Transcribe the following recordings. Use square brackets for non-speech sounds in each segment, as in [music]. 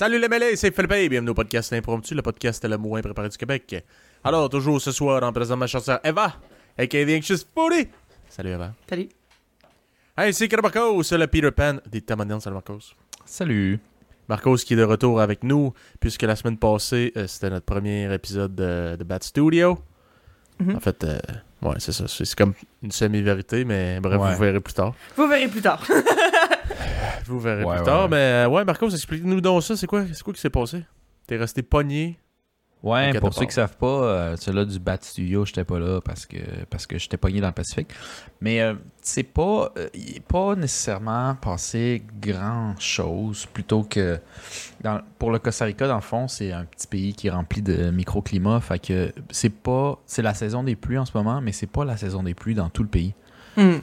Salut les mêlés, c'est Philippe et bienvenue au podcast Impromptu, le podcast le moins préparé du Québec. Alors, toujours ce soir, en présence de ma chanson Eva, aka The Anxious Foodie. Salut Eva. Salut. Hey, c'est Marcos, c'est le Peter Pan des Tamanins. Salut Marcos. Salut. Marcos qui est de retour avec nous, puisque la semaine passée, euh, c'était notre premier épisode de, de Bat Studio. Mhm. En fait, euh, ouais, c'est ça. C'est c'est comme une semi-vérité, mais bref, Ouais. vous verrez plus tard. Vous verrez plus tard. [laughs] Vous verrez Ouais, plus ouais, tard, ouais. mais euh, ouais, Marcos, explique-nous donc ça. C'est quoi, c'est quoi qui s'est passé? T'es resté pogné? Ouais, pour ceux qui savent pas, euh, celui-là du Bat Studio, j'étais pas là parce que parce que j'étais pogné dans le Pacifique. Mais euh, c'est pas euh, il est pas nécessairement passé grand chose plutôt que dans, pour le Costa Rica dans le fond, c'est un petit pays qui est rempli de microclimats, fait que c'est pas c'est la saison des pluies en ce moment, mais c'est pas la saison des pluies dans tout le pays. Hmm.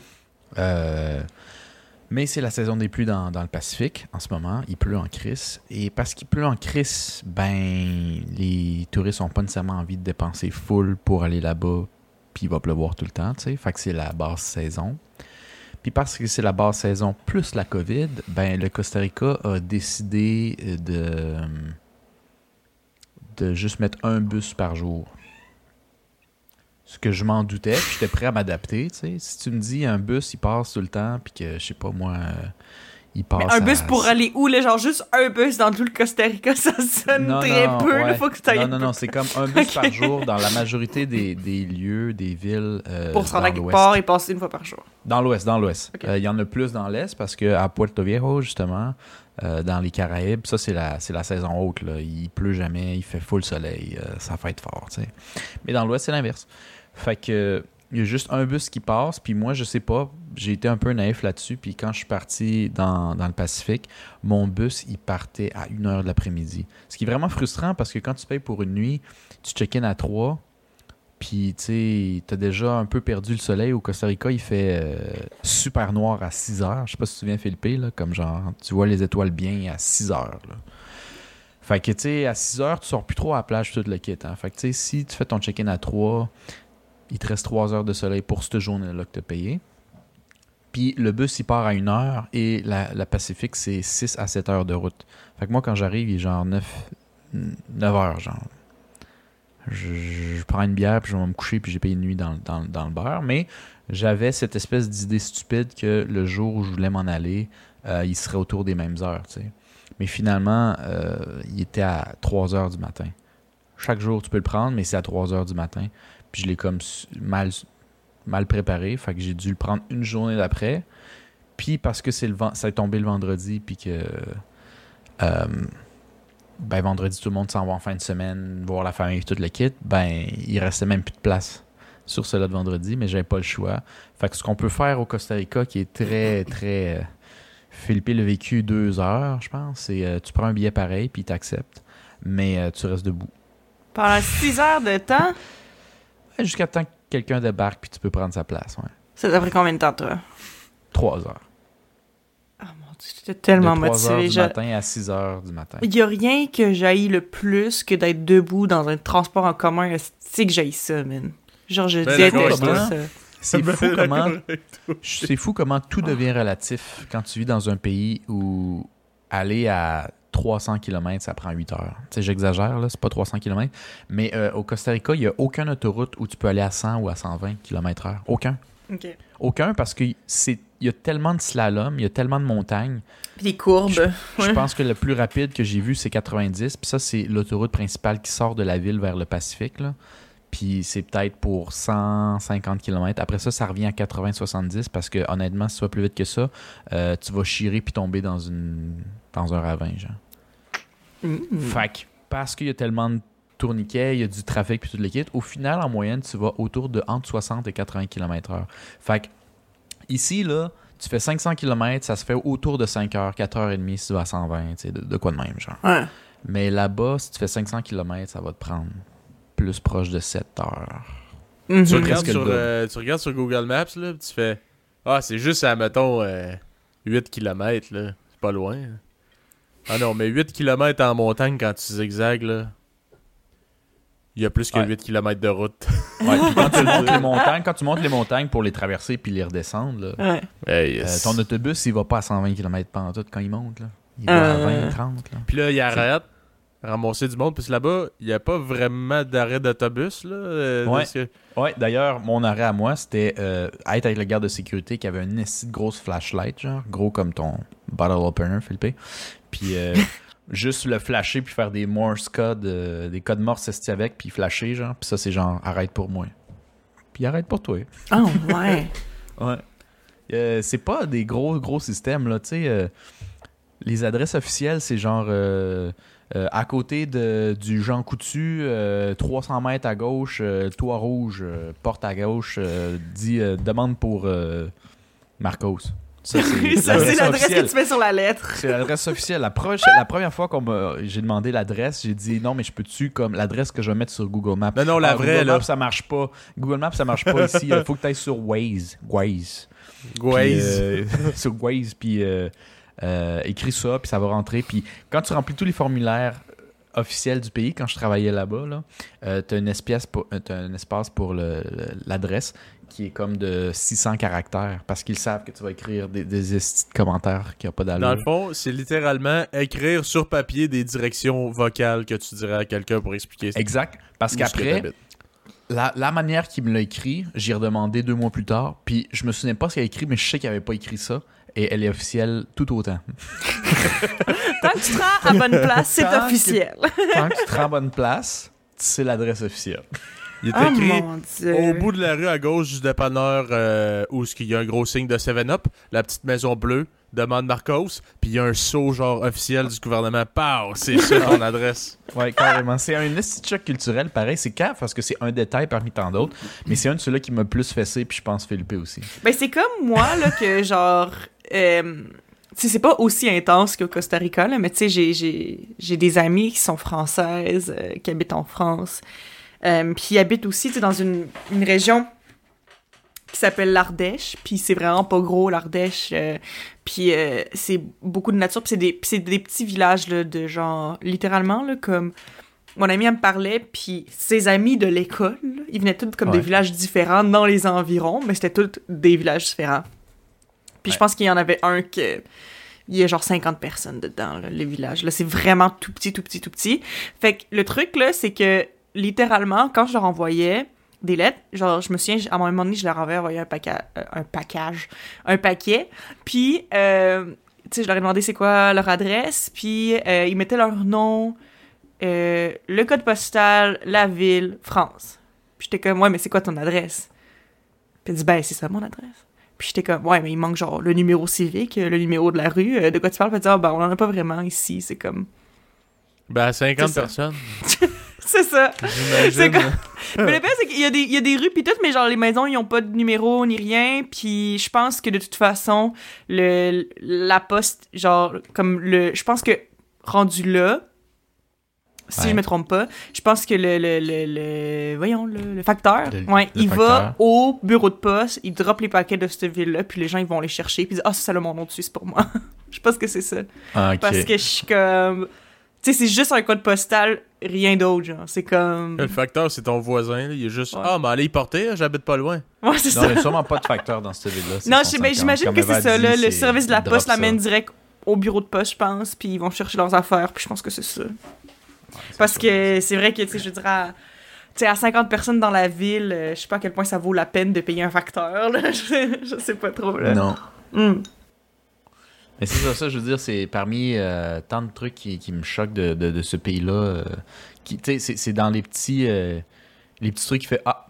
Mais c'est la saison des pluies dans, le Pacifique en ce moment. Il pleut en crise. Et parce qu'il pleut en crise, ben, les touristes n'ont pas nécessairement envie de dépenser full pour aller là-bas. Puis il va pleuvoir tout le temps, tu sais. Fait que c'est la basse saison. Puis parce que c'est la basse saison plus la COVID, ben, le Costa Rica a décidé de, de juste mettre un bus par jour. Ce que je m'en doutais, puis j'étais prêt à m'adapter. Si tu me dis un bus, il passe tout le temps, puis que, je sais pas moi, euh, il passe Mais un bus pour aller où, là? Genre, juste un bus dans tout le Costa Rica, [laughs] ça sonne Non, très non, peu. ouais. Il faut que tu ailles Non, non, non, c'est comme un bus [laughs] par jour dans la majorité des, des lieux, des villes. euh, pour se rendre à quelque part et passer une fois par jour. Dans l'ouest, dans l'ouest. Euh, Il y en a plus dans l'est parce que à Puerto Viejo, justement, euh, dans les Caraïbes, ça, c'est la, c'est la saison haute. Là. Il pleut jamais, il fait full soleil, euh, ça fait être fort. Mais dans l'ouest, c'est l'inverse. Fait que il y a juste un bus qui passe, puis moi, je sais pas, j'ai été un peu naïf là-dessus, puis quand je suis parti dans, le Pacifique, mon bus, il partait à 1h de l'après-midi. Ce qui est vraiment frustrant parce que quand tu payes pour une nuit, tu check-in à 3, puis tu t'as déjà un peu perdu le soleil. Au Costa Rica, il fait euh, super noir à 6 heures. Je sais pas si tu te souviens, Philippe, là, comme genre, tu vois les étoiles bien à 6 heures. là. Fait que tu sais, à 6 heures, tu sors plus trop à la plage, tout le kit. Hein. Fait que tu sais, si tu fais ton check-in à 3, il te reste 3 heures de soleil pour cette journée-là que tu as payé. Puis le bus, il part à 1 heure et la, la Pacifique, c'est 6 à 7 heures de route. Fait que moi, quand j'arrive, il est genre 9, 9 heures, genre. Je, prends une bière, puis je vais me coucher, puis j'ai payé une nuit dans, dans, dans le beurre. Mais j'avais cette espèce d'idée stupide que le jour où je voulais m'en aller, euh, il serait autour des mêmes heures. Mais finalement, euh, il était à 3 heures du matin. Chaque jour, tu peux le prendre, mais c'est à 3 heures du matin. Puis je l'ai comme mal, mal préparé. Fait que j'ai dû le prendre une journée d'après. Puis parce que c'est le ça est tombé le vendredi, puis que. euh, ben, vendredi, tout le monde s'en va en fin de semaine, voir la famille, tout le kit. Ben, il restait même plus de place sur cela de vendredi, mais j'avais pas le choix. Fait que ce qu'on peut faire au Costa Rica, qui est très, très. euh, Philippe le vécu deux heures, je pense, c'est euh, tu prends un billet pareil, puis il t'accepte, mais tu restes debout. Pendant 6 heures de temps, [laughs] Jusqu'à temps que quelqu'un débarque, puis tu peux prendre sa place. Ouais. ça t'a pris combien de temps, toi? Trois heures. Ah mon dieu, j'étais tellement de 3 heures motivée. du Je- matin à 6 heures du matin. Il y a rien que j'haïs le plus que d'être debout dans un transport en commun. C'est que j'haïs ça, man. Genre, je Ben, déteste d'accord, ça. C'est Ben, fou comment. C'est fou comment tout devient relatif quand tu vis dans un pays où aller à 300 km, ça prend 8 heures. Tu sais, j'exagère, là, c'est pas 300 km. Mais euh, au Costa Rica, il n'y a aucune autoroute où tu peux aller à 100 ou à 120 km heure. Aucun. Ok. Aucun parce qu'il y a tellement de slalom, il y a tellement de montagnes. Puis des courbes. Je Ouais. pense que le plus rapide que j'ai vu, c'est 90. Puis ça, c'est l'autoroute principale qui sort de la ville vers le Pacifique. Là. Puis c'est peut-être pour 150 km. Après ça, ça revient à 80-70 parce que honnêtement, si tu vas plus vite que ça, euh, tu vas chirer puis tomber dans, une, dans un ravin. Genre. Mm. Fait que parce qu'il y a tellement de tourniquets, il y a du trafic puis tout le kit, au final, en moyenne, tu vas autour de entre 60 et 80 km h Fait que ici, là, tu fais 500 km, ça se fait autour de 5 heures, 4 heures et demie si tu vas à 120, tu sais, de, de quoi de même, genre. Ouais. Mais là-bas, si tu fais 500 km, ça va te prendre plus proche de 7 heures. Mhm. Tu, regardes sur, euh, tu regardes sur Google Maps, là, tu fais Ah, c'est juste à, mettons, euh, 8 km, là. C'est pas loin. hein. Ah non, mais 8 km en montagne quand tu zigzags, là. Il y a plus que Ouais. 8 km de route. Ouais, [laughs] puis quand tu montes les montagnes, quand tu montes les montagnes pour les traverser puis les redescendre, là, Ouais. Hey, euh, yes. ton autobus, il va pas à 120 km pendant tout quand il monte. Là. Il va Euh. à 20, 30. Là. Puis là, il arrête, ramasser du monde. Puis là-bas, il n'y a pas vraiment d'arrêt d'autobus. là. euh, Ouais. que- Ouais, d'ailleurs, mon arrêt à moi, c'était euh, être avec le garde de sécurité qui avait une grosse flashlight, genre, gros comme ton bottle opener, Philippe. Puis euh, [laughs] juste le flasher, puis faire des Morse codes, euh, des codes morse esti avec, puis flasher, genre. Puis ça, c'est genre, arrête pour moi. Puis arrête pour toi. Oh, ouais. [laughs] Ouais. Euh, c'est pas des gros, gros systèmes, là, tu sais. les adresses officielles, c'est genre euh, à côté de, du Jean Coutu, euh, 300 mètres à gauche, euh, toit rouge, porte à gauche, dit demande pour Marcos. Ça, c'est l'adresse que tu mets sur la lettre. C'est l'adresse officielle. La, proche- la première fois qu'on m'a- j'ai demandé l'adresse, j'ai dit non, mais je peux-tu comme l'adresse que je vais mettre sur Google Maps? Non, non, la Ah, vraie, Google là. Maps, ça marche pas. Google Maps, ça marche pas ici. Il faut que tu ailles sur Waze. Waze. Waze. euh, [laughs] sur Waze, puis euh, euh, écris ça, puis ça va rentrer. Puis quand tu remplis tous les formulaires officiels du pays, quand je travaillais là-bas, là, euh, tu as, un espace pour, t'as un espace pour le- le- l'adresse qui est comme de 600 caractères, parce qu'ils savent que tu vas écrire des, des de commentaires qui n'ont pas Dans d'allure. le fond, c'est littéralement écrire sur papier des directions vocales que tu dirais à quelqu'un pour expliquer Exact. Parce qu'après, la, la manière qu'il me l'a écrit, j'y ai redemandé deux mois plus tard, puis je me souviens pas ce qu'elle a écrit, mais je sais qu'il avait pas écrit ça, et elle est officielle tout autant. [laughs] Tant que tu te rends à bonne place, c'est Tant que- officiel. Tant que tu te rends à bonne place, c'est l'adresse officielle. Il est Oh écrit au bout de la rue à gauche du dépanneur euh, où il y a un gros signe de 7-Up, la petite maison bleue, demande Marcos, puis il y a un saut genre officiel du gouvernement. Pow! C'est ça ton adresse. Ouais, carrément. C'est un choc culturel, pareil. C'est caf parce que c'est un détail parmi tant d'autres, mais c'est un de ceux-là qui m'a plus fessé, puis je pense Philippe aussi. Ben, c'est comme moi, là, que genre. euh, tu sais, c'est pas aussi intense qu'au Costa Rica, là, mais tu sais, j'ai- des amies qui sont françaises, euh, qui habitent en France, euh, puis qui habitent aussi, dans une, une région qui s'appelle l'Ardèche, puis c'est vraiment pas gros, l'Ardèche, euh, puis euh, c'est beaucoup de nature, puis c'est des, c'est des petits villages, là, de genre, littéralement, là, comme... Mon ami, elle me parlait, puis ses amis de l'école, là, ils venaient tous comme des villages différents dans les environs, mais c'était tous des villages différents. Puis je pense qu'il y en avait un que... Il y a genre 50 personnes dedans, là, le village. Là, c'est vraiment tout petit, tout petit, tout petit. Fait que le truc, là, c'est que, littéralement, quand je leur envoyais des lettres, genre, je me souviens, à un moment donné, je leur avais envoyé un, paca- euh, un package, un paquet, puis, euh, tu sais, je leur ai demandé c'est quoi leur adresse, puis euh, ils mettaient leur nom, euh, le code postal, la ville, France. Puis j'étais comme, ouais, mais c'est quoi ton adresse? Puis elle dit, ben, c'est ça mon adresse. Puis j'étais comme, ouais, mais il manque genre le numéro civique, le numéro de la rue, de quoi tu parles? Puis elle dit, ah, ben, on en a pas vraiment ici, c'est comme. Ben, 50 C'est ça. personnes. [laughs] [laughs] C'est ça! C'est comme- mais le pire, c'est qu'il y, a des- il y a des rues pis tout, mais genre les maisons, ils ont pas de numéro ni rien. Puis je pense que de toute façon, le, la poste, genre, comme le. Je pense que rendu là, si Ouais. je me trompe pas, je pense que le. le, le, le- voyons, le, le facteur, Le- ouais, le il facteur. va au bureau de poste, il drop les paquets de cette ville-là, puis les gens, ils vont les chercher, puis ils disent, ah, ça, ça a mon nom dessus, c'est pour moi. [laughs] je pense que c'est ça. Ah. Parce que je suis comme. Tu sais, c'est juste un code postal, rien d'autre, genre. C'est comme. Le facteur, c'est ton voisin. là. Il est juste Ouais. Ah, mais allez y porter, j'habite pas loin. Ouais, c'est Non, ça. il n'y a sûrement pas de facteur dans cette ville-là. Non, 150. je- ben, j'imagine que c'est ça, dit, là. Le service de la poste l'amène direct au bureau de poste, je pense, puis ils vont chercher leurs affaires, puis je pense que c'est ça. Parce que c'est vrai que, tu sais, je veux dire, à, tu sais, à 50 personnes dans la ville, euh, je sais pas à quel point ça vaut la peine de payer un facteur, là. Je, [laughs] je sais pas trop, là. Non. Hmm. Mais c'est ça, ça, je veux dire, c'est parmi euh, tant de trucs qui, qui me choquent de, de, de ce pays-là. euh, qui, tu sais, c'est, dans les petits, euh, les petits trucs qui fait Ah,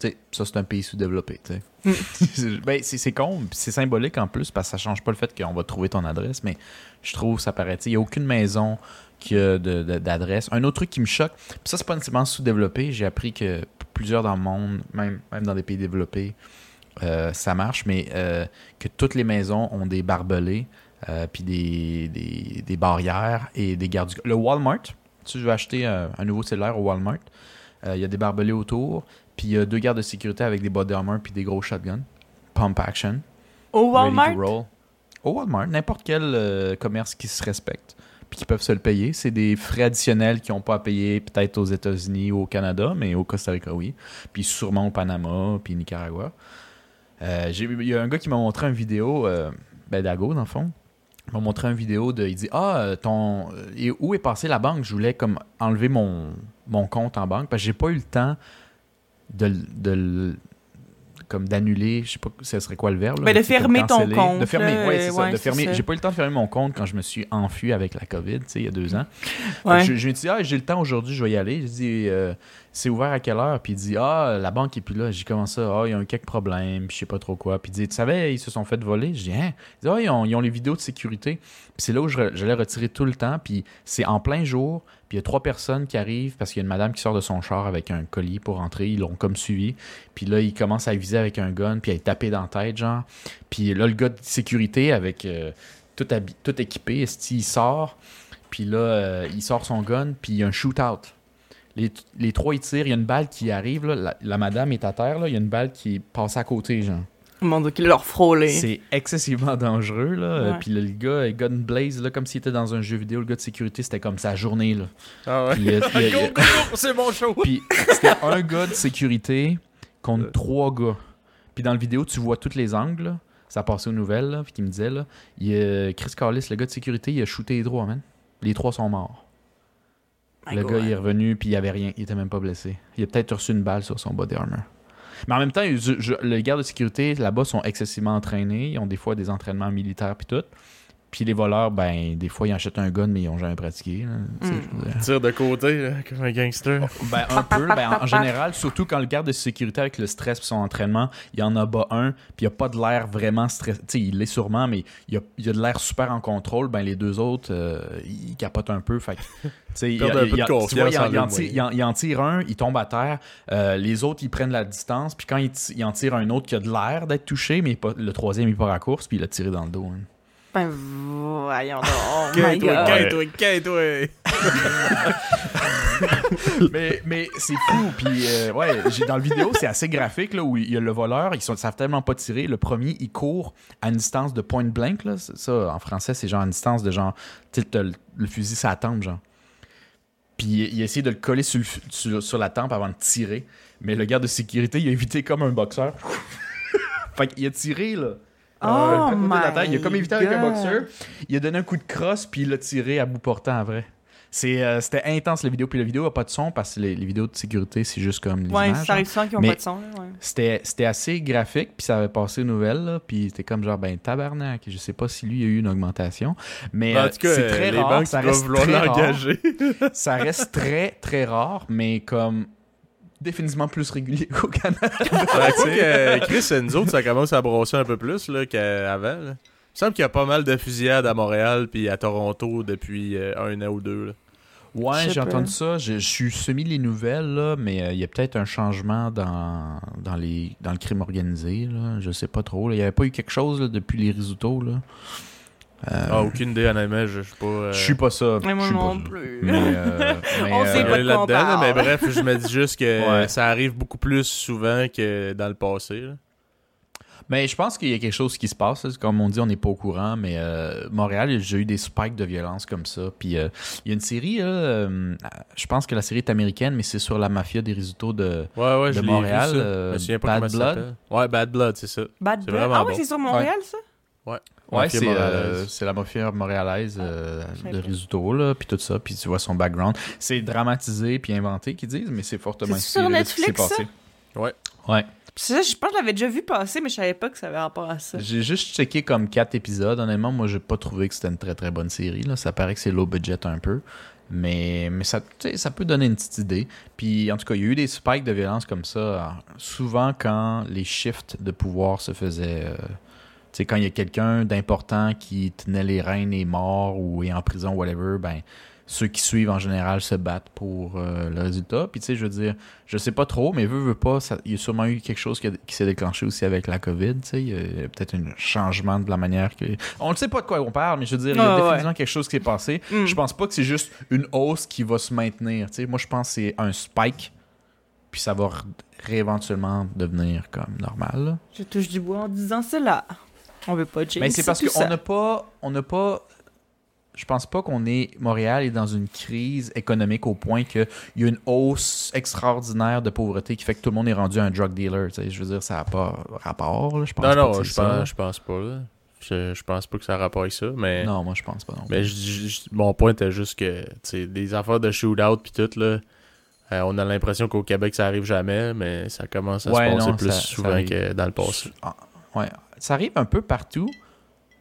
tu sais, ça, c'est un pays sous-développé, tu sais. [laughs] C'est- ben, c'est, con, c'est symbolique en plus, parce que ça change pas le fait qu'on va trouver ton adresse, mais je trouve ça paraît, tu sais, il n'y a aucune maison qui a d'adresse. Un autre truc qui me choque, puis ça, c'est pas nécessairement sous-développé, j'ai appris que plusieurs dans le monde, même, même dans des pays développés, euh, ça marche, mais euh, que toutes les maisons ont des barbelés, euh, puis des, des, des barrières et des gardes du. Le Walmart, je veux acheter un nouveau cellulaire au Walmart, il y a des barbelés autour, puis il y a deux gardes de sécurité avec des body armor puis des gros shotguns. Pump action. Au ready to Walmart? roll. Au Walmart, n'importe quel commerce qui se respecte puis qui peuvent se le payer. C'est des frais additionnels qu'ils n'ont pas à payer peut-être aux États-Unis ou au Canada, mais au Costa Rica, oui. Puis sûrement au Panama, puis Nicaragua. Euh, Il y a un gars qui m'a montré une vidéo, euh, ben Dago dans le fond, m'a montré une vidéo de. Il dit Ah, euh, ton. et où est passée la banque? Je voulais comme enlever mon, mon compte en banque parce que j'ai pas eu le temps de, de comme d'annuler, je sais pas ce serait quoi le verbe. là, Ben, de fermer ton compte, De fermer, ouais, c'est euh, ça. De fermer. J'ai pas eu le temps de fermer mon compte quand je me suis enfui avec la COVID, tu sais, il y a deux ans. Ouais. Je, je lui ai dit, ah, j'ai le temps aujourd'hui, je vais y aller. J'ai dit, euh, c'est ouvert à quelle heure? Puis il dit, ah, la banque est plus là. J'ai commencé ça, ah, il y a eu quelques problèmes, puis je sais pas trop quoi. Puis il dit, tu savais, ils se sont fait voler? Je dis, hein? Il dit, ah, ils ont, ils ont les vidéos de sécurité. Puis c'est là où je j'allais retirer tout le temps. Puis c'est en plein jour. Puis il y a trois personnes qui arrivent parce qu'il y a une madame qui sort de son char avec un colis pour rentrer. Ils l'ont comme suivi. Puis là, il commence à viser avec un gun, puis à taper dans la tête, genre. Puis là, le gars de sécurité avec euh, tout, équipé, il sort. Puis là, euh, il sort son gun, puis il y a un shootout. Les, les trois, ils tirent. Il y a une balle qui arrive. Là. La, la madame est à terre. Là. Il y a une balle qui passe à côté, genre. Mon dieu, qu'il leur frôlé. C'est excessivement dangereux, là. Euh, Ouais. Puis le gars, il gun blaze, là, comme s'il était dans un jeu vidéo. Le gars de sécurité, c'était comme sa journée, là. Ah ouais. Puis, [laughs] Go, go, go, c'est mon show. puis [laughs] c'était un gars de sécurité contre trois gars. Puis dans la vidéo, tu vois tous les angles. là. Ça passait aux nouvelles. Là, puis il me disait, là, il y a Chris Carlis, le gars de sécurité, il a shooté les trois, man. Les trois sont morts. My le God. gars, il est revenu, puis il avait rien. Il était même pas blessé. Il a peut-être reçu une balle sur son body armor. Mais en même temps, les gardes de sécurité là-bas sont excessivement entraînés. Ils ont des fois des entraînements militaires, puis tout. Puis les voleurs, ben, des fois, ils achètent un gun, mais ils ont jamais pratiqué. là. Mm. Tire de côté, là, comme un gangster. Ben, un peu. Ben, en, en général, surtout quand le garde de sécurité avec le stress et son entraînement, il y en a bas un, puis il n'y a pas de l'air vraiment stressé. Tu sais, il l'est sûrement, mais il y a, il a de l'air super en contrôle. Ben, les deux autres, euh, ils capotent un peu. Fait que, tu sais, il a- a- en- tire- un, il tombe à terre. Euh, les autres, ils prennent la distance. Puis quand il, en tire un autre qui a de l'air d'être touché, mais pas- le troisième, il part à course, puis il l'a tiré dans le dos. hein. Ben, voyons donc. Oh [laughs] mais mais c'est fou. Puis, euh, ouais, j'ai- dans le vidéo, c'est assez graphique, là, où il y a le voleur, ils ne savent tellement pas tirer. Le premier, il court à une distance de point blank, là. Ça, en français, c'est genre une distance de genre, tu le, le fusil, ça tempe, genre. Puis il, il essaie de le coller sur, sur, sur la tempe avant de tirer. Mais le garde de sécurité, il a évité comme un boxeur. [laughs] fait qu'il a tiré, là. Oh Euh, côté de la my tête. Il a comme évité avec un boxeur. Il a donné un coup de crosse, puis il l'a tiré à bout portant en vrai. C'est, euh, c'était intense la vidéo. Puis la vidéo a pas de son parce que les, les vidéos de sécurité, c'est juste comme les Ouais, images, ça arrive hein. souvent qu'ils ont Mais- pas de son. ouais. C'était, c'était assez graphique, puis ça avait passé aux nouvelles, là, puis c'était comme genre, ben tabarnak. Je sais pas si lui, il y a eu une augmentation. Mais en euh, tout cas, c'est très les rare. banques ça reste vouloir très rare. l'engager. Ça reste très, très rare, mais comme définitivement plus régulier [laughs] qu'au Canada. Ouais, tu sais que Chris, nous autres, ça commence à brosser un peu plus là, qu'avant. là. Il me semble qu'il y a pas mal de fusillades à Montréal puis à Toronto depuis euh, un an ou deux. là. Ouais, j'ai entendu ça. Je, je suis semi les nouvelles, là, mais euh, il y a peut-être un changement dans, dans, les, dans le crime organisé. Là. Je sais pas trop. Il n'y avait pas eu quelque chose là, depuis les risottos. Là. Euh, Ah, aucune idée, honnêtement, je je sais pas. euh, Je suis pas ça. Mais moi je suis pas non ça. plus. Mais, euh, [laughs] mais, On sait pas de quoi on parle. mais bref, je me dis juste que [laughs] Ouais. ça arrive beaucoup plus souvent que dans le passé. là. mais je pense qu'il y a quelque chose qui se passe. Comme on dit, on n'est pas au courant, mais euh, Montréal, j'ai eu des spikes de violence comme ça. Puis euh, il y a une série, euh, je pense que la série est américaine, mais c'est sur la mafia des risottos de. Ouais, ouais, De je Montréal, vu, ça. euh, je me souviens pas Bad Blood. Ouais, Bad Blood, c'est ça. Bad Blood? Ah oui, bon. c'est sur Montréal, ça? Ouais, C'est euh, montréalaise. c'est la mafia montréalaise euh, je savais de pas. risotto, là, puis tout ça, puis tu vois son background. C'est dramatisé puis inventé, qu'ils disent, mais c'est fortement C'est sur inspiré s'est Netflix, ça? passé. Ouais. Ouais. Ça, je pense que je l'avais déjà vu passer, mais je savais pas que ça avait rapport à ça. J'ai juste checké comme quatre épisodes. Honnêtement, moi, j'ai pas trouvé que c'était une très très bonne série. Là. Ça paraît que c'est low budget un peu. Mais, mais ça, tu sais, ça peut donner une petite idée. Puis, en tout cas, il y a eu des spikes de violence comme ça, euh, souvent quand les shifts de pouvoir se faisaient. euh, sais, quand il y a quelqu'un d'important qui tenait les rênes et est mort ou est en prison, whatever, ben, ceux qui suivent en général se battent pour euh, le résultat. Puis, tu sais, je veux dire, je sais pas trop, mais veut, veut pas, ça- il y a sûrement eu quelque chose qui, s'est déclenché aussi avec la COVID, tu sais. Il y a, peut-être un changement de la manière que. On ne sait pas de quoi on parle, mais je veux dire, il y a Ouais, ouais. définitivement quelque chose qui s'est passé. Mm. Je pense pas que c'est juste une hausse qui va se maintenir, tu sais. Moi, je pense que c'est un spike, puis ça va rééventuellement devenir comme normal. Je touche du bois en disant cela. On veut pas jinx Mais c'est parce qu'on n'a pas, on n'a pas, je pense pas qu'on est, Montréal est dans une crise économique au point qu'il y a une hausse extraordinaire de pauvreté qui fait que tout le monde est rendu un drug dealer. tu sais. Je veux dire, ça n'a pas rapport. là. Je pense Non, pas non, je pense, je pense pas. Là. Je, je pense pas que ça a rapport avec ça, mais... Non, moi, je pense pas non plus. Mais je- je- je- mon point était juste que, tu des affaires de shootout puis tout, là, euh, on a l'impression qu'au Québec, ça arrive jamais, mais ça commence à Ouais, se passer non, plus ça- souvent que dans le passé. Ah, ouais. Ça arrive un peu partout,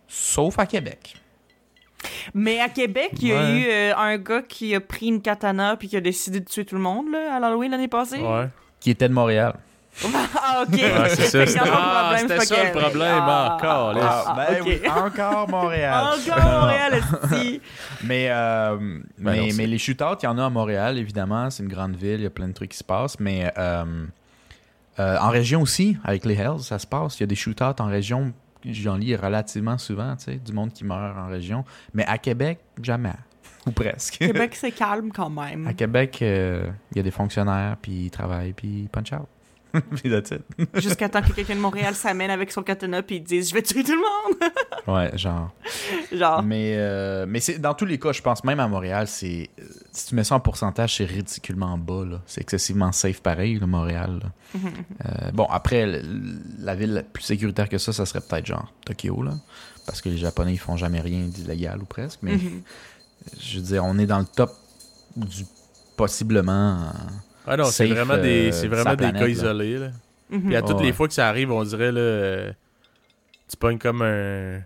sauf à Québec. Mais à Québec, il y a Ouais. eu euh, un gars qui a pris une katana puis qui a décidé de tuer tout le monde là, à l'Halloween l'année passée. Ouais. Qui était de Montréal. [laughs] ah, ok. Ouais, c'est ça. Ah, un problème, c'était ça le problème, Ah, encore, là. ah, ah, ben oui, encore Montréal. [laughs] Encore Montréal. [laughs] Mais, euh, mais, non, c'est- mais les shootouts, il y en a à Montréal, évidemment. C'est une grande ville, il y a plein de trucs qui se passent. Mais euh, euh, en région aussi, avec les Hells, ça se passe. Il y a des shootouts en région. J'en lis relativement souvent, tu sais, du monde qui meurt en région. Mais à Québec, jamais. [laughs] Ou presque. Québec, c'est calme quand même. À Québec, euh, il y a des fonctionnaires, puis ils travaillent, puis ils punch out. [laughs] puis that's it. [laughs] Jusqu'à temps que quelqu'un de Montréal s'amène avec son katana puis disent Je vais tuer tout le monde. [laughs] Ouais, genre. Genre. Mais, euh, mais c'est, dans tous les cas, je pense même à Montréal, c'est si tu mets ça en pourcentage, c'est ridiculement bas. Là. C'est excessivement safe pareil, là, Montréal. là. Euh, bon, après, le- la ville la plus sécuritaire que ça, ça serait peut-être genre Tokyo, là. Parce que les Japonais, ils font jamais rien d'illégal ou presque. Mais je veux dire, on est dans le top du possiblement. euh, Ah non, c'est vraiment des, euh, c'est vraiment des planète, cas là. isolés, là. Mhm. Puis à toutes les fois que ça arrive, on dirait, là, tu pognes comme un...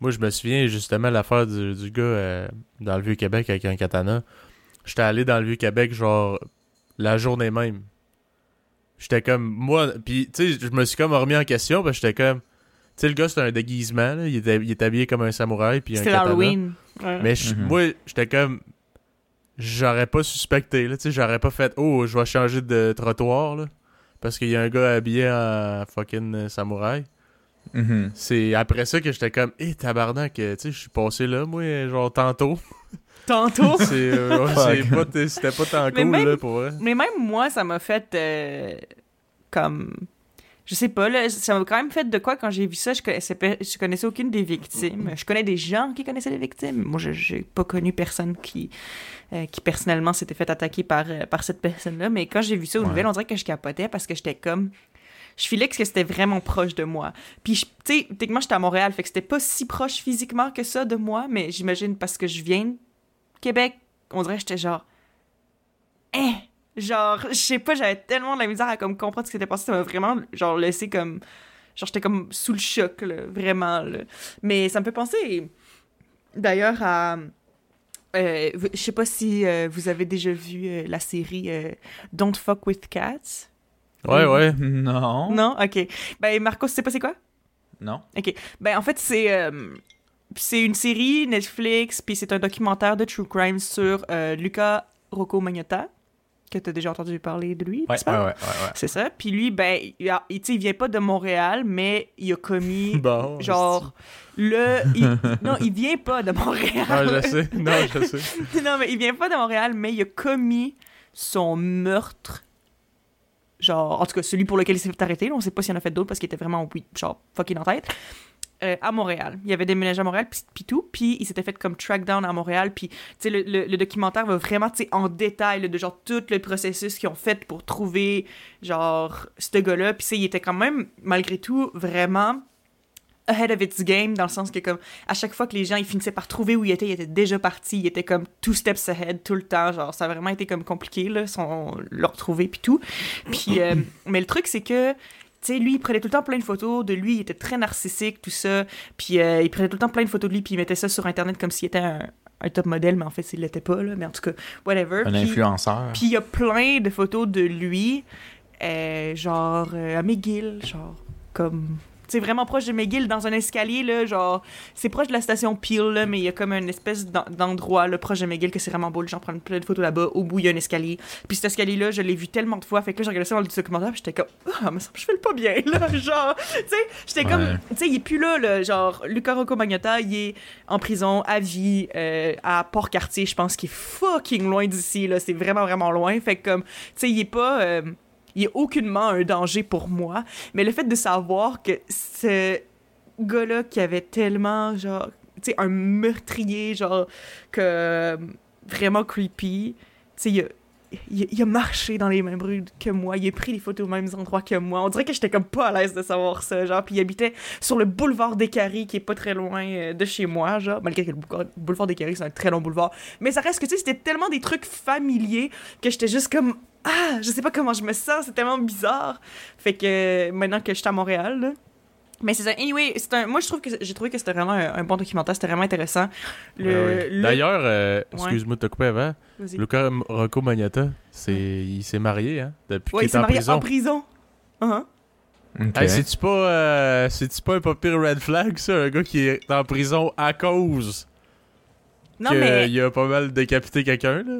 Moi, je me souviens justement l'affaire du, du gars euh, dans le Vieux-Québec avec un katana. J'étais allé dans le Vieux-Québec, genre, la journée même. J'étais comme, moi, puis tu sais, je me suis comme remis en question, parce que j'étais comme, tu sais, le gars, c'était un déguisement, là, il, était, il était habillé comme un samouraï, puis un C'était katana. l'Halloween. Ouais. Mais Mhm. moi, j'étais comme. J'aurais pas suspecté, là. Tu sais, j'aurais pas fait. Oh, je vais changer de trottoir, là. Parce qu'il y a un gars habillé en fucking euh, samouraï. mhm. C'est après ça que j'étais comme. Eh, tabarnak, euh, tu sais, je suis passé là, moi, genre tantôt. [laughs] Tantôt? [laughs] C'est euh, ouais, C'était pas tant Mais cool, même- là, pour vrai. Mais même moi, ça m'a fait euh, comme. Je sais pas, là, ça m'a quand même fait de quoi quand j'ai vu ça. Je connaissais, je connaissais aucune des victimes. Je connais des gens qui connaissaient les victimes. Moi, je j'ai pas connu personne qui, euh, qui personnellement s'était fait attaquer par, euh, par cette personne-là. Mais quand j'ai vu ça aux Ouais. nouvelles, on dirait que je capotais parce que j'étais comme. Je filais que c'était vraiment proche de moi. Puis, tu sais, techniquement, j'étais à Montréal, fait que c'était pas si proche physiquement que ça de moi, mais j'imagine parce que je viens de Québec, on dirait que j'étais genre. Eh! Genre, je sais pas, j'avais tellement de la misère à comme comprendre ce qui s'était passé. Ça m'a vraiment, genre, laissé comme. Genre, j'étais comme sous le choc, là, vraiment, là. Mais ça me fait penser, d'ailleurs, à. euh, je sais pas si euh, vous avez déjà vu euh, la série Don't Fuck with Cats. Ouais, ouais. Non. Non? Ok. Ben, Marco, tu sais pas c'est quoi? Non. Ben, en fait, c'est. c'est une série Netflix, puis c'est un documentaire de true crime sur Luca Rocco Magnotta, que t'as déjà entendu parler de lui, Ouais. C'est ça. Puis lui, ben, il, a- il, tu vient pas de Montréal, mais il a commis, [laughs] Bon. genre, le... il- non, il vient pas de Montréal. Ah, je sais. Non, je sais. [laughs] non, mais il vient pas de Montréal, mais il a commis son meurtre. Genre, en tout cas, celui pour lequel il s'est fait arrêter. on sait pas s'il en a fait d'autres parce qu'il était vraiment, oui, genre, fucking en tête. Euh, à Montréal. Il avait déménagé à Montréal, puis- tout. Puis il s'était fait comme track down à Montréal. Puis, tu sais, le, le- le documentaire va vraiment, tu sais, en détail là, de genre tout le processus qu'ils ont fait pour trouver, genre, ce gars-là. Puis, tu sais, il était quand même, malgré tout, vraiment ahead of its game, dans le sens que, comme, à chaque fois que les gens, ils finissaient par trouver où il était, il était déjà parti, il était comme two steps ahead tout le temps, genre, ça a vraiment été comme compliqué, là, son, le retrouver, puis tout. Puis, euh, mais le truc, c'est que, tu sais, lui, il prenait tout le temps plein de photos de lui, il était très narcissique, tout ça, puis euh, il prenait tout le temps plein de photos de lui, puis il mettait ça sur Internet comme s'il était un, un top modèle, mais en fait, il l'était pas, là, mais en tout cas, whatever. Un Puis- influenceur. puis il y a plein de photos de lui, euh, genre euh, à McGill, genre comme. C'est vraiment proche de McGill, dans un escalier, là, genre. C'est proche de la station Peel, là, mais il y a comme une espèce d'en- d'endroit, là, proche de McGill, que c'est vraiment beau. Les gens prennent plein de photos là-bas. Au bout, il y a un escalier. Puis cet escalier-là, je l'ai vu tellement de fois. Fait que là, j'ai regardé ça dans le documentaire, puis j'étais comme. Ah, mais ça, je fais le pas bien, là. [laughs] genre, tu sais, j'étais comme. Tu sais, il est plus là, là. Genre, Luca Rocco Magnotta, il est en prison à vie euh, à Port-Cartier, je pense, qui est fucking loin d'ici, là. C'est vraiment, vraiment loin. Fait que, comme, tu sais, il est pas. euh, il est aucunement un danger pour moi. Mais le fait de savoir que ce gars-là qui avait tellement, genre, tu sais, un meurtrier, genre, que. vraiment creepy, tu sais, il a- a marché dans les mêmes rues que moi, il a pris des photos aux mêmes endroits que moi. On dirait que j'étais comme pas à l'aise de savoir ça, genre. Puis il habitait sur le boulevard des Caries, qui est pas très loin euh, de chez moi, genre. Malgré que le boulevard- boulevard des Caries, c'est un très long boulevard. Mais ça reste que, tu sais, c'était tellement des trucs familiers que j'étais juste comme. Ah, je sais pas comment je me sens, c'est tellement bizarre. Fait que maintenant que je suis à Montréal, là. Mais c'est ça. Anyway, c'est un... moi je trouve que j'ai trouvé que c'était vraiment un, un bon documentaire, c'était vraiment intéressant. Le, Ouais, ouais. le- D'ailleurs, euh, Ouais. excuse-moi de te couper avant. Luca Rocco Magnata, c'est, il s'est marié, hein, depuis Ouais, qu'il il s'est est en marié prison. en prison. Uh-huh. Hey, c'est-tu pas, euh, c'est-tu pas un pas pire red flag, ça, un gars qui est en prison à cause? Non, qu'il mais. a pas mal décapité quelqu'un, là?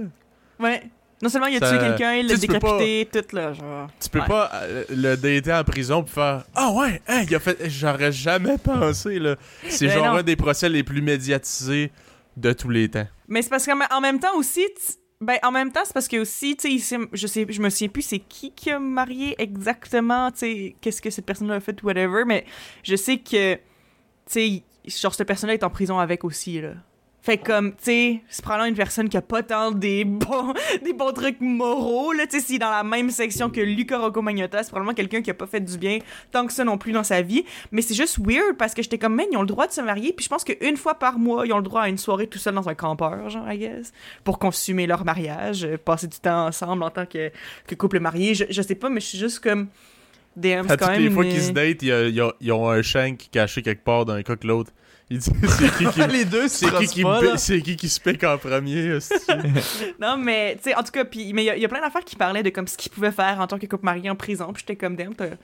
Ouais. Non seulement il a Ça- tué quelqu'un, il l'a décapité, tout là, genre. Tu peux Ouais. pas euh, le dater en prison pour faire Ah ouais, hein, il a fait. J'aurais jamais pensé, là. C'est Mais genre non. un des procès les plus médiatisés de tous les temps. Mais c'est parce qu'en en même temps aussi. Ben, en même temps, c'est parce que aussi, tu sais, je sais, je me souviens plus c'est qui qui a marié exactement, tu sais, qu'est-ce que cette personne-là a fait, whatever, mais je sais que, tu sais, genre, cette personne-là est en prison avec aussi, là. Fait comme, tu sais, c'est probablement une personne qui a pas tant des bons, [laughs] des bons trucs moraux, là, tu sais, s'il est dans la même section que Luca Rocco Magnotta, c'est probablement quelqu'un qui a pas fait du bien tant que ça non plus dans sa vie. Mais c'est juste weird parce que j'étais comme, man, ils ont le droit de se marier, puis je pense qu'une fois par mois, ils ont le droit à une soirée tout seul dans un campeur, genre, I guess, pour consumer leur mariage, euh, passer du temps ensemble en tant que, que couple marié. Je, je sais pas, mais je suis juste comme, À c'est quand même les fois une- qu'ils se datent, ils ont un shank caché quelque part d'un que l'autre. Il dit c'est qui qui. [laughs] les deux C'est qui qui, c'est qui qui se pique en premier? [laughs] Non, mais, tu sais, en tout cas, puis, mais il y, y a plein d'affaires qui parlaient de comme ce qu'ils pouvaient faire en tant que couple marié en prison, puis j'étais comme, damn, t'as-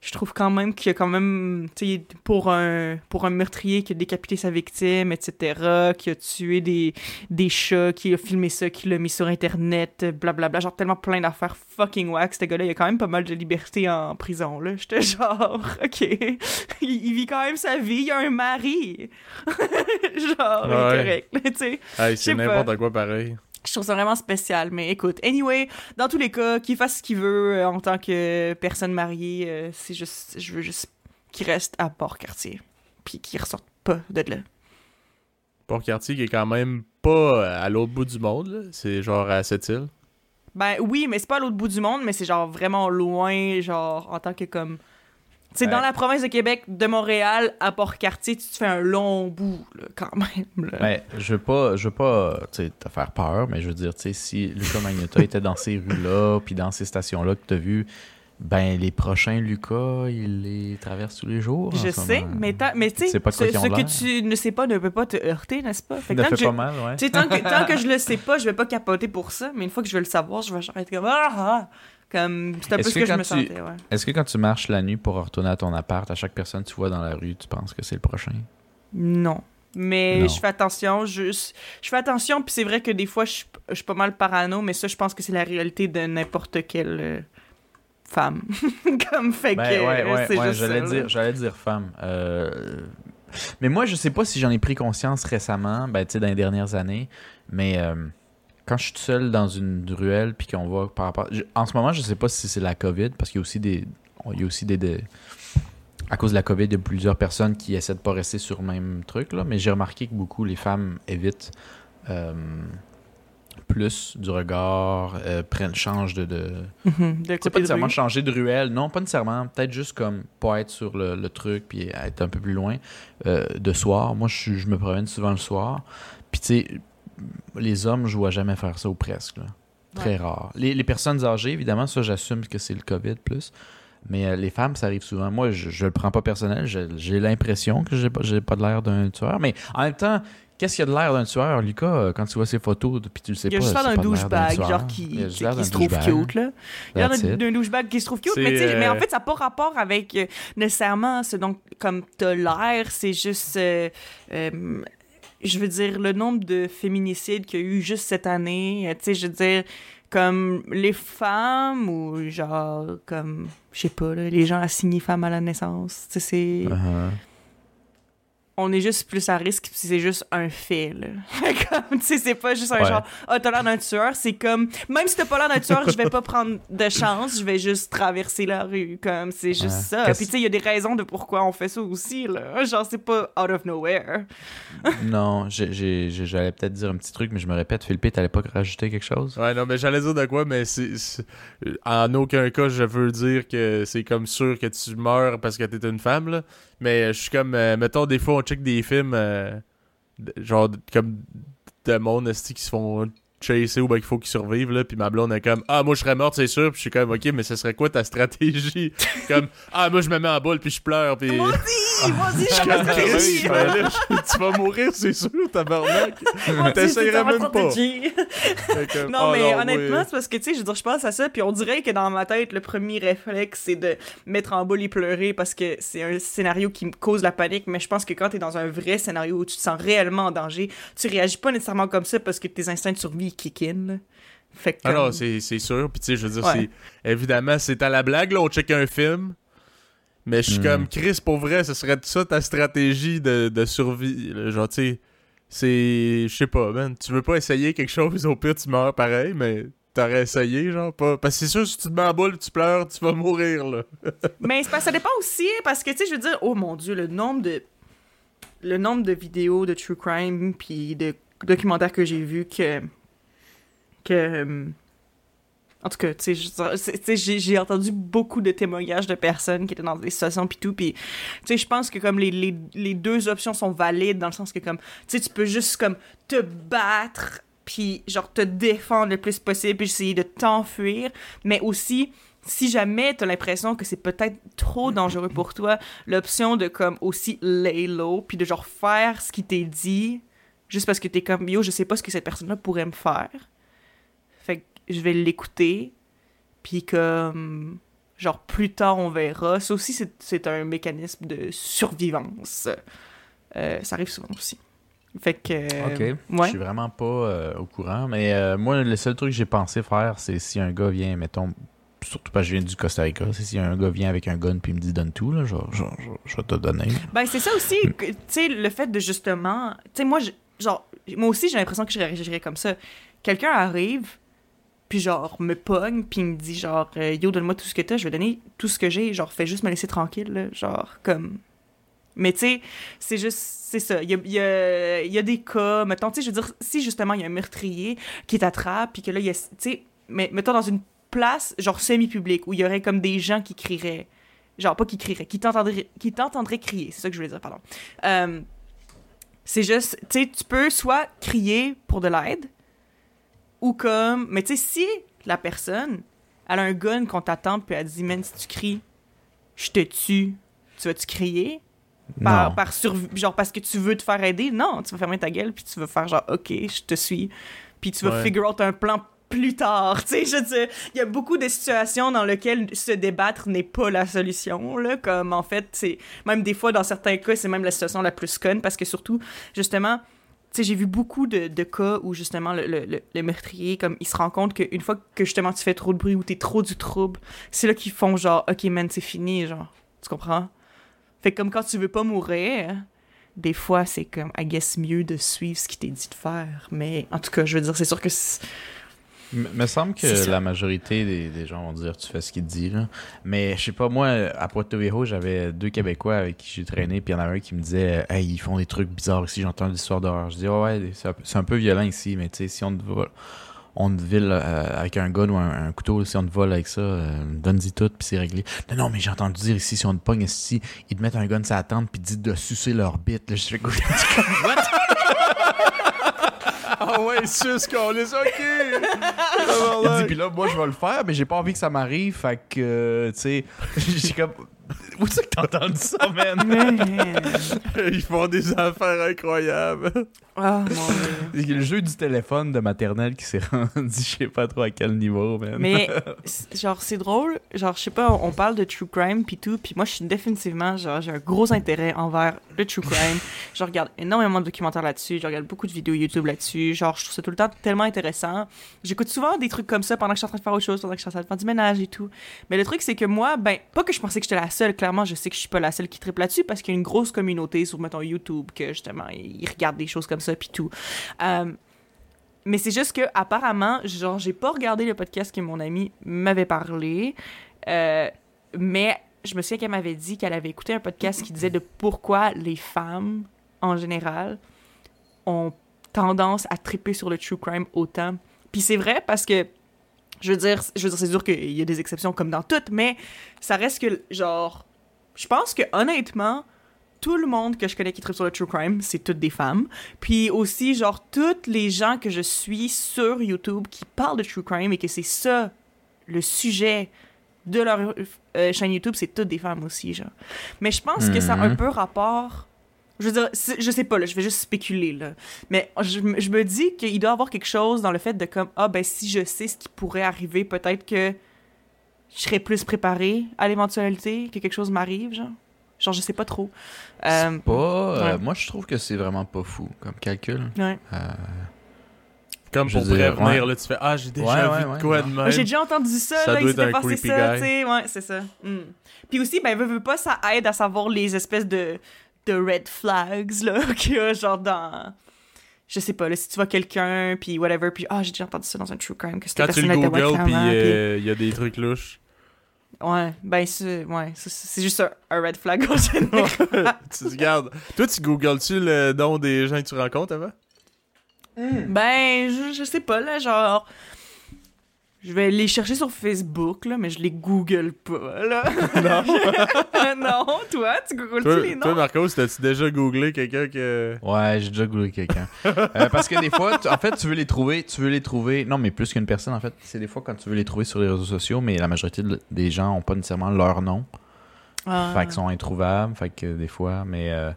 je trouve quand même qu'il y a quand même, tu sais, pour un, pour un meurtrier qui a décapité sa victime, etc., qui a tué des, des chats, qui a filmé ça, qui l'a mis sur Internet, blablabla, genre tellement plein d'affaires fucking whack, ce gars-là, il a quand même pas mal de liberté en prison, là. J'étais [laughs] genre, ok, il, il vit quand même sa vie, il a un mari. [laughs] genre, Ouais. correct, là, tu sais. Hey, c'est n'importe quoi pareil. Je trouve ça vraiment spécial, mais écoute, anyway, dans tous les cas, qu'il fasse ce qu'il veut euh, en tant que personne mariée, euh, c'est juste, je veux juste qu'il reste à Port-Cartier, puis qu'il ressorte pas de là. Port-Cartier qui est quand même pas à l'autre bout du monde. C'est genre à cette île. Ben oui, mais c'est pas à l'autre bout du monde, mais c'est genre vraiment loin, genre en tant que comme... C'est Ouais. dans la province de Québec, de Montréal à Port-Cartier, tu te fais un long bout, là, quand même. Là. Ben, je veux pas, je veux pas te faire peur, mais je veux dire, tu sais, si Luca Magnotta était dans ces rues-là, puis dans ces stations-là que tu as vues, ben, les prochains Lucas, il les traverse tous les jours. Je sais, moment. mais, mais tu sais, ce, que tu ne sais pas ne peut pas te heurter, n'est-ce pas? Fait que Ça tant que fait je- pas mal, ouais. Tant que, tant que je le sais pas, je vais pas capoter pour ça, mais une fois que je vais le savoir, je vais genre être comme ah, ah comme c'est un peu ce que que, je me tu- sentais, ouais. Est-ce que quand tu marches la nuit pour retourner à ton appart, à chaque personne que tu vois dans la rue, tu penses que c'est le prochain? Non. Mais Non. je fais attention, je, je fais attention, puis c'est vrai que des fois, je, suis- je suis pas mal parano, mais ça, je pense que c'est la réalité de n'importe quelle euh, femme. [laughs] Comme fait Ben, que ouais, ouais, c'est ouais, juste j'allais dire, j'allais dire femme. Euh, Mais moi, je sais pas si j'en ai pris conscience récemment, ben, tu sais, dans les dernières années, mais euh, quand je suis seul dans une ruelle, puis qu'on voit par rapport. je- En ce moment, je sais pas si c'est la COVID, parce qu'il y a aussi des. Il y a aussi des. des- À cause de la COVID, il y a plusieurs personnes qui essaient de pas rester sur le même truc, là, mais j'ai remarqué que beaucoup les femmes évitent. euh, plus du regard, euh, prennent, changent de, de, Mhm, de pas nécessairement changer de ruelle, non, pas nécessairement. Peut-être juste comme pas être sur le, le truc puis être un peu plus loin euh, de soir. Moi, je, me promène souvent le soir. Puis tu sais, les hommes, je vois jamais faire ça ou presque. là. Très rare. Les, les personnes âgées, évidemment, ça, j'assume que c'est le COVID plus. Mais euh, les femmes, ça arrive souvent. Moi, je, je le prends pas personnel. J'ai l'impression que j'ai pas, j'ai pas de l'air d'un tueur. Mais en même temps, qu'est-ce qu'il y a de l'air d'un tueur, Lucas, euh, quand tu vois ses photos, puis tu le sais Il y a pas. juste l'air c'est d'un pas douchebag, genre qui, qui, se trouve cute, là. Il y a d'un douchebag qui se trouve cute, C'est, mais, mais en euh, fait, ça n'a pas rapport avec euh, nécessairement ce dont comme t'as l'air, c'est juste. je veux dire, le nombre de féminicides qu'il y a eu juste cette année, tu sais, je veux dire, comme les femmes ou genre, comme, je sais pas, là, les gens assignés femmes à la naissance, tu sais, c'est. On est juste plus à risque si c'est juste un fait, là. [laughs] comme, tu sais, c'est pas juste un Ouais. genre, ah, t'as l'air d'un tueur, c'est comme, même si t'as pas l'air d'un tueur, je vais pas prendre de chance, je vais juste traverser la rue, comme, c'est juste Ouais. ça. Qu'est-ce- Puis, tu sais, il y a des raisons de pourquoi on fait ça aussi, là. Genre, c'est pas out of nowhere. [laughs] non, j'ai- j'ai- j'ai- j'allais peut-être dire un petit truc, mais je me répète, Philippe, t'allais pas rajouter quelque chose? Ouais, non, mais j'allais dire de quoi, mais c'est. c'est- En aucun cas, je veux dire que c'est comme sûr que tu meurs parce que t'es une femme, là. Mais je suis comme. euh, mettons, des fois, on check des films. euh, genre, comme. De monde, qui se font chasser ou ben qu'il faut qu'ils survivent, là. Puis ma blonde est comme. Ah, moi, je serais morte, c'est sûr. Puis je suis comme, ok, mais ce serait quoi ta stratégie? [laughs] comme. Ah, moi, je me mets en boule, puis je pleure, puis. Aussi! Moi aussi, Je suis comme, [laughs] tu vas mourir, c'est sûr, tabarnak. T'essayerais même pas. que, [laughs] Non, oh mais oui. honnêtement, c'est parce que, tu sais, je veux dire, je pense à ça, puis on dirait que dans ma tête, le premier réflexe, c'est de mettre en boule et pleurer parce que c'est un scénario qui me cause la panique, mais je pense que quand t'es dans un vrai scénario où tu te sens réellement en danger, tu réagis pas nécessairement comme ça parce que tes instincts de survie kick in, là. Fait que, Ah non, comme- c'est c'est sûr. Puis tu sais, je veux dire, Ouais. c'est évidemment, c'est à la blague, là, on check un film. Mais je suis Hmm. comme, Chris, pour vrai, ce serait ça ta stratégie de, de survie. là. Genre, tu sais, c'est. Je sais pas, man. Tu veux pas essayer quelque chose, au pire, tu meurs pareil, mais t'aurais essayé, genre, pas. Parce que c'est sûr, si tu te mets en boule, tu pleures, tu vas mourir, là. [laughs] Mais c'est parce que ça dépend aussi, parce que, tu sais, je veux dire, oh mon dieu, le nombre de. Le nombre de vidéos de true crime puis de documentaires que j'ai vus que. Que. euh, En tout cas, tu sais, j'ai entendu beaucoup de témoignages de personnes qui étaient dans des situations pis tout, pis tu sais, je pense que comme les, les, les deux options sont valides dans le sens que comme, tu sais, tu peux juste comme te battre puis genre te défendre le plus possible puis essayer de t'enfuir, mais aussi si jamais t'as l'impression que c'est peut-être trop dangereux pour toi, l'option de comme aussi lay low puis de genre faire ce qui t'est dit juste parce que t'es comme yo, je sais pas ce que cette personne-là pourrait me faire. Je vais l'écouter puis comme genre plus tard on verra. Ça aussi c'est- un mécanisme de survivance. Euh, ça arrive souvent aussi. Fait que Ok. Je ouais. suis vraiment pas euh, au courant. Mais euh, moi, le seul truc que j'ai pensé faire, c'est si un gars vient, mettons, surtout parce que je viens du Costa Rica, c'est si un gars vient avec un gun puis me dit donne tout, là, je, je, je, je vais te donner. Ben, c'est ça aussi, que, tu sais, le fait de justement. Tu sais, moi, je- genre, moi aussi, j'ai l'impression que je réagirais comme ça. Quelqu'un arrive, puis genre, me pogne, puis il me dit, genre, euh, yo, donne-moi tout ce que t'as, je vais donner tout ce que j'ai, genre, fais juste me laisser tranquille, là, genre, comme. Mais tu sais, c'est juste, c'est ça. Il y a, y, y a des cas, mettons, tu sais, je veux dire, si justement il y a un meurtrier qui t'attrape, puis que là, il y a, tu sais, mais mettons dans une place, genre semi-publique, où il y aurait comme des gens qui crieraient. Genre, pas qui crieraient, qui t'entendraient, qui t'entendraient crier, c'est ça que je voulais dire, pardon. Euh, c'est juste, tu sais, tu peux soit crier pour de l'aide, ou comme, mais tu sais, si la personne, elle a un gun qu'on t'attend, puis elle dit, man, si tu cries, je te tue, tu vas-tu crier? par, par surv- genre parce que tu veux te faire aider? Non, tu vas fermer ta gueule puis tu vas faire genre OK, je te suis. Puis tu vas Ouais. figure out un plan plus tard, [laughs] tu sais, je veux dire, il y a beaucoup de situations dans lesquelles se débattre n'est pas la solution là, comme en fait, c'est même des fois dans certains cas, c'est même la situation la plus conne parce que surtout justement j'ai vu beaucoup de, cas où justement le, meurtrier, comme il se rend compte qu'une fois que justement tu fais trop de bruit ou t'es trop du trouble, c'est là qu'ils font genre, ok man, c'est fini, genre, tu comprends? Fait comme quand tu veux pas mourir, des fois c'est comme, I guess, mieux de suivre ce qui t'est dit de faire. Mais en tout cas, je veux dire, c'est sûr que. Me semble que la majorité des, des gens vont dire tu fais ce qu'il dit là. Mais je sais pas moi à Puerto Viejo j'avais deux Québécois avec qui j'ai traîné puis il y en a un qui me disait hey ils font des trucs bizarres ici j'entends des histoires d'horreur. Je dis Ah ouais c'est un, peu- violent ici mais tu sais si on te vole on te vole euh, avec un gun ou un, un couteau si on te vole avec ça euh, donne-y tout puis c'est réglé. Non non mais j'ai entendu dire ici si on te pogne ici ils te mettent un gun sur la tente puis disent de sucer leur bite là je fais quoi? Ah ouais, sus, qu'on les ok! Il dit, puis là, moi, je vais le faire, mais j'ai pas envie que ça m'arrive. Fait que, euh, tu sais, [laughs] j'ai comme. [laughs] Où c'est que t'as entendu ça, [laughs] man? Man. Ils font des affaires incroyables. Ah, mon Dieu. C'est le jeu du téléphone de maternelle qui s'est [laughs] rendu, je sais pas trop à quel niveau, man. Mais, genre, c'est drôle. Genre, je sais pas, on parle de true crime pis tout, pis moi, je suis définitivement, genre, j'ai un gros intérêt envers le true crime. je regarde énormément de documentaires là-dessus, je regarde beaucoup de vidéos YouTube là-dessus. Genre, je trouve ça tout le temps tellement intéressant. J'écoute souvent des trucs comme ça pendant que je suis en train de faire autre chose, pendant que je suis en train de faire du ménage et tout. Mais le truc, c'est que moi, ben, pas que je pensais que j'étais la seule. Clairement, je sais que je suis pas la seule qui tripe là-dessus parce qu'il y a une grosse communauté sur, mettons, YouTube que justement, ils regardent des choses comme ça puis tout. Euh, mais c'est juste que apparemment, genre, j'ai pas regardé le podcast que mon ami m'avait parlé, euh, mais je me souviens qu'elle m'avait dit qu'elle avait écouté un podcast qui disait de pourquoi les femmes, en général, ont tendance à triper sur le true crime autant. Puis c'est vrai parce que je veux dire, je veux dire c'est sûr qu'il y a des exceptions comme dans toutes, mais ça reste que genre je pense que honnêtement tout le monde que je connais qui tripe sur le true crime, c'est toutes des femmes. Puis aussi genre toutes les gens que je suis sur YouTube qui parlent de true crime et que c'est ça le sujet de leur euh, chaîne YouTube, c'est toutes des femmes aussi genre. Mais je pense que ça a un Mhm. peu rapport je veux dire, je sais pas, là, je vais juste spéculer, là. Mais je, me- je me dis qu'il doit y avoir quelque chose dans le fait de comme, ah, ben, si je sais ce qui pourrait arriver, peut-être que je serais plus préparée à l'éventualité que quelque chose m'arrive, genre. Genre, je sais pas trop. Euh, C'est pas. euh, ouais. Moi, je trouve que c'est vraiment pas fou comme calcul. ouais. Euh, Comme Je pour dire, prévenir, ouais. là, tu fais Ah, j'ai déjà vu de quoi ouais. de Moi, même. J'ai déjà entendu ça, Ça là, doit il être s'était un passé ça, tu sais, ouais, c'est ça. Mm. Puis aussi, ben, veux, veux pas, ça aide à savoir les espèces de, de red flags, là, [laughs] qu'il y a, genre, dans... Je sais pas, là, si tu vois quelqu'un, puis whatever, puis ah, j'ai déjà entendu ça dans un true crime, que cette Quand tu le white, puis euh, il y a des trucs louches. Ouais, ben, c'est ouais, c'est- juste un, un red flag en général. [laughs] tu regardes. Toi, tu googles-tu le nom des gens que tu rencontres avant? ben, je, je sais pas, là, genre... Je vais les chercher sur Facebook, là, mais je les google pas, là. [laughs] Non. [laughs] non, toi, tu googles-tu toi, les noms? toi, Marcos, t'as-tu déjà googlé quelqu'un que. Ouais, j'ai déjà googlé quelqu'un. Euh, parce que des fois, tu- en fait, tu veux les trouver, tu veux les trouver. Non, mais plus qu'une personne, en fait, c'est des fois quand tu veux les trouver sur les réseaux sociaux, mais la majorité de- des gens ont pas nécessairement leur nom. Ah. Fait qu'ils sont introuvables. Fait que des fois, mais euh,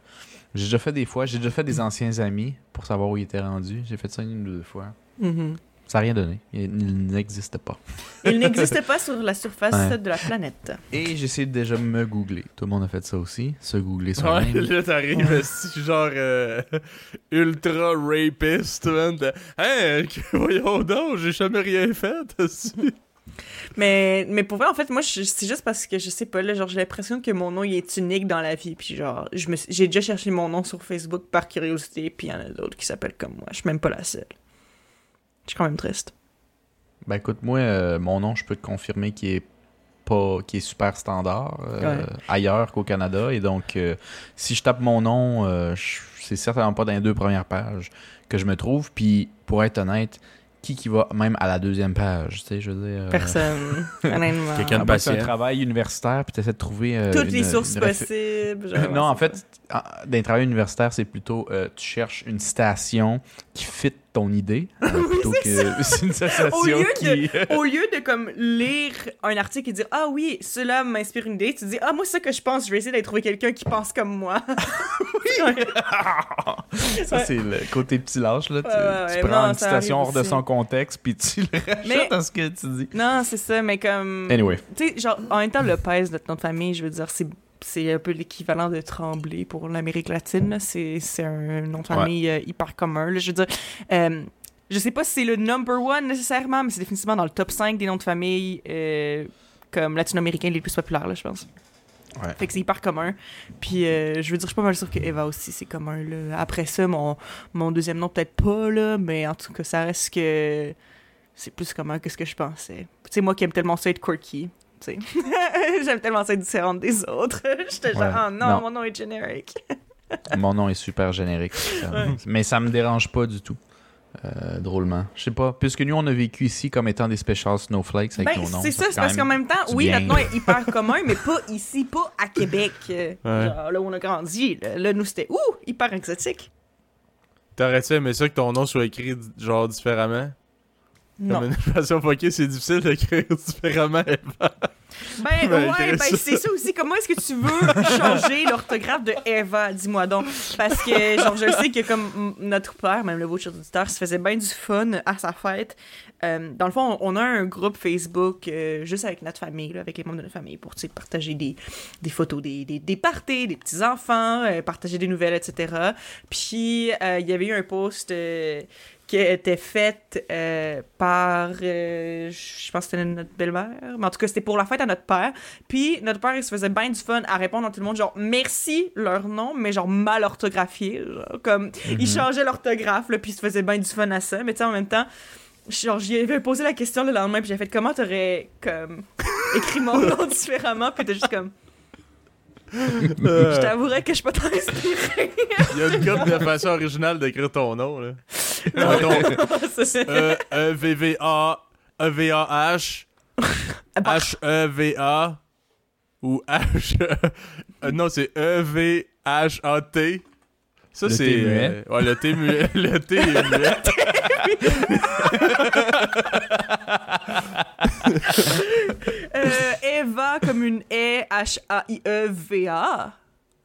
j'ai déjà fait des fois, j'ai déjà fait des anciens amis pour savoir où ils étaient rendus. J'ai fait ça une ou deux fois. Mhm. Ça n'a rien donné. Il, n'existe pas. Il n'existe pas sur la surface Ouais. de la planète. Et j'ai essayé de déjà me googler. Tout le monde a fait ça aussi. Se googler Ouais, soi-même. là, t'arrives, esti, genre euh, ultra rapiste, man. de, Hein, que- [laughs] voyons donc, j'ai jamais rien fait. Mais, mais pour vrai, en fait, moi, je- c'est juste parce que je sais pas, là, genre, j'ai l'impression que mon nom, il est unique dans la vie. Puis, genre, je me suis- j'ai déjà cherché mon nom sur Facebook par curiosité, puis il y en a d'autres qui s'appellent comme moi. Je suis même pas la seule. Je suis quand même triste. Ben écoute, moi, euh, mon nom, je peux te confirmer qu'il est pas, qu'il est super standard euh, Ouais. ailleurs qu'au Canada. Et donc, euh, si je tape mon nom, euh, c'est certainement pas dans les deux premières pages que je me trouve. Puis, pour être honnête, qui qui va même à la deuxième page, tu sais, je veux dire. euh, Personne, [laughs] honnêtement. Quelqu'un de moins que c'est un patient. travail universitaire, puis tu essaies de trouver. euh, Toutes une- les sources une possibles. [laughs] non, en fait, en- d'un travail universitaire, c'est plutôt euh, tu cherches une citation qui fit ton idée euh, [laughs] plutôt que [laughs] c'est une citation Au lieu qui. ça. [laughs] Au lieu de comme lire un article et dire ah oui cela m'inspire une idée, tu dis ah moi c'est ça que je pense, je vais essayer d'aller trouver quelqu'un qui pense comme moi. ça, c'est le côté petit lâche. Là. Tu, Ouais, ouais, tu ouais. prends Non, une citation hors de son contexte, puis tu le Mais- à ce que tu dis. non c'est ça, mais comme Anyway. tu sais genre en même temps Lopez notre de famille, je veux dire c'est c'est un peu l'équivalent de Tremblay pour l'Amérique latine. C'est c'est un nom de famille euh, hyper commun. là. Je veux dire, euh, je sais pas si c'est le number one nécessairement, mais c'est définitivement dans le top 5 des noms de famille euh, comme latino-américains les plus populaires, là, je pense. Ouais. Fait que c'est hyper commun. Puis euh, je veux dire, je suis pas mal sûre que Eva aussi, c'est commun. Là. Après ça, mon, mon deuxième nom, peut-être pas, là, mais en tout cas, ça reste que c'est plus commun que ce que je pensais. Tu sais, moi qui aime tellement ça être quirky. [laughs] J'aime tellement ça être différente des autres. [laughs] J'étais genre, Ouais. oh non, Non. mon nom est générique. [laughs] Mon nom est super générique. ça. Ouais. Mais ça me dérange pas du tout. Euh, drôlement. Je sais pas. Puisque nous, on a vécu ici comme étant des special snowflakes avec Ben, nos noms. c'est ça, c'est parce qu'en même temps, oui, bien. notre nom est hyper commun, mais pas ici, pas à Québec. Ouais. Genre là où on a grandi. Là, Là, nous, c'était, ouh, hyper exotique. T'aurais-tu aimé ça que ton nom soit écrit genre différemment? Non. Comme une façon fuckée, c'est difficile d'écrire différemment. [laughs] Ben, Ben, ouais, ben c'est ça aussi. Comment est-ce que tu veux changer l'orthographe de Eva? Dis-moi donc. Parce que, genre, je sais que comme notre père, même le beau auditeur, se faisait bien du fun à sa fête. Euh, dans le fond, on a un groupe Facebook euh, juste avec notre famille, là, avec les membres de notre famille, pour partager des, des photos des, des, des parties, des petits-enfants, euh, partager des nouvelles, etc. Puis, il y avait eu un post... qui était faite euh, par, euh, je pense que c'était notre belle-mère, mais en tout cas, c'était pour la fête à notre père. Puis notre père, il se faisait bien du fun à répondre à tout le monde, genre, merci leur nom, mais genre mal orthographié. Genre, comme, il changeait l'orthographe, là, puis il se faisait bien du fun à ça. Mais tu sais, en même temps, genre, j'y avais posé la question le lendemain, puis j'ai fait comment t'aurais, comme, écrit mon [laughs] nom différemment, puis t'es juste comme. Je t'avouerais que je pas très inspirée. [laughs] Il y a une couple de façon originale d'écrire ton nom, là. Mettons, C'est- E, E-V-V-A, E-V-A-H, H-E-V-A, ou H... euh, non, c'est E-V-H-A-T. Ça, c'est... Euh, ouais, le T muet. [laughs] Le T est muet. Euh, Eva comme une E H-A-I-E-V-A.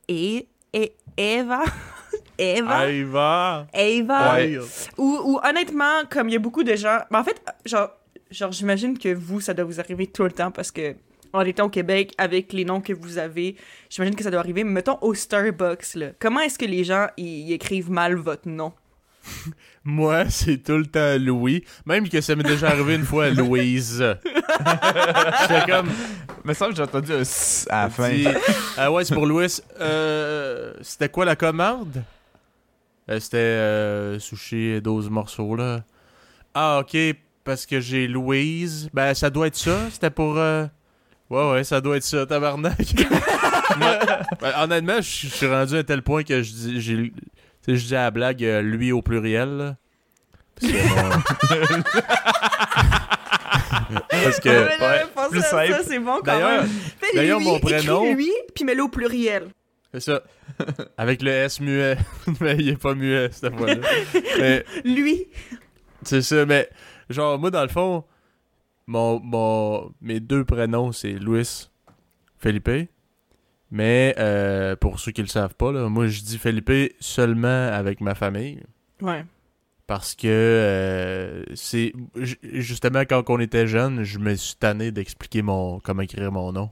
Et, et Eva. [laughs] Eva. Eva. Eva. Ouais. Ou, ou honnêtement, comme il y a beaucoup de gens. ben, en fait, genre, genre j'imagine que vous, ça doit vous arriver tout le temps parce que. En étant au Québec, avec les noms que vous avez, j'imagine que ça doit arriver. Mais mettons au Starbucks, là, comment est-ce que les gens ils écrivent mal votre nom? [laughs] Moi, c'est tout le temps Louis. Même que ça m'est déjà arrivé une fois à [laughs] Louise. [laughs] J'étais comme... Mais ça, j'ai entendu un S à la fin. Dit, ah ouais, c'est pour Louis. Euh, c'était quoi la commande? Euh, c'était euh, sushi 12 morceaux, là. Ah, ok, parce que j'ai Louise. Ben, ça doit être ça. C'était pour... euh, Ouais, ouais, ça doit être ça, tabarnak. Moi, ben, honnêtement, je suis rendu à tel point que je dis, j'ai, sais, je dis à la blague euh, lui au pluriel, là. Parce que, bon, [laughs] Parce que, Ah, mais là, ouais, pensez plus à ça, simple. c'est bon quand D'ailleurs, même. [laughs] D'ailleurs, lui, mon écris prénom- lui, puis mets-le au pluriel. c'est ça. [laughs] Avec le S muet. mais il est pas muet, cette fois-là. mais, Lui. c'est ça, mais, genre, moi, dans le fond, mon, mon, mes deux prénoms, c'est Louis Felipe. Mais, euh, pour ceux qui le savent pas, là, moi, je dis Felipe seulement avec ma famille. Ouais. Parce que euh, c'est ju- justement quand on était jeune, je me suis tanné d'expliquer mon comment écrire mon nom.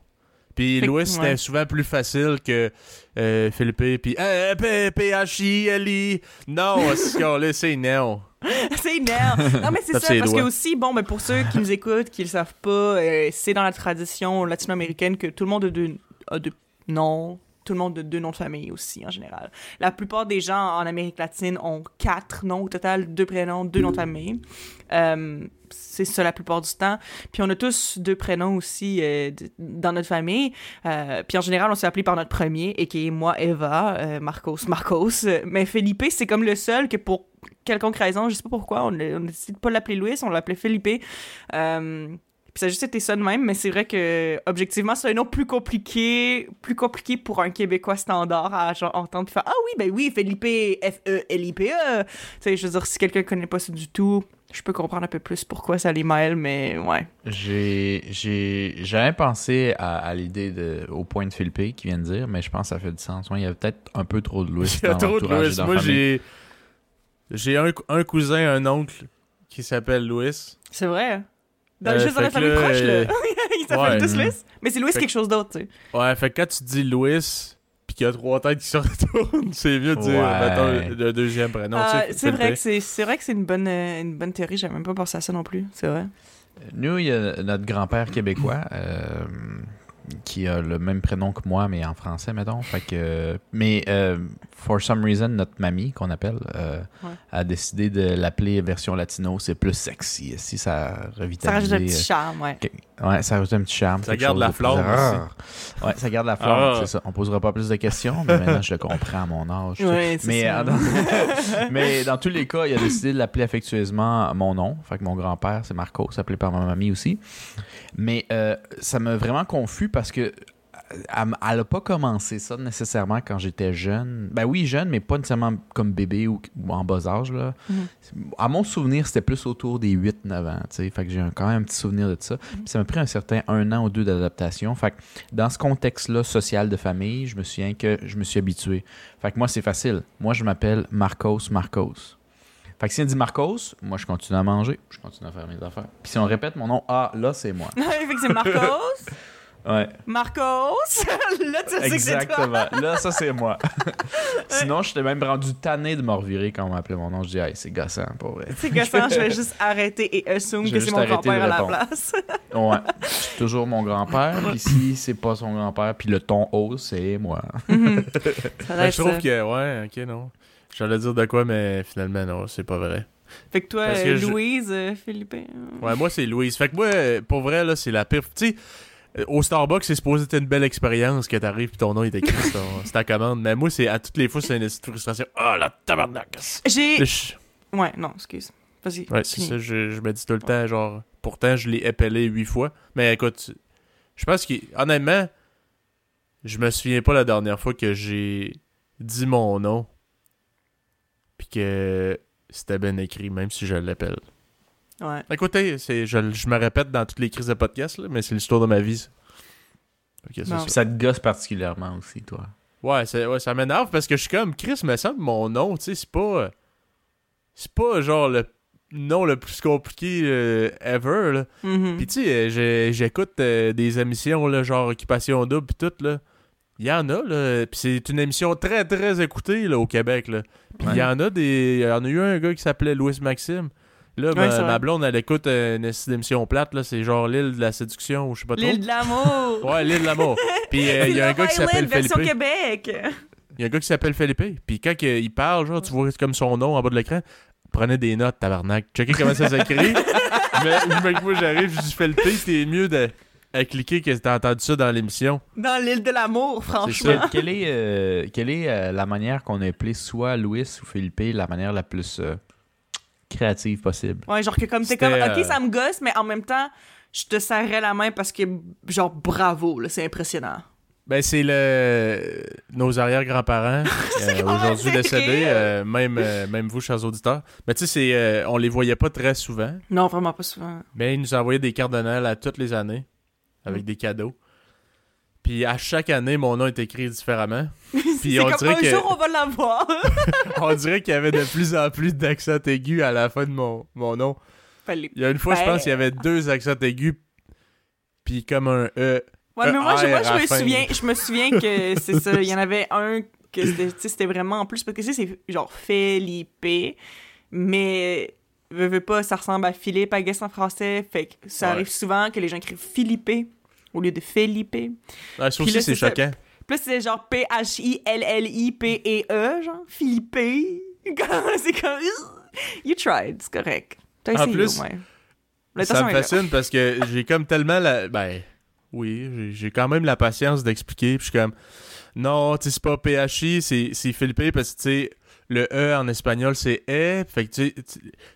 Puis Fait Louis, c'était ouais. souvent plus facile que euh, Philippe. Puis euh, P- P-H-I-L-I. Non, [laughs] c'est [laughs] c'est non. c'est énerve. Non, mais c'est ça, parce que aussi, bon, ben, pour ceux qui nous écoutent, qui le savent pas, euh, c'est dans la tradition latino-américaine que tout le monde a deux, a deux noms. Tout le monde a deux noms de famille aussi, en général. La plupart des gens en Amérique latine ont quatre noms au total, deux prénoms, deux noms de famille. Euh, c'est ça la plupart du temps. Puis on a tous deux prénoms aussi euh, dans notre famille. Euh, puis en général, on s'est appelé par notre premier, et qui est moi, Eva, Marcos, Marcos. Mais Felipe, c'est comme le seul que pour quelconque raison, je sais pas pourquoi, on on a décidé de l'appeler Louis, on l'appelait Felipe. Puis ça a juste été ça de même, mais c'est vrai que objectivement, c'est un nom plus compliqué, plus compliqué pour un Québécois standard à genre entendre puis faire Ah oui, ben oui, Felipe, F-E-L-I-P-E. Tu sais, je veux dire, si quelqu'un connaît pas ça du tout, je peux comprendre un peu plus pourquoi ça les mêle, mais ouais. J'ai j'ai jamais pensé à, à l'idée de au point de Philippe qui vient de dire, mais je pense que ça fait du sens. Ouais, il y a peut-être un peu trop de [laughs] Louis Il y a dans trop de Louis. Moi, j'ai j'ai un, un cousin, un oncle qui s'appelle Louis. C'est vrai. Dans, Euh, juste dans la famille là, proche, euh, là. [laughs] Ils s'appellent ouais. tous Louis. Mais c'est Louis Fait quelque chose d'autre, tu sais. Ouais, fait que quand tu dis Louis, puis qu'il y a trois têtes qui se [laughs] retournent, c'est mieux de dire, Ouais. mettons, le deuxième prénom. Ah, tu sais, c'est vrai Philippe. que c'est c'est vrai que c'est une bonne euh, une bonne théorie, j'avais même pas pensé à ça non plus, c'est vrai. Nous, il y a notre grand-père québécois euh, qui a le même prénom que moi, mais en français, mettons. Fait que, mais euh, for some reason, notre mamie, qu'on appelle, euh, Ouais. a décidé de l'appeler version latino. C'est plus sexy. Si ça revitalise. Ça rajoute un petit charme, ouais. Ouais, ça rajoute un petit charme. Ça garde la flamme rare. Ouais, ça garde la flamme, Ah. c'est ça. On posera pas plus de questions, mais maintenant je le comprends à mon âge. Ouais, mais, ça. euh, dans... [laughs] mais dans tous les cas, il a décidé de l'appeler affectueusement mon nom. Fait que mon grand-père, c'est Marco, appelé par ma mamie aussi. Mais euh, ça m'a vraiment confus parce que elle, elle a pas commencé ça nécessairement quand j'étais jeune. Ben oui, jeune, mais pas nécessairement comme bébé ou, ou en bas âge. Là. Mhm. À mon souvenir, c'était plus autour des 8-9 ans. tu sais. Fait que j'ai quand même un petit souvenir de ça. Puis ça m'a pris un certain un an ou deux d'adaptation. Fait que dans ce contexte-là, social de famille, je me souviens que je me suis habitué. Fait que moi, c'est facile. Moi, je m'appelle Marcos Marcos. Fait que si on dit Marcos, moi, je continue à manger, je continue à faire mes affaires. Puis si on répète mon nom, ah, là, c'est moi. [laughs] fait que c'est Marcos. [laughs] Ouais, Marcos! [laughs] là, tu sais que c'est toi. exactement. Là, ça, c'est moi. [laughs] Sinon, j'étais même rendu tanné de me revirer quand on m'appelait mon nom. Je dis, hey, c'est gossant, pour vrai. C'est gossant, je vais [laughs] juste arrêter et assume que c'est mon grand-père à la place. Ouais, je suis toujours mon grand-père. Puis si c'est pas son grand-père, puis le ton haut, c'est moi. Ça doit Ben, je trouve ça. que, ouais, ok, non. J'allais dire de quoi, mais finalement, non, c'est pas vrai. Fait que toi, que euh, je- Louise, euh, Philippe? Ouais, moi, c'est Louise. Fait que moi, pour vrai, là, c'est la pire. Tu sais, au Starbucks, c'est supposé être une belle expérience que t'arrives pis ton nom est écrit sur ta commande. Mais moi, c'est à toutes les fois, c'est une petite frustration. Ah, la tabarnak! J'ai. Je- Ouais, non, excuse. Vas-y. Ouais, c'est ça, je, je me dis tout le temps, genre, pourtant, je l'ai épellé huit fois. Mais écoute, je pense que, honnêtement, je me souviens pas la dernière fois que j'ai dit mon nom, puis que c'était bien écrit, même si je l'appelle. Ouais. Écoutez, c'est, je, je me répète dans toutes les crises de podcast, là, mais c'est l'histoire de ma vie. ça. Ça. Puis ça te gosse particulièrement aussi, toi. Ouais, c'est- ouais, ça m'énerve parce que je suis comme Chris, me semble mon nom, tu sais, c'est pas. C'est pas genre le nom le plus compliqué euh, ever, là. Mhm. Pis tu sais, euh, j'écoute euh, des émissions, là, genre Occupation Double pis tout, là. Il y en a, là. Pis c'est une émission très, très écoutée, là, au Québec, là. Pis il Ouais. y en a des. Il y en a eu un gars qui s'appelait Louis Maxime. Là, ma, c'est vrai. ma blonde, elle écoute euh, une émission plate, là. C'est genre l'île de la séduction ou je sais pas trop. L'île de l'amour. [laughs] Ouais, l'île de l'amour. Puis euh, [laughs] il y a un gars qui s'appelle Felipe. Québec. Il y a un gars qui s'appelle Felipe. Puis quand il parle, genre, tu vois comme son nom en bas de l'écran. Prenez des notes, tabarnak. Checkez comment ça s'écrit. [laughs] mais, moi, j'arrive, je dis Felipe, c'est mieux de à cliquer que t'as entendu ça dans l'émission. Dans l'île de l'amour, franchement. ça. Quelle, quelle est, euh, quelle est euh, la manière qu'on a appelé soit Louis ou Philippe la manière la plus euh, créative possible? Ouais, genre que comme t'es comme, ok, euh, ça me gosse, mais en même temps, je te serrais la main parce que, genre, bravo, là, c'est impressionnant. Ben, c'est le nos arrière-grands-parents, [laughs] euh, aujourd'hui décédés, euh, même, euh, même vous, chers auditeurs. Mais tu sais, c'est, euh, on les voyait pas très souvent. Non, vraiment pas souvent. Mais ils nous envoyaient des cartes de Noël à toutes les années, avec Mm. des cadeaux. Puis à chaque année, mon nom est écrit différemment. [laughs] Puis on comme dirait un que- jour, on va l'avoir. [laughs] On dirait qu'il y avait de plus en plus d'accents aigus à la fin de mon, mon nom. Fallait- Il y a une fois, je Ben- pense qu'il y avait deux accents aigus, puis comme un E. Ouais, mais moi, je, moi, je à me souviens, je me souviens que c'est ça. Il y en avait un que c'était, vraiment en plus parce que c'est genre Felipe, mais veux, veux pas, ça ressemble à Philippe, I guess, en français. Fait que ça Ouais. arrive souvent que les gens écrivent Philippe au lieu de Felipe. Ah, ça aussi, c'est choquant. Puis là, c'est genre P-H-I-L-L-I-P-E-E, genre Philippe. [laughs] c'est comme. You tried, c'est correct. T'as En essayé, plus, au moins. Ça me fascine parce que j'ai comme tellement la. Ben, oui, j'ai- quand même la patience d'expliquer. Puis je suis comme, non, tu sais, c'est pas PHI, c'est c'est Philippe parce que tu sais, le E en espagnol c'est E, fait que tu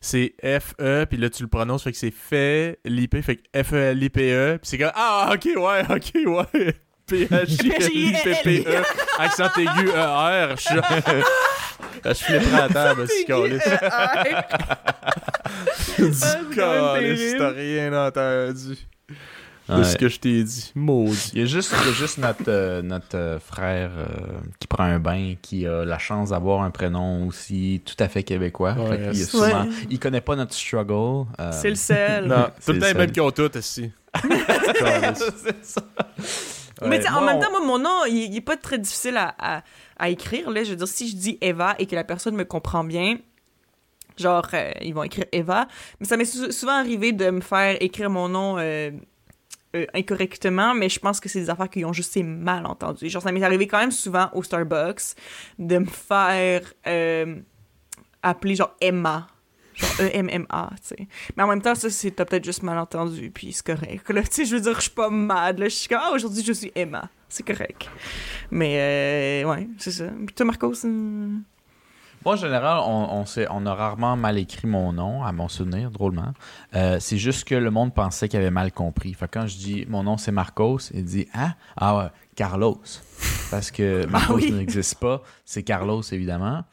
c'est F-E, puis là tu le prononces, fait que c'est fait, l'IP, fait que F-E-L-I-P-E, puis c'est comme, ah, ok, ouais, ok, ouais. P-H-I-L-I-P-P-E, E, accent aigu E-R, je suis je flipperai à la table, si câlisse. [laughs] c'est Du câlisse, terrible. t'as rien entendu de Ouais. ce que je t'ai dit. Maudit. Il y a juste, il y a juste notre, euh, notre euh, frère euh, qui prend un bain, qui a la chance d'avoir un prénom aussi tout à fait québécois. Ouais, Fait qu'il est souvent- Ouais. il connaît pas notre struggle. euh, C'est le seul. Non, C'est [laughs] tout le temps les seul. mêmes qui ont ici. c'est ça. Mais tu sais, en même temps, moi, mon nom, il, il est pas très difficile à, à, à écrire. Là. Je veux dire, si je dis Eva et que la personne me comprend bien, genre, euh, ils vont écrire Eva. Mais ça m'est sou- souvent arrivé de me faire écrire mon nom euh, euh, incorrectement, mais je pense que c'est des affaires qui ont juste été mal entendues. Genre, ça m'est arrivé quand même souvent au Starbucks de me faire euh, appeler genre Emma. Genre E-M-M-A, tu sais. Mais en même temps, ça, c'est peut-être juste mal entendu, puis c'est correct. Là, tu sais, je veux dire, je suis pas mad, là. Je suis comme, ah, aujourd'hui, je suis Emma. C'est correct. Mais, euh, ouais, c'est ça. Puis toi, Marcos, c'est- Moi, en général, on, on, sait- on a rarement mal écrit mon nom, à mon souvenir, drôlement. Euh, c'est juste que le monde pensait qu'il avait mal compris. Fait que quand je dis mon nom c'est Marcos, il dit Ah, ah ouais, Carlos. Parce que [laughs] Marcos oui. n'existe pas, c'est Carlos évidemment.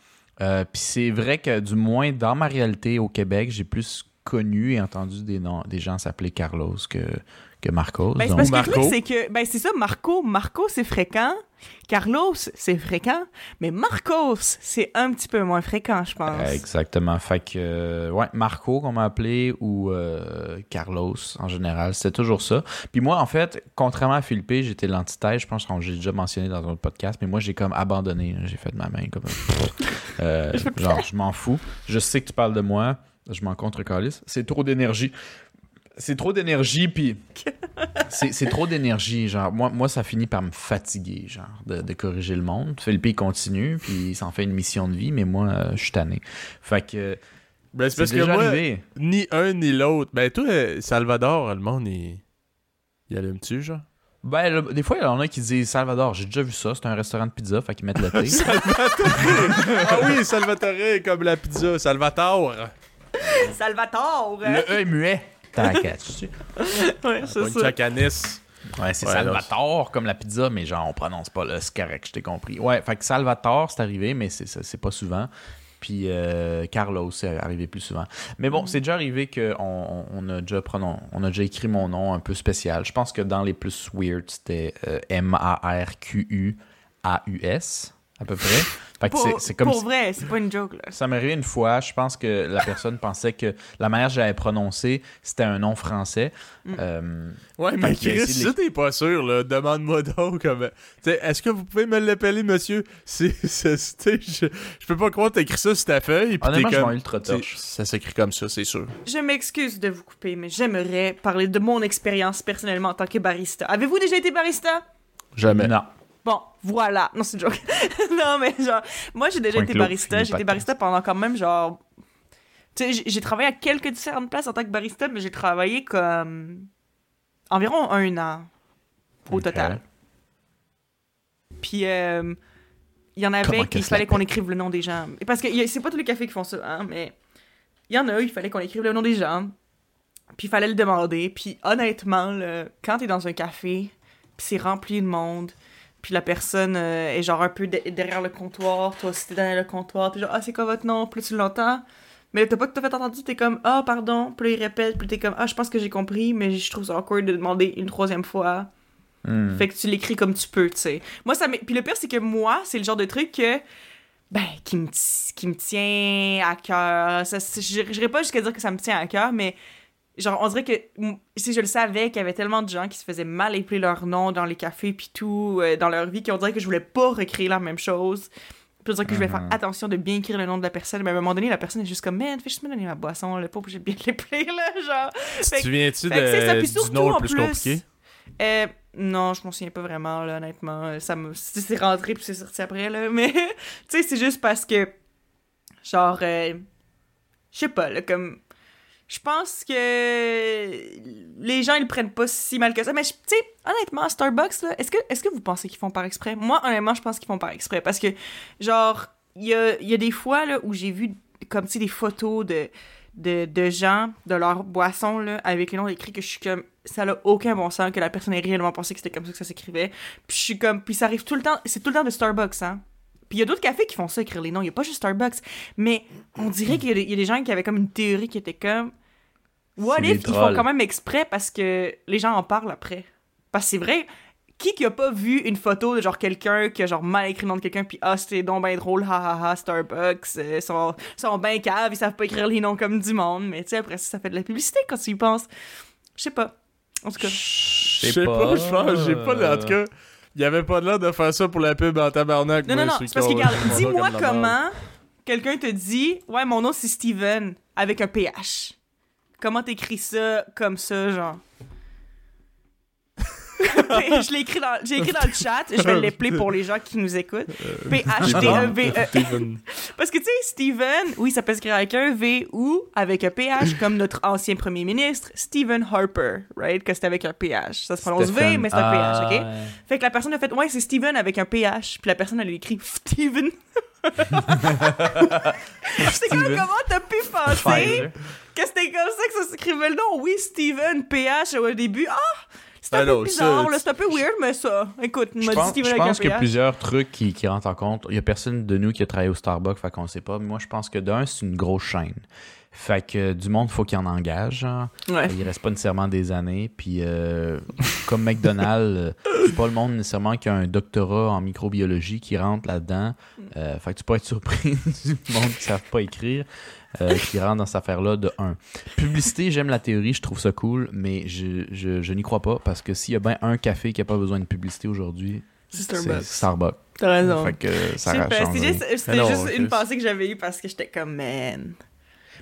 Euh, Puis c'est vrai que du moins dans ma réalité au Québec, j'ai plus connu et entendu des, noms, des gens s'appeler Carlos que, que Marcos. Ben, c'est Marco. c'est que, ben, c'est ça, Marco. Marco, c'est fréquent. Carlos, c'est fréquent, mais Marcos, c'est un petit peu moins fréquent, je pense. Exactement. Fait que, euh, ouais, Marco, qu'on m'a appelé, ou euh, Carlos, en général, c'était toujours ça. Puis moi, en fait, contrairement à Philippe, j'étais l'antithèse, je pense que j'ai déjà mentionné dans un autre podcast, mais moi, j'ai comme abandonné. J'ai fait de ma main comme [laughs] euh, genre, je m'en fous. Je sais que tu parles de moi, je m'en contre calice. C'est trop d'énergie c'est trop d'énergie, puis [laughs] c'est trop d'énergie. Genre, moi, moi, ça finit par me fatiguer, genre, de, corriger le monde. Philippe, il continue, puis il s'en fait une mission de vie, mais moi, euh, je suis tanné. Fait que. Ben, c'est parce que moi, ni un ni l'autre. Ben, toi, Salvador, le monde, il, il allume-tu, genre? Ben, des fois, il y en a qui disent Salvador, j'ai déjà vu ça, c'est un restaurant de pizza, fait qu'ils mettent le thé. [laughs] Salvatore! ah oui, Salvatore, comme la pizza. Salvatore! Salvatore! Le E est muet. T'inquiète, [laughs] Ouais, c'est ça. Ouais, c'est Salvatore comme la pizza, mais genre on prononce pas le c'est correct, je t'ai compris. Ouais, fait que Salvatore, c'est arrivé, mais c'est pas souvent. Puis euh, Carlos, c'est arrivé plus souvent. Mais bon, c'est déjà arrivé qu'on on a, déjà on a déjà écrit mon nom un peu spécial. Je pense que dans les plus weird, c'était euh, M-A-R-Q-U-A-U-S à peu près. pour, c'est comme pour vrai, c'est pas une joke. Là. Ça m'est arrivé une fois. Je pense que la personne pensait que la manière que j'avais prononcé, c'était un nom français. Mm. Euh, ouais, mais Chris, si t'es pas sûr, là, demande-moi donc. Comme... Est-ce que vous pouvez me l'appeler, monsieur? [laughs] C'est, je, je peux pas croire que t'as écrit ça sur ta feuille. Honnêtement, comme, je ultra touch. Ça s'écrit comme ça, c'est sûr. Je m'excuse de vous couper, mais j'aimerais parler de mon expérience personnellement en tant que barista. Avez-vous déjà été barista? Jamais. Non. Bon, voilà. Non, c'est une joke. [laughs] non, mais genre, moi, j'ai déjà été barista. J'ai été barista pendant quand même, genre. Tu sais, j'ai travaillé à quelques différentes places en tant que barista, mais j'ai travaillé comme. environ un an au total. Puis, euh, il y en avait qu'il fallait qu'on écrive le nom des gens. Parce que c'est pas tous les cafés qui font ça, hein, mais il y en a, il fallait qu'on écrive le nom des gens. Puis il fallait le demander. Puis honnêtement, quand t'es dans un café, puis c'est rempli de monde, puis la personne euh, est genre un peu derrière le comptoir, toi aussi t'es derrière le comptoir, t'es genre ah c'est quoi votre nom, plus tu l'entends, mais t'as pas tout à fait entendu, t'es comme ah pardon, puis il répète, puis t'es comme ah je pense que j'ai compris, mais je trouve ça awkward de demander une troisième fois. Hmm. Fait que tu l'écris comme tu peux, tu sais. Moi ça puis le pire c'est que moi c'est le genre de truc que ben qui me qui me tient à cœur. Je dirais pas jusqu'à dire que ça me tient à cœur, mais genre on dirait que si je le savais qu'il y avait tellement de gens qui se faisaient mal épeler leur nom dans les cafés puis tout euh, dans leur vie qu'on dirait que je voulais pas recréer la même chose puis dire que je vais faire mhm. attention de bien écrire le nom de la personne mais à un moment donné la personne est juste comme man fais juste me donner ma boisson le pauvre j'ai bien [laughs] l'épeler là genre tu te souviens-tu de, du nom le plus, compliqué? euh, non, je m'en souviens pas vraiment, là, honnêtement. Ça me... C'est rentré puis c'est sorti après, là. [laughs] Mais, tu sais, c'est juste parce que, genre, euh, je sais pas, là, comme je pense que les gens ils prennent pas si mal que ça mais tu sais honnêtement Starbucks est-ce que est-ce que vous pensez qu'ils font par exprès? Moi honnêtement je pense qu'ils font par exprès parce que genre il y a, y a des fois là où j'ai vu comme tu sais des photos de, de, de gens de leur boisson là avec les noms écrits que je suis comme ça n'a aucun bon sens que la personne ait réellement pensé que c'était comme ça que ça s'écrivait puis je suis comme puis ça arrive tout le temps c'est tout le temps de Starbucks hein puis il y a d'autres cafés qui font ça, écrire les noms. Il n'y a pas juste Starbucks. Mais on dirait qu'il y, a des gens qui avaient comme une théorie qui était comme What if ils font quand même exprès parce que les gens en parlent après? Parce que c'est vrai, qui qui a pas vu une photo de genre quelqu'un qui a genre mal écrit le nom de quelqu'un puis ah c'était donc ben drôle ha ha ha Starbucks euh, sont sont ben caves ils savent pas écrire les noms comme du monde mais tu sais après ça, ça fait de la publicité quand tu y penses. Je sais pas. En tout cas. Je sais pas je pense j'ai pas en tout cas il y avait pas de l'air de faire ça pour la pub en tabarnak non non non c'est parce que regarde [laughs] dis-moi comment quelqu'un te dit ouais mon nom c'est Steven avec un PH Comment t'écris ça comme ça, genre? [laughs] je l'ai écrit dans, j'ai écrit dans le chat, je vais l'appeler pour les gens qui nous écoutent. Euh, P-H-D-E-V-E. [laughs] Parce que tu sais, Steven, oui, ça peut s'écrire avec un V ou avec un PH, comme notre ancien premier ministre, Stephen Harper, right? Que c'était avec un PH. Ça se prononce V, mais c'est un PH, ok? Ah, fait que la personne a fait, ouais, c'est Steven avec un PH. Puis la personne, elle a écrit Steven. [laughs] [laughs] C'est comme comment t'as pu penser que c'était comme ça que ça s'écrivait le nom? Oui, Steven, PH au début. Ah! C'est un peu bizarre, c'est un peu weird, mais ça. Écoute, je pense, Steven je pense qu'il y a plusieurs trucs qui, rentrent en compte. Il y a personne de nous qui a travaillé au Starbucks, fait qu'on sait pas. Mais moi, je pense que d'un, c'est une grosse chaîne. Fait que du monde, faut qu'il en engage. genre. Ouais. Il reste pas nécessairement des années. Puis, euh, comme McDonald's, euh, c'est pas le monde nécessairement qui a un doctorat en microbiologie qui rentre là-dedans. Euh, fait que tu peux être surpris [laughs] du monde qui savent pas écrire, euh, qui rentre dans cette affaire-là de 1. Publicité, j'aime la théorie, je trouve ça cool, mais je, je, je n'y crois pas parce que s'il y a bien un café qui a pas besoin de publicité aujourd'hui, C'est Starbucks. Starbucks. T'as raison. Fait que ça Super, change C'était juste, une pensée que j'avais eue parce que j'étais comme, man.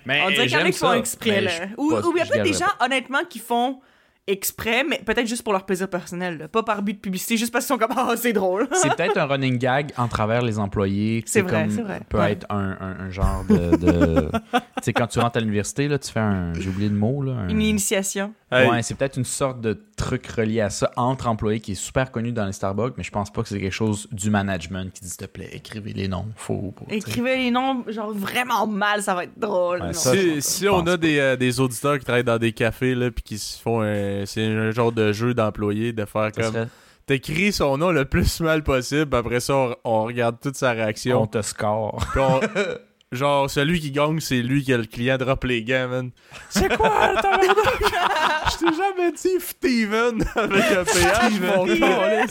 Mais On dirait qu'il y en a qui font exprès, là. Ou il y a peut-être des gens, honnêtement, qui font exprès, mais peut-être juste pour leur plaisir personnel. là. Pas par but de publicité, juste parce qu'ils sont comme, ah, c'est drôle. C'est [laughs] peut-être un running gag en travers les employés. C'est vrai, comme- c'est vrai. peut Ouais. être un, un- un genre de. de- [laughs] tu sais, quand tu rentres à l'université, là, tu fais un. J'ai oublié le mot, là. un- Une initiation. Hey, Ouais, c'est peut-être une sorte de truc relié à ça entre employés qui est super connu dans les Starbucks, mais je pense pas que c'est quelque chose du management qui dit s'il te plaît, écrivez les noms. Pour- sais. Écrivez les noms, genre vraiment mal, ça va être drôle. Ouais, ça, si si on a des, euh, des auditeurs qui travaillent dans des cafés là puis qui se font un, c'est un genre de jeu d'employés de faire Ça comme serait- t'écris son nom le plus mal possible après ça on, on regarde toute sa on réaction te score. Puis on- [laughs] genre celui qui gagne c'est lui qui a le client drop les gants man c'est quoi [laughs] je t'ai jamais dit Steven avec un PH mon. [laughs]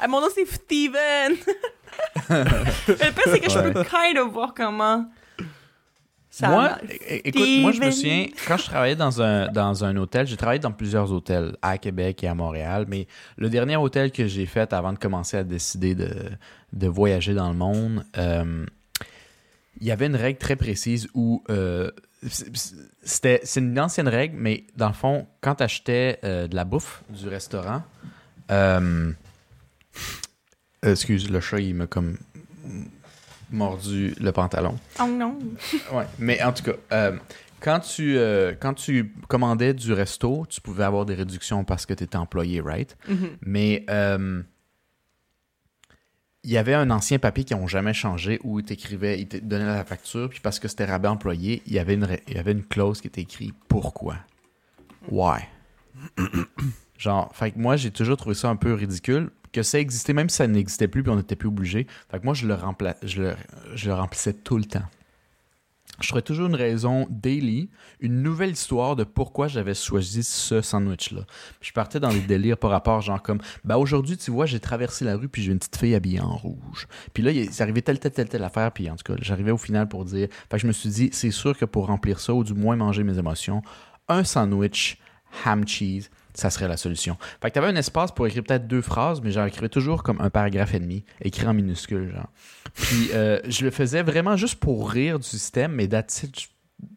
Ah, mon nom c'est Steven. le pire, c'est que je peux kind of voir comment. Ça moi, écoute, moi, je me souviens, quand je travaillais dans un, dans un hôtel, j'ai travaillé dans plusieurs hôtels à Québec et à Montréal, mais le dernier hôtel que j'ai fait avant de commencer à décider de, de voyager dans le monde, euh, il y avait une règle très précise où euh, c'était c'est une ancienne règle, mais dans le fond, quand tu achetais de la bouffe du restaurant, euh, excuse, le chat, il m'a comme mordu le pantalon. Oh non. [laughs] Ouais, mais en tout cas, euh, quand, tu, euh, quand tu commandais du resto, tu pouvais avoir des réductions parce que tu étais employé, right? Mhm. Mais euh, il y avait un ancien papier qui n'ont jamais changé où il t'écrivait, il te donnait la facture, puis parce que c'était rabais employé, il y avait une, il y avait une clause qui était écrite pourquoi? Why? [clears throat] Genre, fait que moi, j'ai toujours trouvé ça un peu ridicule. Que ça existait, même si ça n'existait plus, puis on n'était plus obligé. Fait que moi, je le, rempla- je, le, je le remplissais tout le temps. Je trouvais toujours une raison daily, une nouvelle histoire de pourquoi j'avais choisi ce sandwich-là. Je partais dans des délires par rapport, genre comme, bah aujourd'hui, tu vois, j'ai traversé la rue, puis j'ai une petite fille habillée en rouge. Puis là, il arrivé telle, telle, telle, telle affaire, puis en tout cas, j'arrivais au final pour dire, fait que je me suis dit, c'est sûr que pour remplir ça, ou du moins manger mes émotions, un sandwich ham cheese, ça serait la solution. Fait que t'avais un espace pour écrire peut-être deux phrases, mais j'en écrivais toujours comme un paragraphe et demi, écrit en minuscule, genre. Puis euh, je le faisais vraiment juste pour rire du système, mais it.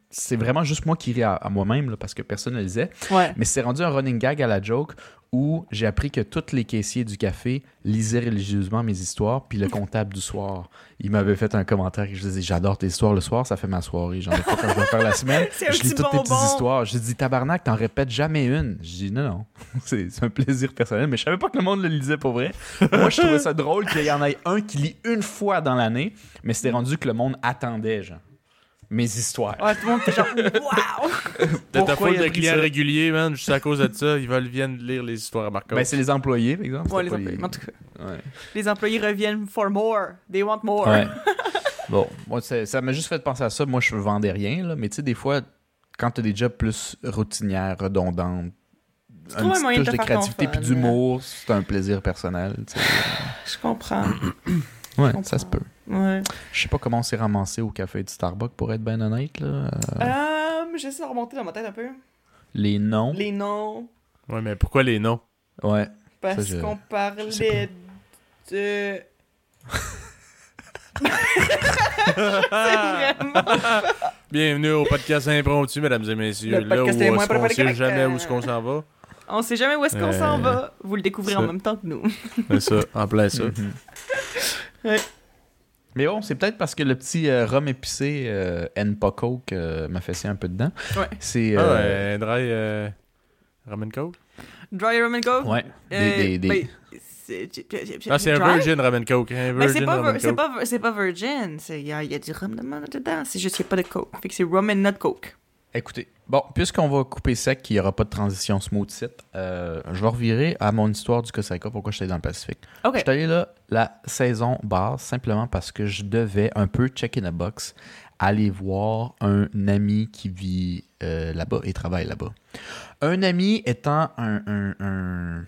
C'est vraiment juste moi qui ris à, à moi-même, parce que personne ne le disait. Ouais. Mais c'est rendu un running gag à la joke où j'ai appris que tous les caissiers du café lisaient religieusement mes histoires, puis le comptable du soir, il m'avait fait un commentaire que je disais j'adore tes histoires le soir, ça fait ma soirée. J'en ai pas quand je vais faire la semaine. [laughs] Je lis toutes tes petites histoires. J'ai dit tabarnak, t'en répètes jamais une. Je dis non, non, [laughs] c'est c'est un plaisir personnel, mais je savais pas que le monde le lisait pour vrai. Moi, je trouvais ça drôle qu'il y en ait un qui lit une fois dans l'année, mais c'était rendu que le monde attendait, genre, mes histoires. Ouais, tout le monde était genre, [laughs] waouh! T'as ta de clients réguliers, man, juste à cause de ça. Ils veulent viennent lire les histoires marquantes. Ben, c'est les employés, par exemple. Ouais, les employés. En tout cas, Ouais. les employés reviennent for more. They want more. Ouais. [laughs] bon, moi, ça m'a juste fait penser à ça. Moi, je vendais rien, là, mais tu sais, des fois, quand t'as des jobs plus routinières, redondantes, un de touche de ton créativité puis d'humour, c'est un plaisir personnel. tu sais. Je comprends. [clears throat] Ouais, ça se peut. Ouais. Je sais pas comment on s'est ramassé au café du Starbucks, pour être bien honnête. Là. Euh, Euh, J'essaie de remonter dans ma tête un peu. les noms. Les noms. Ouais, mais pourquoi les noms? Ouais. Parce je- qu'on parlait de. C'est [laughs] vraiment. Bienvenue au podcast impromptu, mesdames et messieurs. Le Là où est moins préparé sait jamais où est-ce qu'on s'en va? On sait jamais où est-ce qu'on Euh, s'en va. Vous le découvrez en même temps que nous. C'est ça, en plein ça. Mhm. Ouais. Mais bon, c'est peut-être parce que le petit euh, rhum épicé euh, N pas Coke euh, m'a fessé un peu dedans. Ouais. C'est. Ah euh, ouais, dry euh, ramen coke? Dry rum and coke? ouais. Euh, Des, des, des- ben, c'est Ah, c'est un dry? virgin ramen coke. Un Mais c'est pas, pas, c'est pas virgin. c'est- Il y y a du rhum de- dedans. C'est juste qu'il n'y a pas de coke. Fait que c'est rum and not coke. Écoutez, bon, puisqu'on va couper sec, qu'il n'y aura pas de transition smooth site, euh, je vais revirer à mon histoire du Costa Rica, pourquoi j'étais dans le Pacifique. Ok. Je suis allé là la saison basse simplement parce que je devais un peu check in a box aller voir un ami qui vit euh, là-bas et travaille là-bas. Un ami étant un, un, un,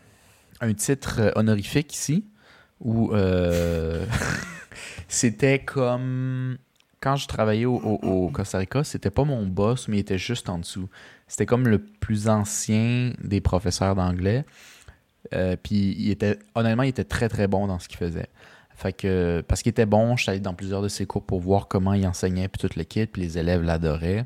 un titre honorifique ici, où euh, [laughs] c'était comme quand je travaillais au, Costa Rica, c'était pas mon boss, mais il était juste en dessous. C'était comme le plus ancien des professeurs d'anglais. Euh, puis il était, honnêtement, il était très très bon dans ce qu'il faisait. Fait que, parce qu'il était bon, je suis allé dans plusieurs de ses cours pour voir comment il enseignait, puis toute l'équipe, puis les élèves l'adoraient.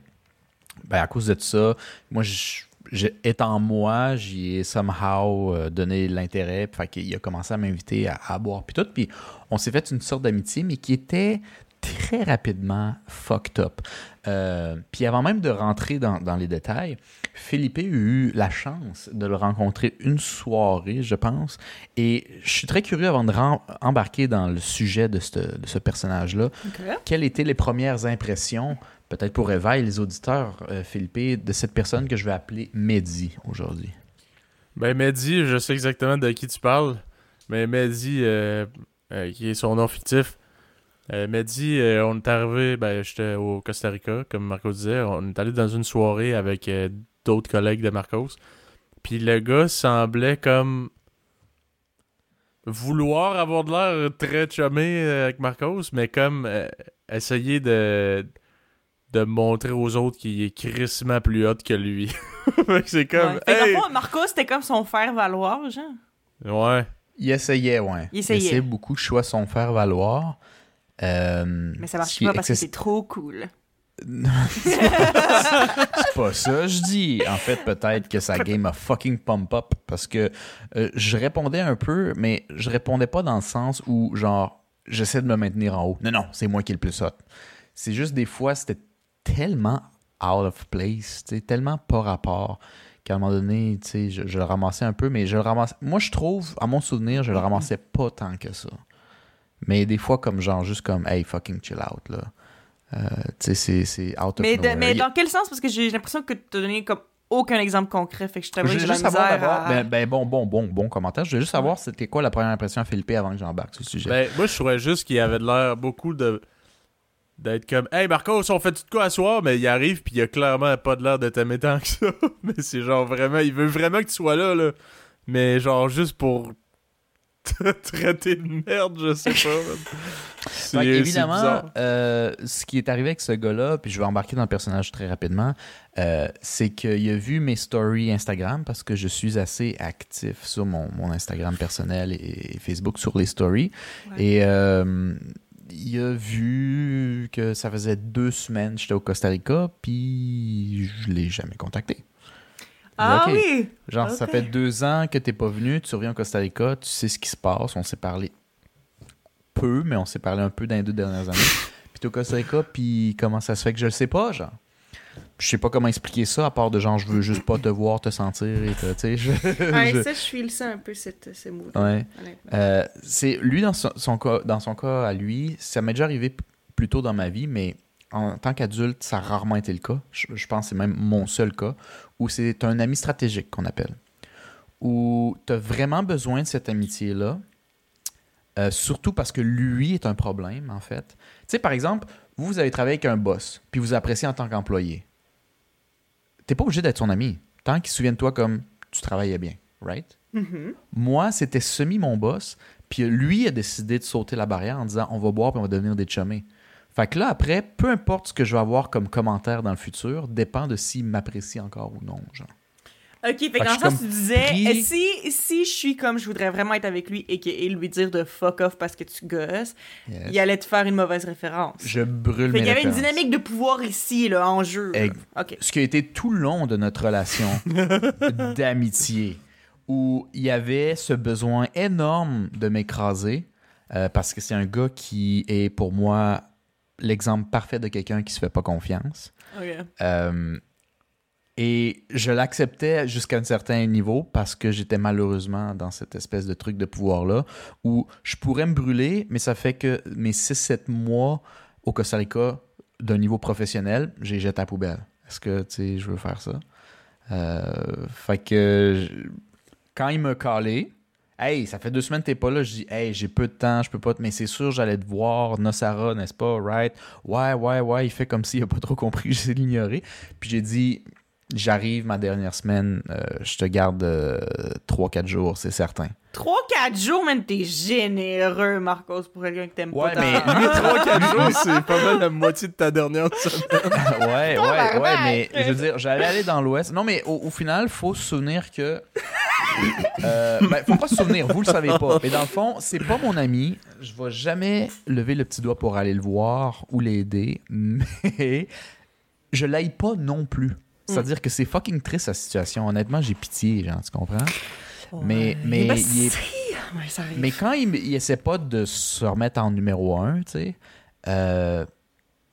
Ben, à cause de ça, moi, je- étant moi, j'y ai somehow euh, donné l'intérêt. Fait qu'il a commencé à m'inviter à, à boire, puis tout. Puis on s'est fait une sorte d'amitié, mais qui était très rapidement fucked up. Euh, puis avant même de rentrer dans, dans les détails, Philippe a eu la chance de le rencontrer une soirée, je pense. Et je suis très curieux avant de embarquer dans le sujet de ce, de ce personnage-là. Quelles étaient les premières impressions, peut-être pour Eva et les auditeurs, euh, Philippe, de cette personne que je vais appeler Mehdi aujourd'hui? Ben, Mehdi, je sais exactement de qui tu parles. Mais Mehdi, euh, euh, qui est son nom fictif, euh, Mehdi, euh, on est arrivé, ben, j'étais au Costa Rica, comme Marco disait. On est allé dans une soirée avec euh, d'autres collègues de Marcos. Puis le gars semblait comme vouloir avoir de l'air très chumé euh, avec Marcos, mais comme euh, essayer de de montrer aux autres qu'il est crissement plus hot que lui. [laughs] Fait que c'est comme Ouais. Hey! fond, Marco, c'était comme son faire valoir, genre. Ouais. Il essayait, ouais. Il essayait. beaucoup de choix son faire valoir. Euh, Mais ça marche pas parce que c'est trop cool. [laughs] C'est pas ça, je dis. En fait, peut-être que sa game a fucking pump up parce que euh, je répondais un peu, mais je répondais pas dans le sens où, genre, j'essaie de me maintenir en haut. Non, non, c'est moi qui est le plus hot. C'est juste des fois, c'était tellement out of place, tellement pas rapport qu'à un moment donné, tu sais, je, je le ramassais un peu, mais je le ramassais. Moi, je trouve, à mon souvenir, je le ramassais pas tant que ça. Mais des fois, comme genre, juste comme, hey, fucking chill out, là. Euh, tu sais, c'est- c'est out of Mais, de- nowhere. mais dans quel sens? Parce que j'ai l'impression que tu as donné comme aucun exemple concret. Fait que je t'avoue que j'ai juste à... ben, ben, bon, bon, bon, bon commentaire. Je veux juste savoir c'était quoi la première impression à Philippe avant que j'embarque sur le sujet. Ben, moi, je trouvais juste qu'il avait de l'air beaucoup de. d'être comme Hey Marcos, on fait tout de quoi à soir, mais il arrive, puis il a clairement pas de l'air de t'aimer tant que ça. [laughs] mais c'est genre vraiment. Il veut vraiment que tu sois là, là. Mais genre juste pour. [laughs] te traiter de merde, je sais pas. évidemment, euh, ce qui est arrivé avec ce gars-là, puis je vais embarquer dans le personnage très rapidement, euh, c'est qu'il a vu mes stories Instagram parce que je suis assez actif sur mon, mon Instagram personnel et, et Facebook sur les stories. Ouais. Et euh, il a vu que ça faisait deux semaines que j'étais au Costa Rica, puis je l'ai jamais contacté. Ah oui! Genre, ça fait deux ans que t'es pas venu, tu reviens au Costa Rica, tu sais ce qui se passe, on s'est parlé peu, mais on s'est parlé un peu dans les deux dernières années. [laughs] Puis t'es au Costa Rica, puis comment ça se fait que je le sais pas, genre? Je sais pas comment expliquer ça, à part de genre, je veux juste pas te voir, te sentir, et te, tu sais, je- Ouais, je- ça, je suis ça un peu, cette, ce mot Ouais. Euh, c'est lui dans son, son cas dans son cas à lui ça m'est déjà arrivé plus tôt dans ma vie mais en tant qu'adulte ça a rarement été le cas je, je pense que c'est même mon seul cas où c'est un ami stratégique qu'on appelle où tu as vraiment besoin de cette amitié là surtout parce que lui est un problème en fait tu sais par exemple vous vous avez travaillé avec un boss puis vous appréciez en tant qu'employé t'es pas obligé d'être son ami tant qu'il se souvienne de toi comme tu travaillais bien right? Mhm. moi, c'était semi mon boss, puis lui a décidé de sauter la barrière en disant on va boire puis on va devenir des chummés. Fait que là, après, peu importe ce que je vais avoir comme commentaire dans le futur, dépend de s'il m'apprécie encore ou non. Genre. Ok, fait que que dans je le suis sens, tu disais, pris- euh, si, si je suis comme je voudrais vraiment être avec lui et, que, et lui dire de fuck off parce que tu gosses, Yes. il allait te faire une mauvaise référence. Je brûle Fait mes qu'il y avait une dynamique de pouvoir ici, là, en jeu. Ce qui a été tout le long de notre relation [laughs] d'amitié, où il y avait ce besoin énorme de m'écraser, euh, parce que c'est un gars qui est pour moi l'exemple parfait de quelqu'un qui se fait pas confiance. Euh, et je l'acceptais jusqu'à un certain niveau parce que j'étais malheureusement dans cette espèce de truc de pouvoir-là où je pourrais me brûler, mais ça fait que mes 6-7 mois au Costa Rica d'un niveau professionnel, j'ai jeté à la poubelle. Est-ce que, tu sais, je veux faire ça? Euh, fait que quand il m'a calé, Hey, ça fait deux semaines que t'es pas là. Je dis, hey, j'ai peu de temps, je peux pas. te- Mais c'est sûr, j'allais te voir. Nosara, n'est-ce pas? Right? Ouais, ouais, ouais. Il fait comme s'il a pas trop compris. [laughs] J'essaie de l'ignorer. Puis j'ai dit, j'arrive ma dernière semaine. euh, je te garde euh, trois, quatre jours, c'est certain. 3-4 jours, man, t'es généreux, Marcos, pour quelqu'un que t'aimes Ouais, pas. mais tant. lui, 3-4 jours, c'est pas mal la moitié de ta dernière semaine. [laughs] ouais, ouais, ouais, mais je veux dire, j'allais aller dans l'Ouest. Non, mais au, au final, faut se souvenir que. Euh, ben, faut pas se souvenir, vous le savez pas. Mais dans le fond, c'est pas mon ami. Je vais jamais lever le petit doigt pour aller le voir ou l'aider, [laughs] mais je l'aille pas non plus. C'est-à-dire que c'est fucking triste sa situation. Honnêtement, j'ai pitié, genre, tu comprends? Mais, mais Ben, il est si. Ouais, ça arrive. mais quand il, il essaie pas de se remettre en numéro un, tu sais, euh,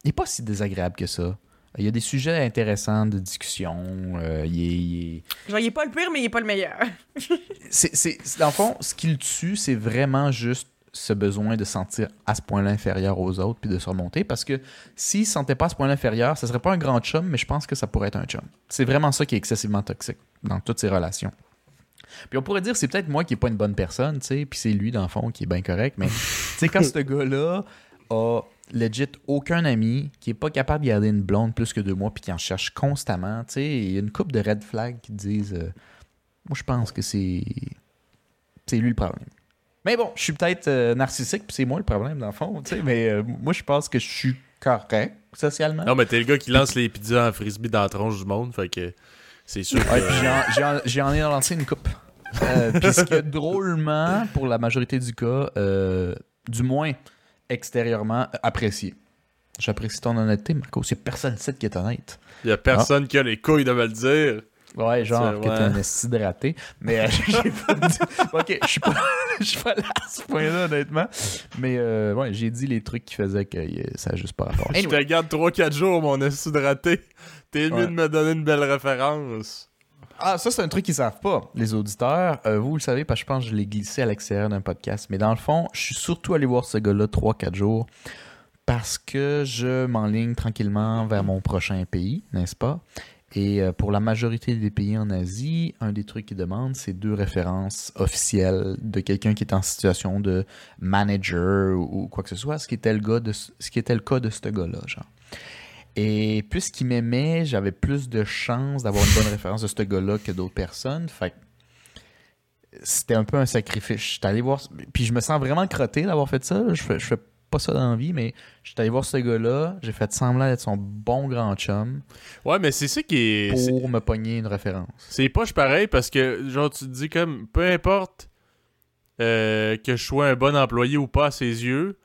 il est pas si désagréable que ça. Il y a des sujets intéressants de discussion. euh, il est- il est- Genre, il est pas le pire, mais il est pas le meilleur. [laughs] c'est, dans le fond, ce qui le tue, c'est vraiment juste ce besoin de sentir à ce point-là inférieur aux autres puis de se remonter. Parce que s'il se sentait pas à ce point-là inférieur, ça serait pas un grand chum, mais je pense que ça pourrait être un chum. C'est vraiment ça qui est excessivement toxique dans toutes ces relations. Puis on pourrait dire c'est peut-être moi qui est pas une bonne personne, tu sais, puis c'est lui dans le fond qui est bien correct, mais tu sais quand ce gars-là a legit aucun ami, qui est pas capable de garder une blonde plus que deux mois puis qui en cherche constamment, tu sais, il y a une coupe de red flags qui disent euh, moi je pense que c'est c'est lui le problème. Mais bon, je suis peut-être euh, narcissique puis c'est moi le problème dans le fond, tu sais, mais euh, moi je pense que je suis correct socialement. Non, mais t'es le gars qui lance les pizzas en frisbee dans la tronche du monde, fait que c'est sûr que... Ouais, puis j'en- ai lancé une coupe. Euh, puis ce que drôlement, pour la majorité du cas, euh, du moins extérieurement, apprécié. J'apprécie ton honnêteté, Marco. Il n'y a personne ici qui est honnête. y a personne qui a les couilles de me le dire. Ouais, genre que t'es ouais. un esti raté. Mais euh, [laughs] j'ai pas dit... Ok, je suis pas... Je suis pas là à ce point-là, honnêtement. Mais euh, ouais, j'ai dit les trucs qui faisaient que euh, ça n'a juste pas rapport. Je te Anyway. garde 3-4 jours, mon esti raté. T'es Ouais. de me donner une belle référence. Ah, ça, c'est un truc qu'ils savent pas, les auditeurs. Euh, vous, vous le savez, parce que je pense que je l'ai glissé à l'extérieur d'un podcast. Mais dans le fond, je suis surtout allé voir ce gars-là 3-4 jours parce que je m'enligne tranquillement vers mon prochain pays, n'est-ce pas? Et euh, pour la majorité des pays en Asie, un des trucs qu'ils demandent, c'est deux références officielles de quelqu'un qui est en situation de manager ou, quoi que ce soit, ce qui était le, gars de, ce qui était le cas de ce gars-là, genre. Et puisqu'il m'aimait, j'avais plus de chances d'avoir une bonne [laughs] référence de ce gars-là que d'autres personnes. Fait c'était un peu un sacrifice. J'étais allé voir. Puis je me sens vraiment crotté d'avoir fait ça. Je pas ça dans la vie, mais j'étais allé voir ce gars-là. J'ai fait semblant d'être son bon grand chum Ouais, mais c'est ça qui est... pour me pogner une référence. C'est poche pareil parce que, genre, tu te dis comme, peu importe euh, que je sois un bon employé ou pas à ses yeux,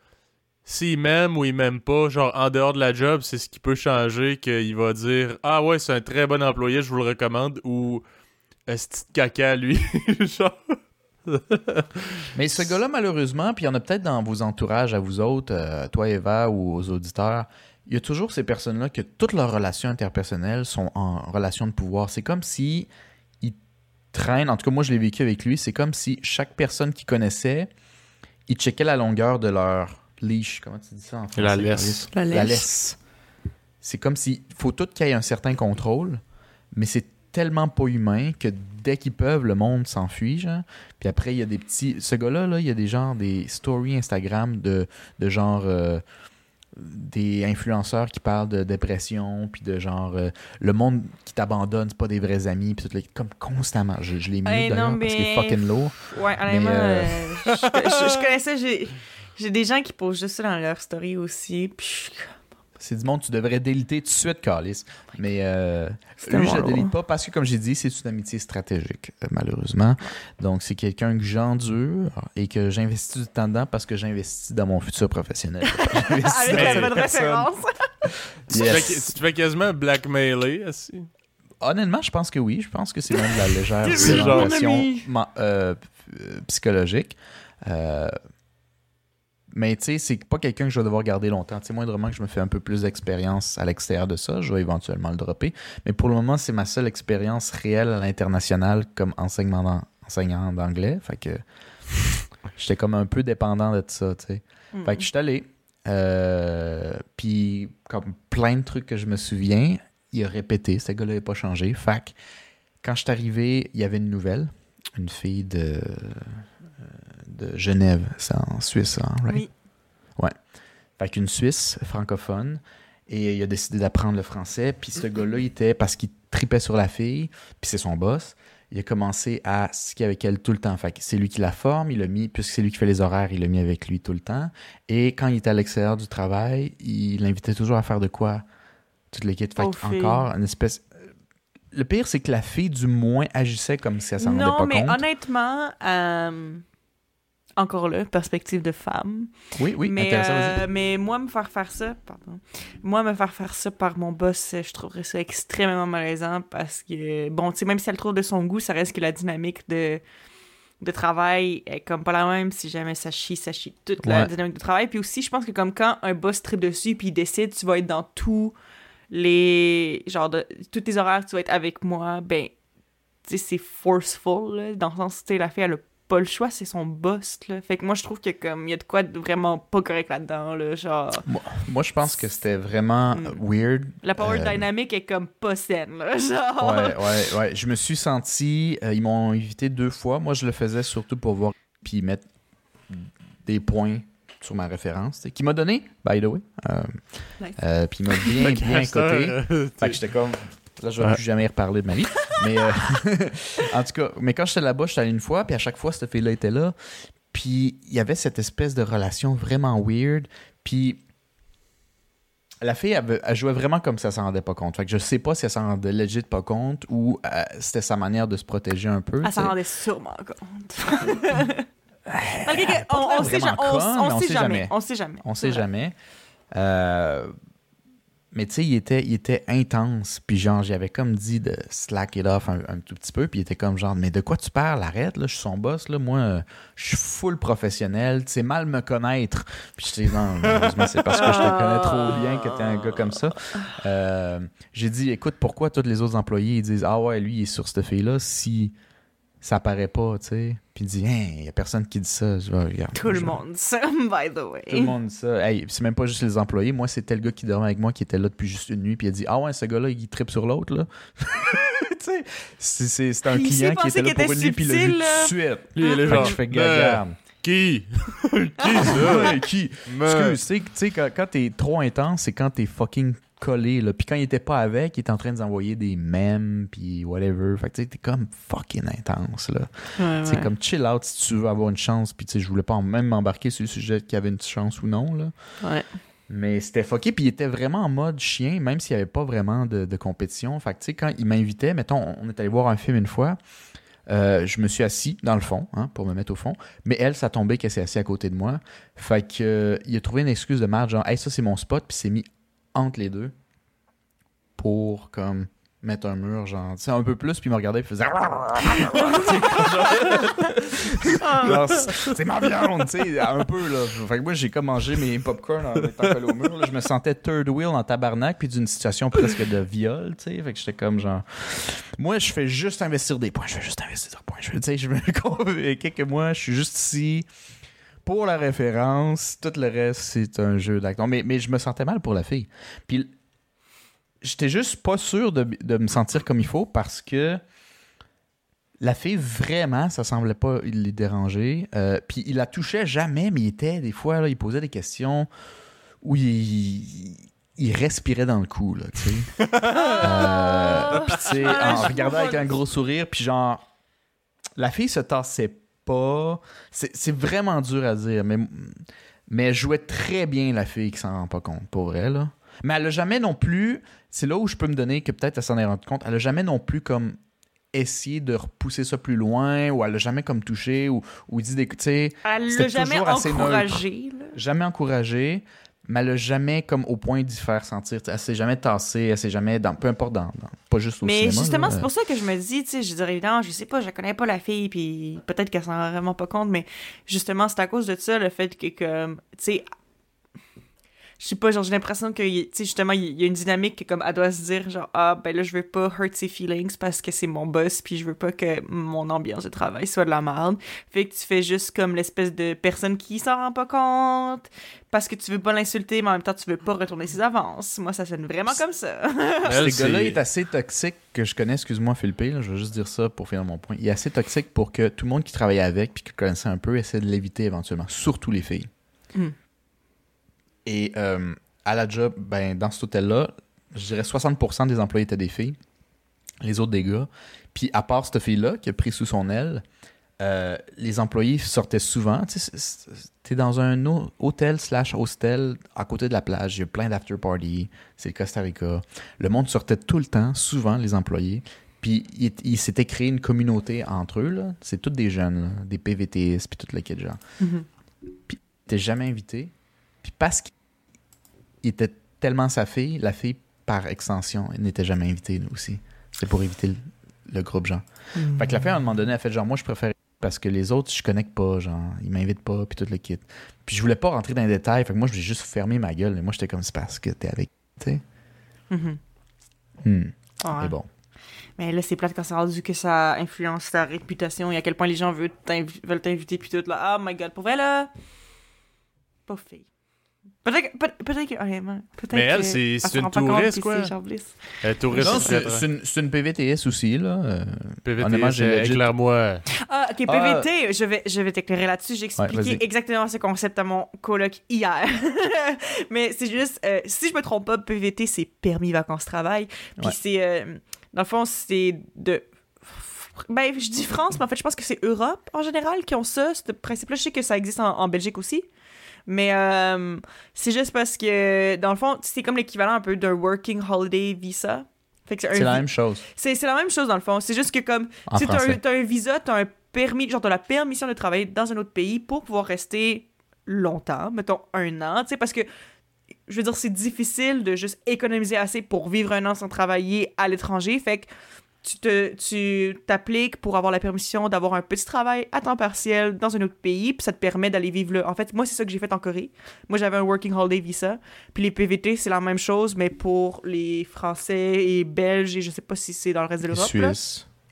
s'il m'aime ou il m'aime pas, genre, en dehors de la job, c'est ce qui peut changer, qu'il va dire, ah ouais, c'est un très bon employé, je vous le recommande, ou, est de caca, lui, [laughs] genre. [laughs] Mais ce gars-là, malheureusement, puis il y en a peut-être dans vos entourages à vous autres, euh, toi Eva ou aux auditeurs, il y a toujours ces personnes-là que toutes leurs relations interpersonnelles sont en relation de pouvoir. C'est comme si ils traînent, en tout cas moi je l'ai vécu avec lui, c'est comme si chaque personne qu'il connaissait, il checkait la longueur de leur leash. Comment tu dis ça en français? La laisse. La La laisse. C'est comme si faut tout qu'il y ait un certain contrôle, mais c'est tellement pas humain que dès qu'ils peuvent, le monde s'enfuit, genre. Puis après, il y a des petits... Ce gars-là, là, il y a des genres, des stories Instagram de, de genre... euh, des influenceurs qui parlent de dépression, puis de genre... euh, le monde qui t'abandonne, c'est pas des vrais amis, puis tout, comme constamment. Je, je l'ai mis Hey, d'ailleurs parce qu'il est fucking lourd. Ouais, honnêtement, euh, euh, je, je- [laughs] je connais ça. J'ai, j'ai des gens qui posent juste ça dans leur story aussi. Puis je suis comme, C'est du monde que tu devrais déliter tout de suite, Calis. Mais euh, lui, je le délite pas parce que, comme j'ai dit, c'est une amitié stratégique, euh, malheureusement. Donc, c'est quelqu'un que j'endure et que j'investis du temps dedans parce que j'investis dans mon futur professionnel. [laughs] Avec la bonne référence. [laughs] Tu, Yes. fais, tu te fais quasiment blackmailer, aussi. Honnêtement, je pense que oui. Je pense que c'est même de la légère [laughs] ma- euh, euh, psychologique. Euh, mais tu sais, c'est pas quelqu'un que je vais devoir garder longtemps. Tu sais, moindrement que je me fais un peu plus d'expérience à l'extérieur de ça, je vais éventuellement le dropper. Mais pour le moment, c'est ma seule expérience réelle à l'international comme enseignement enseignant d'anglais. Fait que [laughs] j'étais comme un peu dépendant de ça, tu sais. Fait que je suis allé. Euh, puis, comme plein de trucs que je me souviens, il a répété. Ce gars-là n'a pas changé. Fait que quand je suis arrivé, il y avait une nouvelle. Une fille de de Genève. C'est en Suisse, hein, right? Oui. Ouais. Fait qu'une Suisse francophone. Et il a décidé d'apprendre le français. Puis ce gars-là, il était parce qu'il tripait sur la fille, puis c'est son boss. Il a commencé à skier avec elle tout le temps. Fait que c'est lui qui la forme, il l'a mis, puisque c'est lui qui fait les horaires, il l'a mis avec lui tout le temps. Et quand il était à l'extérieur du travail, il l'invitait toujours à faire de quoi? Toute l'équipe. Fait filles. encore une espèce. Le pire, c'est que la fille, du moins, agissait comme si elle s'en rendait Non, pas mais compte. honnêtement, euh, encore là, perspective de femme. Oui, oui, mais, intéressant. euh, mais moi, me faire faire ça, pardon, moi, me faire faire ça par mon boss, je trouverais ça extrêmement malaisant parce que, bon, tu sais, même si elle le trouve de son goût, ça reste que la dynamique de, de travail est comme pas la même. Si jamais ça chie, ça chie toute la Ouais. dynamique de travail. Puis aussi, je pense que comme quand un boss tripe dessus puis il décide, tu vas être dans tous les, genre, de, tous tes horaires, tu vas être avec moi, ben, tu sais, c'est forceful, là, dans le sens, tu sais, la fille, elle a pas le choix, c'est son boss, là. Fait que moi, je trouve que, comme, il y a de quoi de vraiment pas correct là-dedans, là, genre... Moi, je pense que c'était vraiment Mm. weird. La power Euh, dynamic est comme pas saine, là, [laughs] genre... Ouais, ouais, ouais. Je me suis senti. euh, ils m'ont invité deux fois. Moi, je le faisais surtout pour voir. Puis mettre des points sur ma référence. Qui m'a donné, by the way. Euh, Nice. euh, puis il m'a bien, [laughs] bien coté. Fait que j'étais comme. Là, je vais Ouais. plus jamais y reparler de ma vie. Mais euh, [laughs] en tout cas, mais quand j'étais là-bas, j'étais allé une fois, puis à chaque fois, cette fille-là était là. Puis il y avait cette espèce de relation vraiment weird. Puis la fille, elle, elle jouait vraiment comme si elle s'en rendait pas compte. Fait que je sais pas si elle s'en rendait legit pas compte ou euh, c'était sa manière de se protéger un peu. Elle s'en rendait sûrement compte. [laughs] Malgré on, on on- sait jamais. jamais. On sait jamais. On sait jamais. Euh, mais tu sais, il était, il était intense. Puis genre, j'avais comme dit de slack it off un, tout petit peu. Puis il était comme genre, mais de quoi tu parles? Arrête, là, je suis son boss. Là. Moi, euh, je suis full professionnel. C'est mal me connaître. Puis je dis, non, malheureusement, c'est parce que je te connais trop bien que t'es un gars comme ça. Euh, J'ai dit, écoute, pourquoi tous les autres employés ils disent, ah ouais, lui, il est sur cette fille-là si ça paraît pas, tu sais? Puis il dit, hein, il y a personne qui dit ça. Je vais, regarde. Tout le monde, ça, [laughs] by the way. tout le monde dit ça. Hey, c'est même pas juste les employés. Moi, c'était le gars qui dormait avec moi qui était là depuis juste une nuit. Puis il a dit Ah ouais, ce gars-là, il tripe sur l'autre. là. [laughs] tu sais, c'est- c'est c'est un Il client qui était là pour était une nuit. Puis il l'a vu tout de suite. Lui, il est Fait que genre, je fais regarde. Qui? [laughs] Qui ça? Qui? Excuse, tu sais- tu sais, quand, quand t'es trop intense, c'est quand t'es fucking collé. Là. Puis quand il était pas avec, il était en train de nous envoyer des mèmes, puis whatever. Fait que tu sais, t'es comme fucking intense. là. Ouais, C'est ouais. comme chill out si tu veux avoir une chance. Puis tu sais, je voulais pas même m'embarquer sur le sujet qu'il y avait une chance ou non. Là. Ouais. Mais c'était fucké, puis il était vraiment en mode chien, même s'il n'y avait pas vraiment de, de compétition. Fait que, tu sais, quand il m'invitait, mettons, on est allé voir un film une fois, euh, je me suis assis dans le fond, hein, pour me mettre au fond, mais elle, ça tombait qu'elle s'est assise à côté de moi. Fait que, euh, il a trouvé une excuse de merde, genre, hey, ça c'est mon spot, puis s'est mis entre les deux pour, comme, mettre un mur, genre, tu sais, un peu plus, puis il me regardait, puis il faisait. Genre, c'est ma viande, tu sais, un peu, là. Fait que moi, j'ai comme mangé mes popcorn en étant collé au mur, là. Je me sentais third wheel en tabarnak, puis d'une situation presque de viol, tu sais. Fait que j'étais comme genre. Moi, je fais juste investir des points. Je fais juste investir des points. Je, tu sais, je me [laughs] convainc que moi, je suis juste ici pour la référence. Tout le reste, c'est un jeu d'acteur. Mais, mais je me sentais mal pour la fille. Puis j'étais juste pas sûr de, de me sentir comme il faut parce que la fille, vraiment, ça semblait pas les déranger. Euh, puis il la touchait jamais, mais il était, des fois, là, il posait des questions où il, il respirait dans le cou, là, tu sais. [laughs] Euh, puis, tu sais, Ah, en regardant avec un gros sourire, puis genre, la fille se tassait pas. C'est vraiment dur à dire, mais, mais elle jouait très bien, la fille, qui s'en rend pas compte, pour vrai, là. Mais elle a jamais non plus, c'est là où je peux me donner que peut-être elle s'en est rendue compte, elle a jamais non plus comme essayé de repousser ça plus loin, ou elle a jamais comme touché, ou, ou dit sais, Elle l'a encouragé, jamais encouragé, mais elle a jamais comme au point d'y faire sentir. Elle s'est jamais tassée, elle s'est jamais dans, peu importe dans, dans- pas juste au Mais cinéma. justement, c'est pour ça que je me dis, tu sais, je dirais évidemment, je sais pas, je connais pas la fille, puis peut-être qu'elle s'en rend vraiment pas compte, mais justement, c'est à cause de ça, le fait que, comme, tu sais, je sais pas, genre, j'ai l'impression que, tu sais, justement, il y a une dynamique que, comme, elle doit se dire, genre, ah, ben là, je veux pas hurt ses feelings parce que c'est mon boss, puis je veux pas que mon ambiance de travail soit de la merde. Fait que tu fais juste comme l'espèce de personne qui s'en rend pas compte parce que tu veux pas l'insulter, mais en même temps, tu veux pas retourner ses avances. Moi, ça sonne vraiment comme ça. Ce gars-là est assez toxique que je connais, excuse-moi Philippe, là, je vais juste dire ça pour finir mon point. Il est assez toxique pour que tout le monde qui travaillait avec puis qui le connaissait un peu essaie de l'éviter éventuellement, surtout les filles. Hmm. Et euh, à la job, ben, dans cet hôtel-là, je dirais 60% des employés étaient des filles, les autres des gars. Puis à part cette fille-là qui a pris sous son aile, euh, les employés sortaient souvent. Tu t'es dans un hôtel slash hostel à côté de la plage. Il y a plein d'after party. C'est le Costa Rica. Le monde sortait tout le temps, souvent les employés. Puis il, il s'était créé une communauté entre eux. C'est tous des jeunes, là, des PVTs, puis toute le kit genre. Mhm. Puis il était jamais invité. Puis parce qu'il était tellement sa fille, la fille par extension n'était jamais invitée là, aussi. C'était pour éviter le, le groupe genre. Fait que la fille, à un moment donné, a fait genre, moi, je préfère parce que les autres, je connecte pas, genre, ils m'invitent pas, puis tout le kit. Puis je voulais pas rentrer dans les détails, fait que moi, je voulais juste fermer ma gueule. Et moi, j'étais comme, c'est parce que t'es avec, tu sais. Mhm. Hmm. Mais bon. Mais là, c'est plate quand c'est rendu que ça influence ta réputation et à quel point les gens veulent t'invi- veulent t'inviter puis tout là. Oh my god, pour vrai là. Pas fille. Peut-être que- peut- peut-être que, honnêtement, peut-être Mais elle, c'est- une touriste, quoi. Elle touriste. C'est une, c'est une PVTS aussi, là. euh, PVT, honnêtement, j'ai c'est- legit- éclaire-moi. Ah, ok, Ah. PVT, je vais, je vais t'éclairer là-dessus. J'ai expliqué exactement ce concept à mon coloc hier. [laughs] Mais c'est juste, euh, si je me trompe pas, PVT, c'est permis vacances-travail. Puis Ouais. c'est, euh, dans le fond, c'est de. Ben, je dis France, mais en fait, je pense que c'est Europe en général qui ont ça, ce principe-là. Je sais que ça existe en, en Belgique aussi. Mais euh, c'est juste parce que, dans le fond, c'est comme l'équivalent un peu d'un Working Holiday Visa. C'est la même chose. c'est la même chose dans le fond. C'est juste que comme tu t'as un, visa, t'as un permis, genre t'as la permission de travailler dans un autre pays pour pouvoir rester longtemps, mettons un an, tu sais, parce que je veux dire, c'est difficile de juste économiser assez pour vivre un an sans travailler à l'étranger. Fait que tu tu t'appliques pour avoir la permission d'avoir un petit travail à temps partiel dans un autre pays, puis ça te permet d'aller vivre là. En fait, moi, c'est ça que j'ai fait en Corée. Moi, j'avais un Working Holiday Visa. Puis les PVT, c'est la même chose, mais pour les Français et Belges, et je sais pas si c'est dans le reste de l'Europe. là.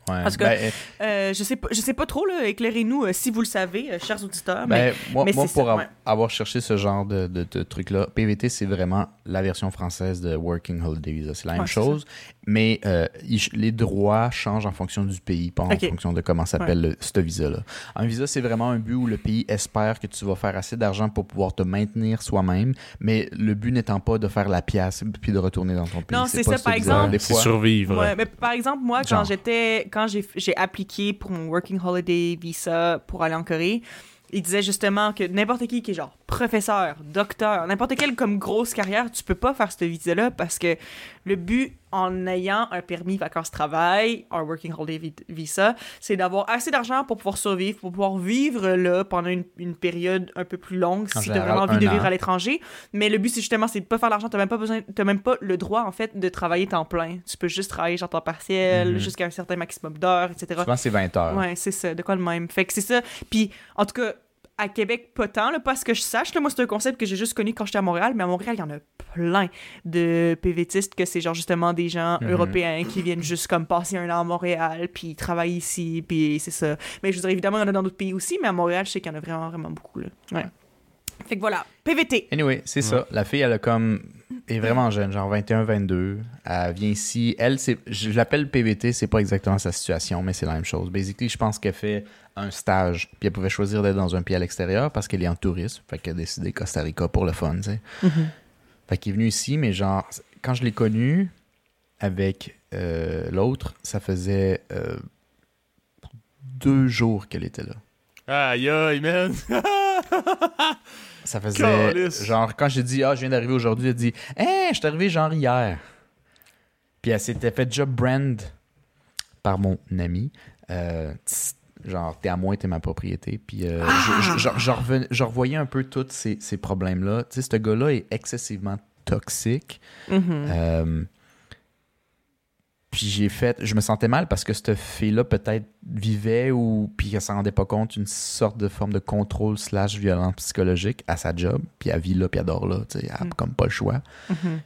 Ouais. Parce que- Ben, euh, je sais pas, je sais pas trop là. Éclairez-nous euh, si vous le savez, euh, chers auditeurs. mais Ben, moi, mais moi pour ça, av- ouais. avoir cherché ce genre de, de, de truc-là, PVT, c'est vraiment la version française de Working Holiday Visa. C'est la même Ouais, chose, mais euh, il les droits changent en fonction du pays, pas en fonction de comment s'appelle le- ce visa-là. Un visa, c'est vraiment un but où le pays espère que tu vas faire assez d'argent pour pouvoir te maintenir soi-même, mais le but n'étant pas de faire la pièce puis de retourner dans ton pays. Non, c'est ça, par exemple. C'est fois, survivre. Ouais, mais par exemple, moi, quand j'étais, quand j'ai, appliqué pour mon Working Holiday Visa pour aller en Corée, il disait justement que n'importe qui qui est genre professeur, docteur, n'importe quelle comme grosse carrière, tu peux pas faire ce visa-là parce que le but en ayant un permis vacances-travail, un Working Holiday vi- Visa, c'est d'avoir assez d'argent pour pouvoir survivre, pour pouvoir vivre là pendant une, une période un peu plus longue si tu as vraiment envie de vivre an. à l'étranger. Mais le but, c'est justement, c'est de pas faire l'argent. T'as même pas besoin, t'as même pas le droit, en fait, de travailler temps plein. Tu peux juste travailler genre temps partiel, Mhm. jusqu'à un certain maximum d'heures, etc. souvent, c'est 20 heures. Ouais, c'est ça, de quoi le même. Fait que c'est ça. Puis, en tout cas, à Québec, pas tant, là, pas à ce que je sache. Là, moi, c'est un concept que j'ai juste connu quand j'étais à Montréal, mais à Montréal, il y en a plein de PVTistes que c'est genre justement des gens Mhm. européens qui viennent juste comme passer un an à Montréal, puis travailler ici, puis c'est ça. Mais je veux dire, évidemment, il y en a dans d'autres pays aussi, mais à Montréal, je sais qu'il y en a vraiment, vraiment beaucoup, là. Ouais. Fait que voilà, PVT. Anyway, c'est ça. La fille, elle a comme. est vraiment jeune, genre 21, 22. Elle vient ici. Elle, c'est. Je l'appelle PVT, c'est pas exactement sa situation, mais c'est la même chose. Basically, je pense qu'elle fait un stage. Puis elle pouvait choisir d'être dans un pays à l'extérieur parce qu'elle est en tourisme. Fait qu'elle a décidé Costa Rica pour le fun, tu sais. Fait qu'elle est venue ici, mais genre, quand je l'ai connue avec euh, l'autre, ça faisait euh, deux jours qu'elle était là. Aïe, aïe, man. [laughs] [laughs] Ça faisait. Genre, quand j'ai dit, ah, je viens d'arriver aujourd'hui, elle a dit, hé, je suis arrivé genre hier. Puis elle s'était fait job brand par mon ami. Euh, tss, genre, t'es à moi, t'es ma propriété. Puis euh, je, je- je- je reven- je revoyais un peu tous ces, ces problèmes-là. Tu sais, ce gars-là est excessivement toxique. Mhm. Euh, Puis j'ai fait, je me sentais mal parce que cette fille-là peut-être vivait ou puis elle s'en rendait pas compte une sorte de forme de contrôle slash violence psychologique à sa job. Puis elle vit là, puis elle dort là, tu sais, elle a Mm. comme pas le choix. Mhm.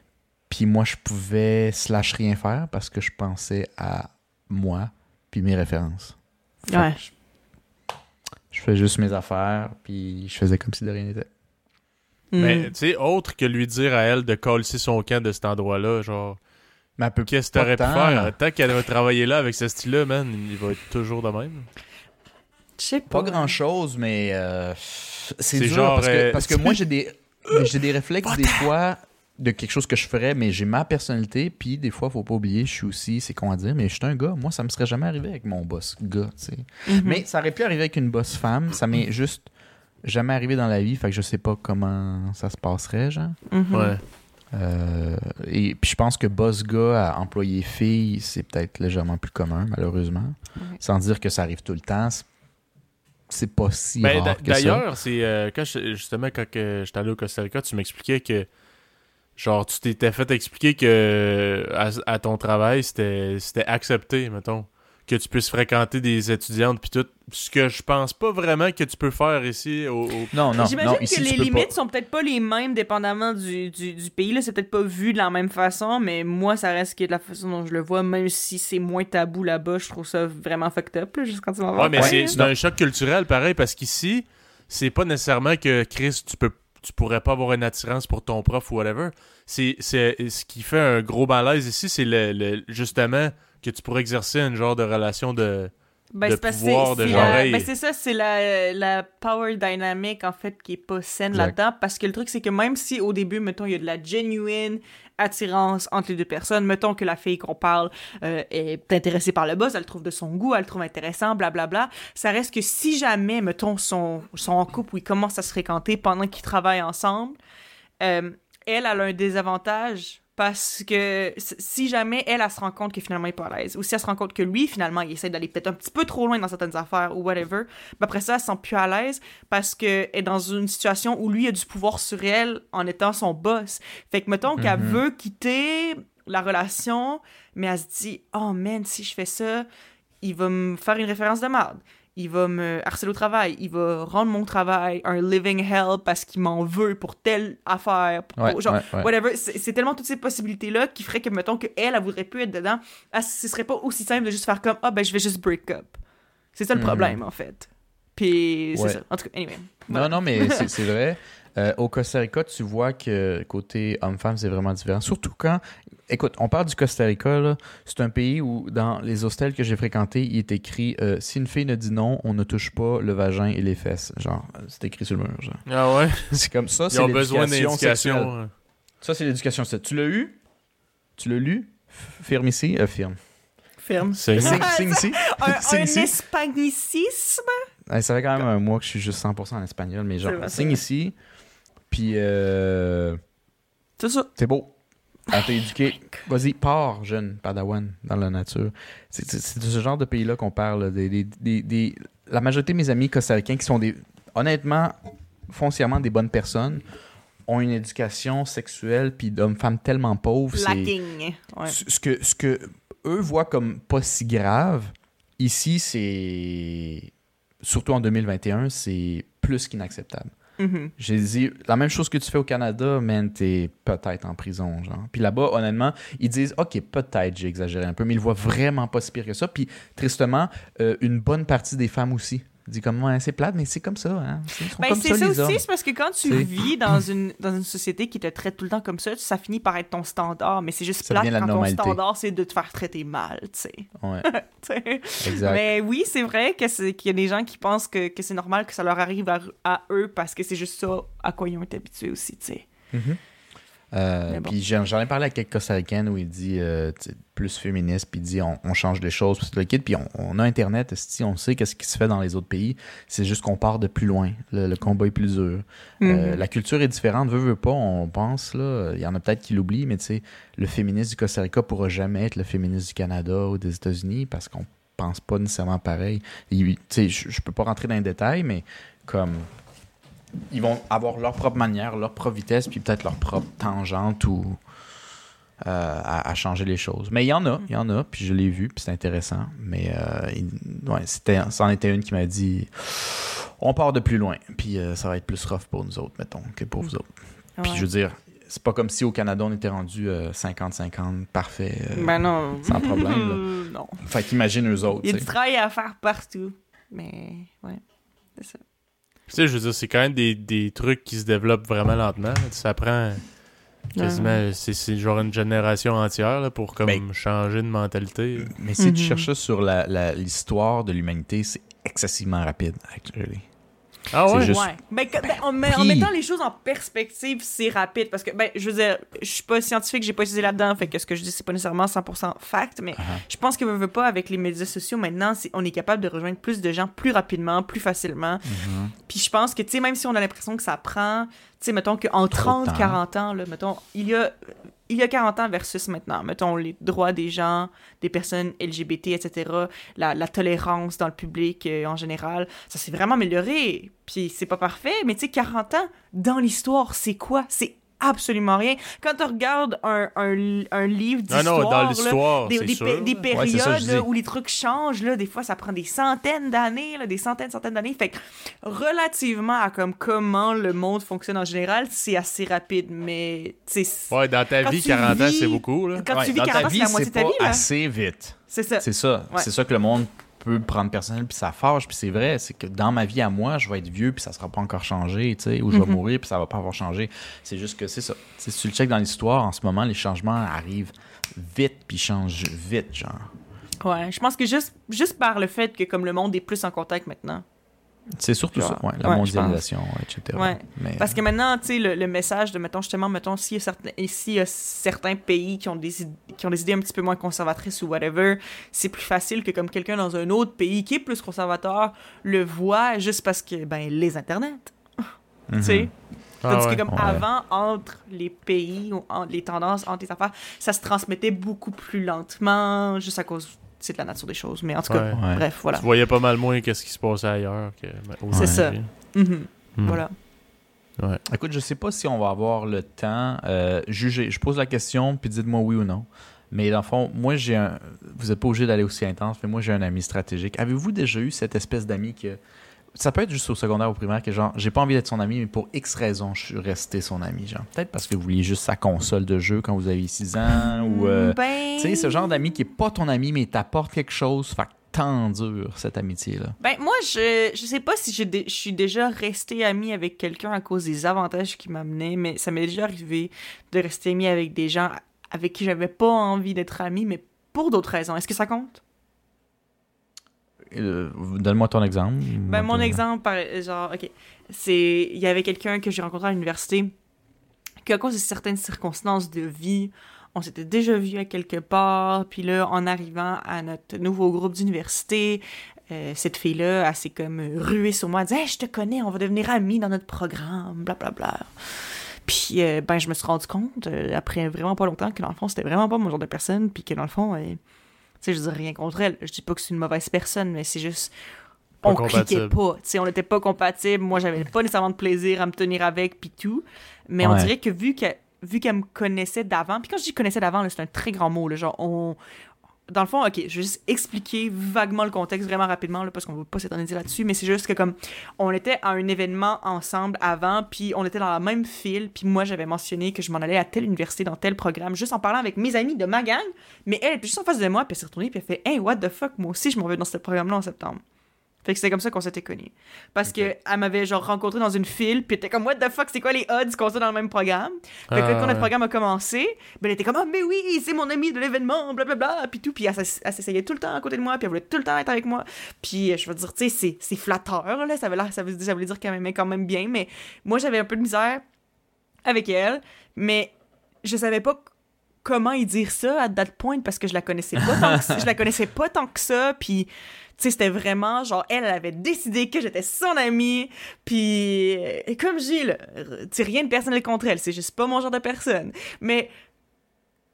Puis moi, je pouvais slash rien faire parce que je pensais à moi puis mes références. Fait Ouais. Je, je faisais juste mes affaires, puis je faisais comme si de rien n'était. Mais Mm. tu sais, autre que lui dire à elle de coller son camp de cet endroit-là, genre, Mais elle peut qu'est-ce que pas t'aurais pu tant. faire? Tant qu'elle va travailler là avec ce style-là, man, il va être toujours de même. Je sais pas. Pas grand chose, mais euh, c'est C'est dur genre, parce que, euh, parce que moi j'ai des j'ai des réflexes des fois de quelque chose que je ferais, mais j'ai ma personnalité, puis des fois faut pas oublier, je suis aussi, c'est con à dire, mais je suis un gars. Moi, ça me serait jamais arrivé avec mon boss gars, tu sais. Mhm. Mais ça aurait pu arriver avec une boss femme, ça m'est juste jamais arrivé dans la vie, fait que je sais pas comment ça se passerait, genre. Mhm. Ouais. Euh, et puis je pense que boss gars à employé fille, c'est peut-être légèrement plus commun, malheureusement. Ouais. Sans dire que ça arrive tout le temps, c'est- pas si Ben, rare d'a- que ça. D'ailleurs, c'est euh, quand je- justement quand que j'étais allé au Costa Rica, tu m'expliquais que genre tu t'étais fait expliquer que à, à ton travail c'était c'était accepté, mettons, que tu puisses fréquenter des étudiantes puis tout. Ce que je pense pas vraiment que tu peux faire ici au, au- Non, non, J'imagine non, que ici, les limites pas. sont peut-être pas les mêmes dépendamment du, du, du pays. Là, c'est peut-être pas vu de la même façon, mais moi, ça reste que de la façon dont je le vois, même si c'est moins tabou là-bas, je trouve ça vraiment fucked up, là, juste quand tu vas voir. Ouais, mais Ouais. c'est c'est un choc culturel pareil parce qu'ici, c'est pas nécessairement que Chris, tu peux tu pourrais pas avoir une attirance pour ton prof ou whatever. C'est c'est- ce qui fait un gros malaise ici, c'est le, le- justement que tu pourrais exercer un genre de relation de Ben, de c'est parce que pouvoir c'est- de c'est genre, ben, c'est ça, c'est la, la power dynamic, en fait, qui est pas saine Exact. là-dedans. Parce que le truc, c'est que même si au début, mettons, il y a de la genuine attirance entre les deux personnes, mettons que la fille qu'on parle euh, est intéressée par le boss, elle le trouve de son goût, elle le trouve intéressant, blablabla, ça reste que si jamais, mettons, sont, sont en couple ou ils commencent à se fréquenter pendant qu'ils travaillent ensemble, euh, elle, elle a un désavantage parce que si jamais elle, elle se rend compte que finalement il est pas à l'aise, ou si elle se rend compte que lui, finalement, il essaie d'aller peut-être un petit peu trop loin dans certaines affaires ou whatever, ben après ça, elle se sent plus à l'aise parce qu'elle est dans une situation où lui a du pouvoir sur elle en étant son boss. Fait que mettons qu'elle Mhm. veut quitter la relation, mais elle se dit « Oh man, si je fais ça, il va me faire une référence de merde. Il va me harceler au travail. Il va rendre mon travail un living hell parce qu'il m'en veut pour telle affaire. pour- Ouais, genre, ouais, ouais. whatever. C'est tellement toutes ces possibilités-là qui feraient que, mettons, qu'elle, elle voudrait plus être dedans. Ah, ce serait pas aussi simple de juste faire comme Ah, ben, je vais juste break up. C'est ça le Mhm. problème, en fait. Puis, c'est ça. En tout cas, anyway. Non, Voilà. non, mais [laughs] c'est c'est vrai. Euh, au Costa Rica, tu vois que côté homme-femme, c'est vraiment différent. Surtout quand. Écoute, on parle du Costa Rica, là. C'est un pays où, dans les hostels que j'ai fréquentés, il est écrit euh, si une fille ne dit non, on ne touche pas le vagin et les fesses. Genre, euh, c'est écrit sur le mur. Genre. Ah ouais, [laughs] C'est comme ça, ils c'est ont besoin hein. Ça, c'est l'éducation sexuelle. Tu l'as eu? Tu l'as lu? F- Firme ici euh, Firme. Ferme. C'est Signe, ici. [laughs] Un, un. Ouais, ça fait quand même un mois que je suis juste 100% en espagnol, mais genre, signe ici. Puis, euh, C'est ça. c'est beau. À t'éduquer. Vas-y, pars, jeune padawan, dans la nature. C'est- de ce genre de pays-là qu'on parle. là, Des, des- des- des- La majorité de mes amis costaricains qui sont des, honnêtement, foncièrement des bonnes personnes, ont une éducation sexuelle puis d'hommes-femmes tellement pauvres. Lacking. Ouais. ce que, ce que eux voient comme pas si grave, ici, c'est. Surtout en 2021, c'est plus qu'inacceptable. Mhm. J'ai dit, la même chose que tu fais au Canada, man, t'es peut-être en prison, genre. Puis là-bas, honnêtement, ils disent, OK, peut-être j'ai exagéré un peu, mais ils voient vraiment pas si pire que ça. Puis, tristement, euh, une bonne partie des femmes aussi. Dit comme, ouais, c'est plate, mais c'est comme ça, hein. C'est sont Ben, c'est ça, hommes. aussi, c'est parce que quand tu vis dans une, dans une société qui te traite tout le temps comme ça, ça finit par être ton standard, mais c'est juste Ça plate quand normalité. ton standard, c'est de te faire traiter mal, tu sais. Ouais, [laughs] exact. Mais oui, c'est vrai que c'est- qu'il y a des gens qui pensent que, que c'est normal que ça leur arrive à, à eux parce que c'est juste ça à quoi ils ont été habitués aussi, tu sais. Mhm. Euh, bon. Puis j'en ai parlé avec quelques Costaricaines où il dit euh, plus féministe, puis il dit on, on change des choses, puis le kit, puis on, on a Internet, si on sait qu'est-ce qui se fait dans les autres pays, c'est juste qu'on part de plus loin. Le, le combat est plus dur. Euh, Mhm. la culture est différente, veut, veut pas, on pense, là, il y en a peut-être qui l'oublient, mais tu sais, le féministe du Costa Rica pourra jamais être le féministe du Canada ou des États-Unis parce qu'on pense pas nécessairement pareil. Il- Tu sais, je je peux pas rentrer dans les détails, mais comme ils vont avoir leur propre manière, leur propre vitesse, puis peut-être leur propre tangente ou euh, à, à changer les choses. Mais il y en a, il y en a, puis je l'ai vu, puis c'est intéressant. Mais euh, il- ouais, c'était, c'en était une qui m'a dit on part de plus loin, puis euh, ça va être plus rough pour nous autres, mettons, que pour vous autres. Puis je veux dire, c'est pas comme si au Canada on était rendu euh, 50-50, parfait. Ben non. sans problème, [laughs] non. Fait qu'imagine eux autres. Il y a du travail à faire partout. Mais, ouais. C'est ça. Tu sais, je veux dire, c'est quand même des, des trucs qui se développent vraiment lentement. Ça prend quasiment... C'est c'est genre une génération entière là, pour comme Ben- changer de mentalité. Mais si tu Mhm. cherches ça sur la- la- l'histoire de l'humanité, c'est excessivement rapide, actually. Ah ouais? juste- Ouais. Ben, ben, en, mettant les choses en perspective, c'est rapide. Parce que, ben, je veux dire, je suis pas scientifique, j'ai pas étudié là-dedans, fait que ce que je dis, c'est pas nécessairement 100% fact, mais Uh-huh. je pense que veut, veut pas, avec les médias sociaux, maintenant, on est capable de rejoindre plus de gens plus rapidement, plus facilement. Mhm. Puis je pense que, tu sais, même si on a l'impression que ça prend, tu sais, mettons qu'en Trop de 30, temps. 40 ans, là, mettons, il y a, il y a 40 ans versus maintenant, mettons, les droits des gens, des personnes LGBT, etc., la, tolérance dans le public euh, en général, ça s'est vraiment amélioré. Puis c'est pas parfait, mais tu sais, 40 ans, dans l'histoire, c'est quoi? C'est absolument rien. Quand tu regardes un, un, un livre d'histoire, des, des, sûr. pé- des Ouais, c'est ça, périodes là, où les trucs changent, là, des fois ça prend des centaines d'années, là, des centaines, centaines d'années. Fait que relativement à comme comment le monde fonctionne en général, c'est assez rapide, mais Ouais, dans ta vie, tu 40 ans, c'est beaucoup. Là. quand Ouais, tu vis dans 40 ta ans, c'est vie, la moitié c'est de ta pas vie, là. assez vite. C'est ça. C'est ça. Ouais. C'est ça que le monde peut prendre personnel, puis ça fâche, puis c'est vrai. C'est que dans ma vie à moi, je vais être vieux, puis ça sera pas encore changé, tu sais, ou je vais Mhm. mourir, puis ça va pas avoir changé. C'est juste que c'est ça. Si tu le checkes dans l'histoire, en ce moment, les changements arrivent vite, puis changent vite, genre. Ouais, je pense que juste, juste par le fait que comme le monde est plus en contact maintenant. C'est surtout Genre, ça, ouais, la ouais, mondialisation, etc. Ouais. Mais, Parce que maintenant, tu sais, le, le message de, mettons, justement, mettons, s'il y, a certains- y a certains pays qui ont, des, qui ont des idées un petit peu moins conservatrices ou whatever, c'est plus facile que comme quelqu'un dans un autre pays qui est plus conservateur le voit juste parce que, ben, les internets, [laughs] tu sais? Ah Tandis ouais. que comme Ouais. avant, entre les pays, ou entre les tendances, entre les affaires, ça se transmettait beaucoup plus lentement, juste à cause c'est de la nature des choses. Mais en tout cas, Ouais. Ouais. bref, voilà. Tu voyais pas mal moins qu'est-ce qui se passait ailleurs. Que, ben, C'est ça. Mhm. Hmm. Voilà. Ouais. Écoute, je sais pas si on va avoir le temps. Euh, jugez. Je pose la question, puis dites-moi oui ou non. Mais dans le fond, moi, j'ai un. Vous n'êtes pas obligé d'aller aussi intense, mais moi, j'ai un ami stratégique. Avez-vous déjà eu cette espèce d'ami que. Ça peut être juste au secondaire ou au primaire, que genre, j'ai pas envie d'être son ami, mais pour X raisons, je suis resté son ami. Genre, peut-être parce que vous vouliez juste sa console de jeu quand vous aviez 6 ans, ou. euh, ben... Tu sais, ce genre d'ami qui est pas ton ami, mais t'apporte quelque chose. Fait que t'endures cette amitié-là. Ben, moi, je, je sais pas si dé- je suis déjà resté amie avec quelqu'un à cause des avantages qu'il m'amenait, mais ça m'est déjà arrivé de rester amie avec des gens avec qui j'avais pas envie d'être amie, mais pour d'autres raisons. Est-ce que ça compte? Euh, Donne-moi ton exemple. Ben, mon Ton- exemple, par, genre, ok, c'est, il y avait quelqu'un que j'ai rencontré à l'université, qu'à cause de certaines circonstances de vie, on s'était déjà vu à quelque part, puis là, en arrivant à notre nouveau groupe d'université, euh, cette fille-là, elle s'est comme ruée sur moi, elle dit Hey, je te connais, on va devenir amis dans notre programme, blablabla. Puis, euh, ben, je me suis rendu compte, euh, après vraiment pas longtemps, que dans le fond, c'était vraiment pas mon genre de personne, puis que dans le fond, tu sais, je dis rien contre elle. Je dis pas que c'est une mauvaise personne, mais c'est juste. Pas on cliquait pas. Tu sais, on n'était pas compatibles. Moi, j'avais pas nécessairement de plaisir à me tenir avec, puis tout. Mais on dirait que vu qu'elle vu qu'elle me connaissait d'avant, puis quand je dis connaissait d'avant, c'est un très grand mot. Là, genre, on. Dans le fond, ok, je vais juste expliquer vaguement le contexte vraiment rapidement, là, parce qu'on ne veut pas s'éterniser là-dessus, mais c'est juste que comme on était à un événement ensemble avant, puis on était dans la même file, puis moi j'avais mentionné que je m'en allais à telle université dans tel programme, juste en parlant avec mes amis de ma gang, mais elle était juste en face de moi, puis elle s'est retournée, puis elle fait Hey, what the fuck, moi aussi je m'en vais dans ce programme-là en septembre. Fait que c'est comme ça qu'on s'était connus. Parce que elle m'avait genre rencontré dans une file, puis elle était comme What the fuck, c'est quoi les odds qu'on soit dans le même programme? Fait que Ah, quand notre programme a commencé, ben elle était comme Ah, mais oui, c'est mon ami de l'événement, blablabla, puis tout. Puis elle, s'essayait tout le temps à côté de moi, puis elle voulait tout le temps être avec moi. Puis euh, je veux dire, tu sais, c'est- flatteur, là. Ça, veut ça, veut, ça voulait dire qu'elle m'aimait quand même bien, mais moi, j'avais un peu de misère avec elle, mais je savais pas comment y dire ça à date point parce que je la connaissais pas tant que je la connaissais pas tant que ça puis tu sais c'était vraiment genre elle elle avait décidé que j'étais son amie puis euh, et comme là tu rien de personnel contre elle c'est juste pas mon genre de personne. Mais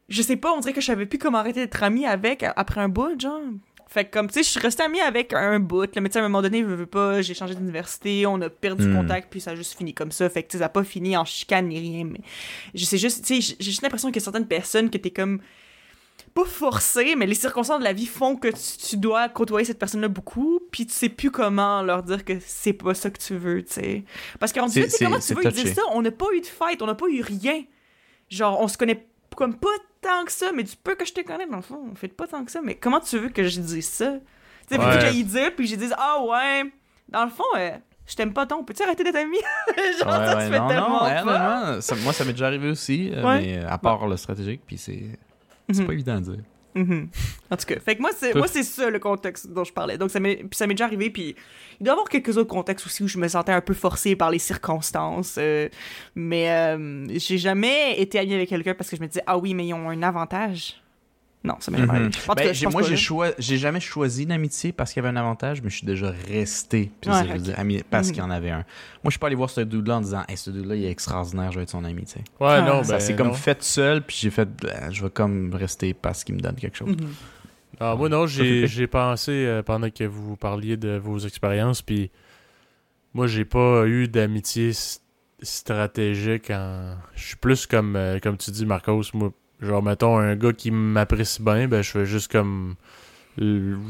je sais pas on dirait que je savais plus comment arrêter d'être amie avec après un bout genre Fait que comme, tu sais, je suis restée amie avec un bout. Le médecin, à un moment donné, veut, veut pas, j'ai changé d'université, on a perdu Hmm. contact, puis ça a juste fini comme ça. Fait que, tu sais, ça a pas fini en chicane ni rien, mais je sais juste, tu sais, j'ai- juste l'impression qu'il y a certaines personnes que t'es comme, pas forcé, mais les circonstances de la vie font que tu, tu dois côtoyer cette personne-là beaucoup, puis tu sais plus comment leur dire que c'est pas ça que tu veux, tu sais. Parce qu'en fait, comment tu veux dire ça? On n'a pas eu de fight, on n'a pas eu rien. Genre, on se connaît comme pas tant que ça, mais du peu que je te connais, dans le fond, on fait pas tant que ça, mais comment tu veux que je dise ça? Tu sais, Ouais. puis que j'aille dire, puis je dise, ah ouais, dans le fond, euh, je t'aime pas tant, peux-tu arrêter d'être ami? [laughs] Genre, Ouais, ça ouais, se fait non, tellement non, honnêtement, ça- moi, ça m'est déjà arrivé aussi, euh, mais à part le stratégique, puis c'est c'est Mhm. pas évident à dire. Mhm. En tout cas, fait que moi c'est moi c'est ça le contexte dont je parlais. Donc ça m'est puis ça m'est déjà arrivé puis il doit y avoir quelques autres contextes aussi où je me sentais un peu forcée par les circonstances euh, mais euh, j'ai jamais été amie avec quelqu'un parce que je me disais ah oui mais ils ont un avantage. Non, ça m'est jamais arrivé. En tout Ben, cas, je j'ai- pense moi, pas, j'ai là. choi- j'ai jamais choisi l'amitié parce qu'il y avait un avantage, mais je suis déjà resté puis Ouais, dire, ami parce Mhm. qu'il y en avait un. Moi, je suis pas allé voir ce dude-là en disant hey, ce dude-là, il est extraordinaire, je vais être son ami, tu sais. Ouais, Ah. non, ça ben, s'est comme non. fait seul, puis j'ai fait Ben, je vais comme rester parce qu'il me donne quelque chose. Mhm. Ah, moi, non, j'ai pensé euh, pendant que vous parliez de vos expériences, puis moi, j'ai pas eu d'amitié stratégique. En... Je suis plus comme, euh, comme tu dis, Marcos. Moi, genre, mettons, un gars qui m'apprécie bien, ben, je fais juste comme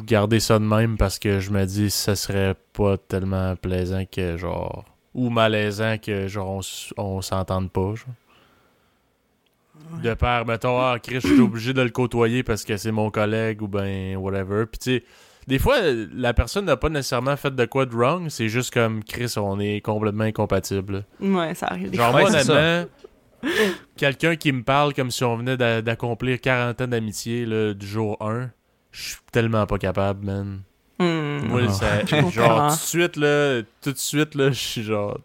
garder ça de même parce que je me dis ça serait pas tellement plaisant que, genre, ou malaisant que, genre, on, on s'entende pas, genre. De part, mettons, ah, Chris, je suis obligé de le côtoyer parce que c'est mon collègue ou ben, whatever. Puis, tu sais, des fois, la personne n'a pas nécessairement fait de quoi de wrong, c'est juste comme Chris, on est complètement incompatibles. Ouais, ça arrive. des Genre, Ouais, moi, honnêtement, [laughs] quelqu'un qui me parle comme si on venait d'a- d'accomplir 40 ans d'amitié du jour 1, je suis tellement pas capable, man. Hmm. Moi, Ah. ça- [laughs] genre, tout de suite, là, tout de suite, là, je suis genre,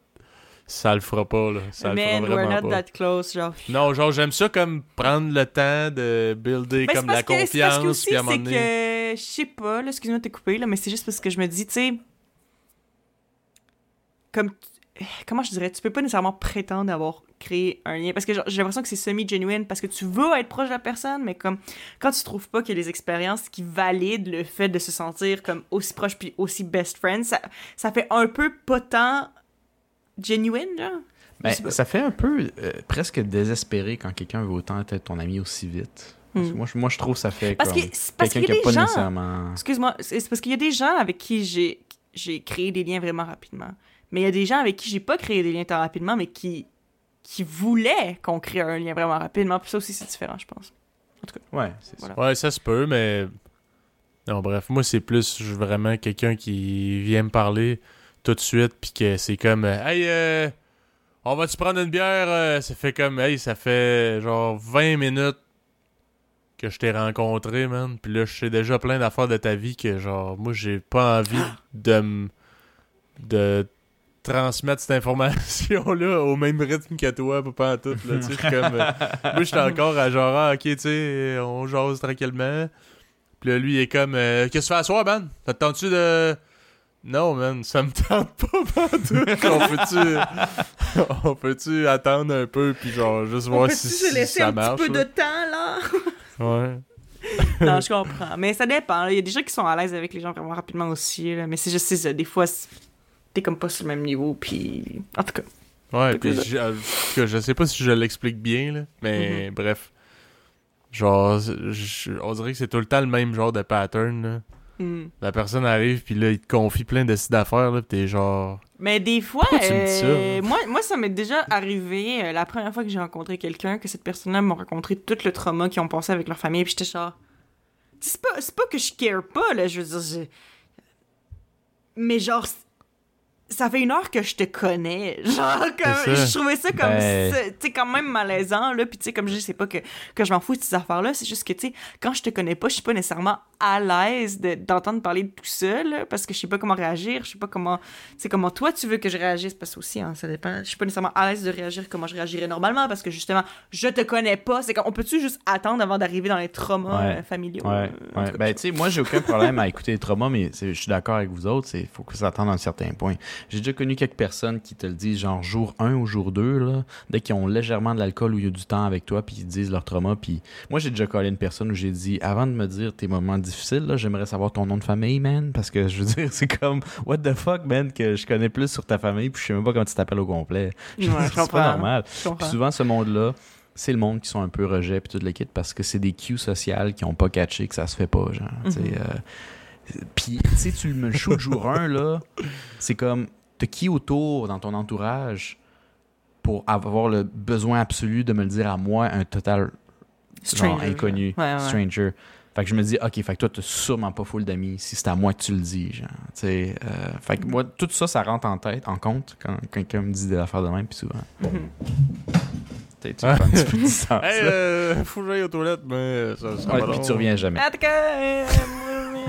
ça le fera pas, là. Ça le Man, fera we're vraiment not pas. that close, genre. Non, genre, j'aime ça comme prendre le temps de builder Ben, comme la parce que- c'est parce que confiance, aussi, puis à un moment donné... que, je sais pas, là, excuse-moi de te couper, là, mais c'est juste parce que je me dis, tu sais, comme, comment je dirais, tu peux pas nécessairement prétendre avoir créé un lien, parce que j'ai l'impression que c'est semi-genuine, parce que tu veux être proche de la personne, mais comme, quand tu trouves pas qu'il y a des expériences qui valident le fait de se sentir comme aussi proche puis aussi best friend, ça, ça fait un peu pas tant genuine, genre? Ben, ça fait un peu euh, presque désespéré quand quelqu'un veut autant être ton ami aussi vite. Parce que Hmm. moi, je, moi, je trouve que ça fait Parce comme que- parce quelqu'un y qui pas gens- nécessairement... Excuse-moi, c'est parce qu'il y a des gens avec qui j'ai créé des liens vraiment rapidement. Mais il y a des gens avec qui j'ai pas créé des liens tant rapidement, mais qui qui voulaient qu'on crée un lien vraiment rapidement. Puis ça aussi, c'est différent, je pense. Ouais, c'est Voilà. ça. Ouais, ça se peut, mais. Non, bref, moi, c'est plus je- vraiment quelqu'un qui vient me parler tout de suite, puis que c'est comme Hey, euh, on va-tu prendre une bière Euh, Ça fait comme Hey, ça fait genre 20 minutes que je t'ai rencontré, man. Puis là, je sais déjà plein d'affaires de ta vie que, genre, moi, j'ai pas envie [gasps] de de transmettre cette information-là au même rythme que toi, pas en tout, là, tu sais, je suis comme... euh, moi, j'étais encore à genre, ah, ok, tu sais, on jase tranquillement. Puis là, lui, il est comme, euh, qu'est-ce que tu fais à soir, man? Ça te tente-tu de. Non, man, ça me tente pas, tout. [laughs] on peut-tu. on peut-tu attendre un peu, puis genre, juste voir si, si ça marche. là? temps, là? Ouais. [laughs] non, je comprends. Mais ça dépend. Il y a des gens qui sont à l'aise avec les gens vraiment rapidement aussi. là. Mais c'est juste c'est ça. Des fois, c'est- t'es comme pas sur le même niveau. Puis. En tout cas. Ouais, puis je, en tout cas, je sais pas si je l'explique bien, là, mais bref. Genre, je- on dirait que c'est tout le temps le même genre de pattern, là. hmm. La personne arrive, puis là, il te confie plein de sites d'affaires, là, pis t'es genre... Mais des fois, ça, euh, moi, moi, ça m'est déjà arrivé euh, la première fois que j'ai rencontré quelqu'un, que cette personne-là m'a raconté tout le trauma qu'ils ont passé avec leur famille, puis j'étais genre. C'est pas, c'est pas que je care pas, là, je veux dire. je- Mais genre, ça fait une heure que je te connais. [laughs] Genre, comme, je trouvais ça comme, Ben- tu sais, quand même malaisant, là. Puis, tu sais, comme je dis, c'est pas que, que je m'en fous de ces affaires-là. C'est juste que, tu sais, quand je te connais pas, je suis pas nécessairement à l'aise de- d'entendre parler de tout ça, là, parce que je sais pas comment réagir, je sais pas comment, c'est comment toi tu veux que je réagisse, parce que aussi, hein, ça dépend. Je suis pas nécessairement à l'aise de réagir comme je réagirais normalement, parce que justement, je te connais pas. C'est comme, on peut-tu juste attendre avant d'arriver dans les traumas Ouais. euh, familiaux? Ouais, euh, ouais. Ben, tu sais, moi, j'ai aucun problème à écouter les traumas, mais je suis d'accord avec vous autres, il faut que ça attende à un certain point. J'ai déjà connu quelques personnes qui te le disent, genre jour 1 ou jour 2, là, dès qu'ils ont légèrement de l'alcool ou il y a du temps avec toi, puis ils disent leur trauma. Puis moi, j'ai déjà collé une personne où j'ai dit, avant de me dire tes moments difficiles, là, j'aimerais savoir ton nom de famille, man, parce que je veux dire, c'est comme, what the fuck, man, que je connais plus sur ta famille, puis je sais même pas comment tu t'appelles au complet. Ouais, je [laughs] c'est pas normal. Je comprends. Puis souvent, ce monde-là, c'est le monde qui sont un peu rejet puis toute l'équipe parce que c'est des cues sociales qui ont pas catché que ça se fait pas, genre. Mhm. euh, Puis, tu sais, tu me le shoot jour 1, là, c'est comme, t'as qui autour dans ton entourage pour avoir le besoin absolu de me le dire à moi, un total genre, Stranger. inconnu, Ouais, ouais. stranger. Fait que je me dis, ok, fait que toi, t'as sûrement pas full d'amis si c'est à moi que tu le dis, genre. Tu sais, euh, fait que moi, tout ça, ça rentre en tête, en compte, quand quelqu'un me dit des affaires de même, puis souvent. Mhm. Sais, tu prends un petit peu de distance. Hey, euh, faut que j'aille aux toilettes, mais ça, ça Ouais, va puis long. tu reviens jamais. En tout cas, euh,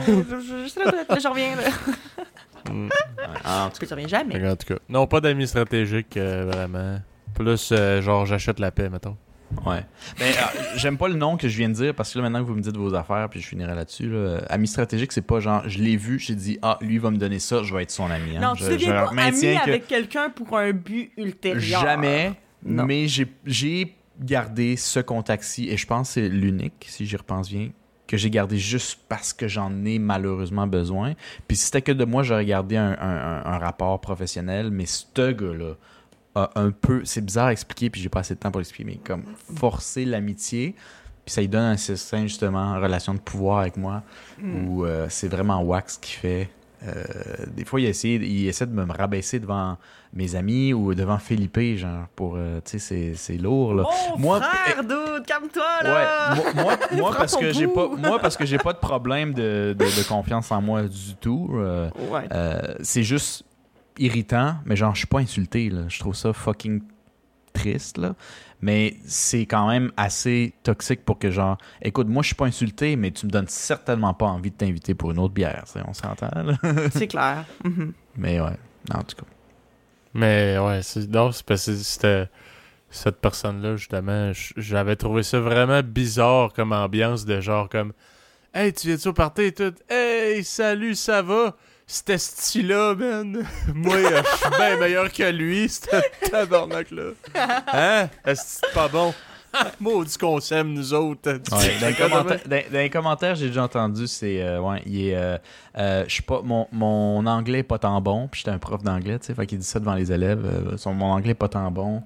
je- suis là, reviens là. Mm. Ah, en tout Je reviens jamais. En tout cas, non, pas d'amis stratégiques, euh, vraiment. Plus, euh, genre, j'achète la paix, mettons. cas, ouais. Mais euh, j'aime pas le nom que je viens de dire parce que là, maintenant que vous me dites vos affaires, puis je finirai là-dessus, là, ami stratégique, c'est pas genre, je l'ai vu, j'ai dit, ah, lui va me donner ça, je vais être son ami. hein. Non, tu je, deviens je pas ami que avec quelqu'un pour un but ultérieur. jamais, Non. mais j'ai- gardé ce contact-ci et je pense que c'est l'unique, si j'y repense bien, que j'ai gardé juste parce que j'en ai malheureusement besoin. Puis si c'était que de moi, j'aurais gardé un, un- un- un rapport professionnel, mais ce gars-là a un peu, c'est bizarre à expliquer, puis j'ai pas assez de temps pour l'expliquer, mais comme forcer l'amitié, puis ça lui donne un certain justement relation de pouvoir avec moi, Mm. où euh, c'est vraiment wax qui fait. Euh, des fois, il essaie, il essaie de me rabaisser devant mes amis ou devant Philippe, genre, pour, euh, tu sais, c'est- lourd, là. Mon Moi- frère, dude, calme-toi là. Ouais, moi, moi, [laughs] moi, Prends parce que j'ai pas, moi parce que j'ai pas de problème de, de, de confiance en moi du tout. euh, Ouais. c'est juste irritant, mais genre je suis pas insulté là. Je trouve ça fucking triste là. Mais c'est quand même assez toxique pour que genre, écoute, moi je suis pas insulté, mais tu me donnes certainement pas envie de t'inviter pour une autre bière. On s'entend là. [laughs] C'est clair. Mhm. Mais ouais, en tout cas. Mais ouais, c'est parce que c'était cette personne-là, justement, j'avais trouvé ça vraiment bizarre comme ambiance de genre comme Hey, tu viens-tu au party et tout? Hey, salut, ça va? C'était style-là, man. [laughs] Moi, euh, je suis bien meilleur que lui, [laughs] c'était tabarnak-là. Hein? Est-ce pas bon? [laughs] Maudit qu'on s'aime, nous autres. Ouais, dans, les commentaires, dans- dans les commentaires, j'ai déjà entendu, c'est euh, ouais, il est, euh, euh, je suis pas, mon, mon anglais est pas tant bon, puis j'étais un prof d'anglais, tu sais, fait qu'il dit ça devant les élèves, son, mon anglais est pas tant bon,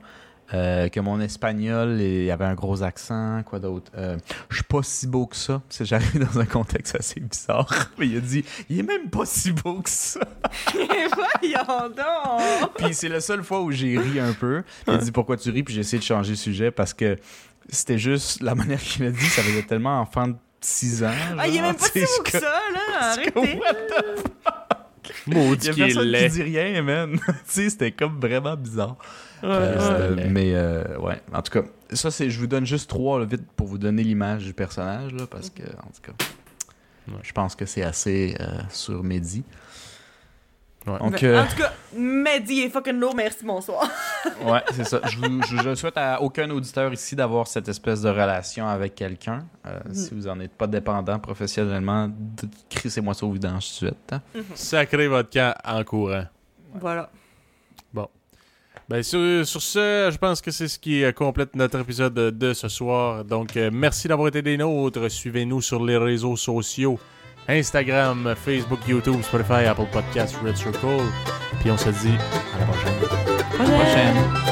euh, que mon espagnol, il avait un gros accent, quoi d'autre, euh, je suis pas si beau que ça, c'est j'arrive dans un contexte assez bizarre, [laughs] mais il a dit, il est même pas si beau que ça, [laughs] Voyons donc. puis c'est la seule fois où j'ai ri un peu. Il dit pourquoi tu ris, puis j'ai essayé de changer le sujet parce que c'était juste la manière qu'il a dit, ça faisait tellement enfant de 6 ans. Ah, il est même pas si beau que ça, là. Arrêtez. [laughs] Maudit Il y a qu'il est personne qui dit rien, man. [laughs] tu sais, c'était comme vraiment bizarre. Ouais, Euh, ouais. mais euh, ouais, en tout cas, ça c'est, je vous donne juste trois là, vite pour vous donner l'image du personnage là, parce que en tout cas, Ouais. je pense que c'est assez euh, sur Mehdi. Ouais. Donc, Mais, euh, En tout cas, Mehdi est fucking low, merci, bonsoir. [laughs] Ouais, c'est ça. Je, vous, je, je souhaite à aucun auditeur ici d'avoir cette espèce de relation avec quelqu'un. Euh, Si vous en êtes pas dépendant professionnellement, crissez-moi ça au vidange tout de suite. hein. Sacrez votre camp en courant. Voilà. Ben sur, sur ce, je pense que c'est ce qui euh, complète notre épisode de, ce soir. Donc merci d'avoir été des nôtres. Suivez-nous sur les réseaux sociaux. Instagram, Facebook, YouTube, Spotify, Apple Podcasts, Red Circle. Puis on se dit à la prochaine. À la prochaine.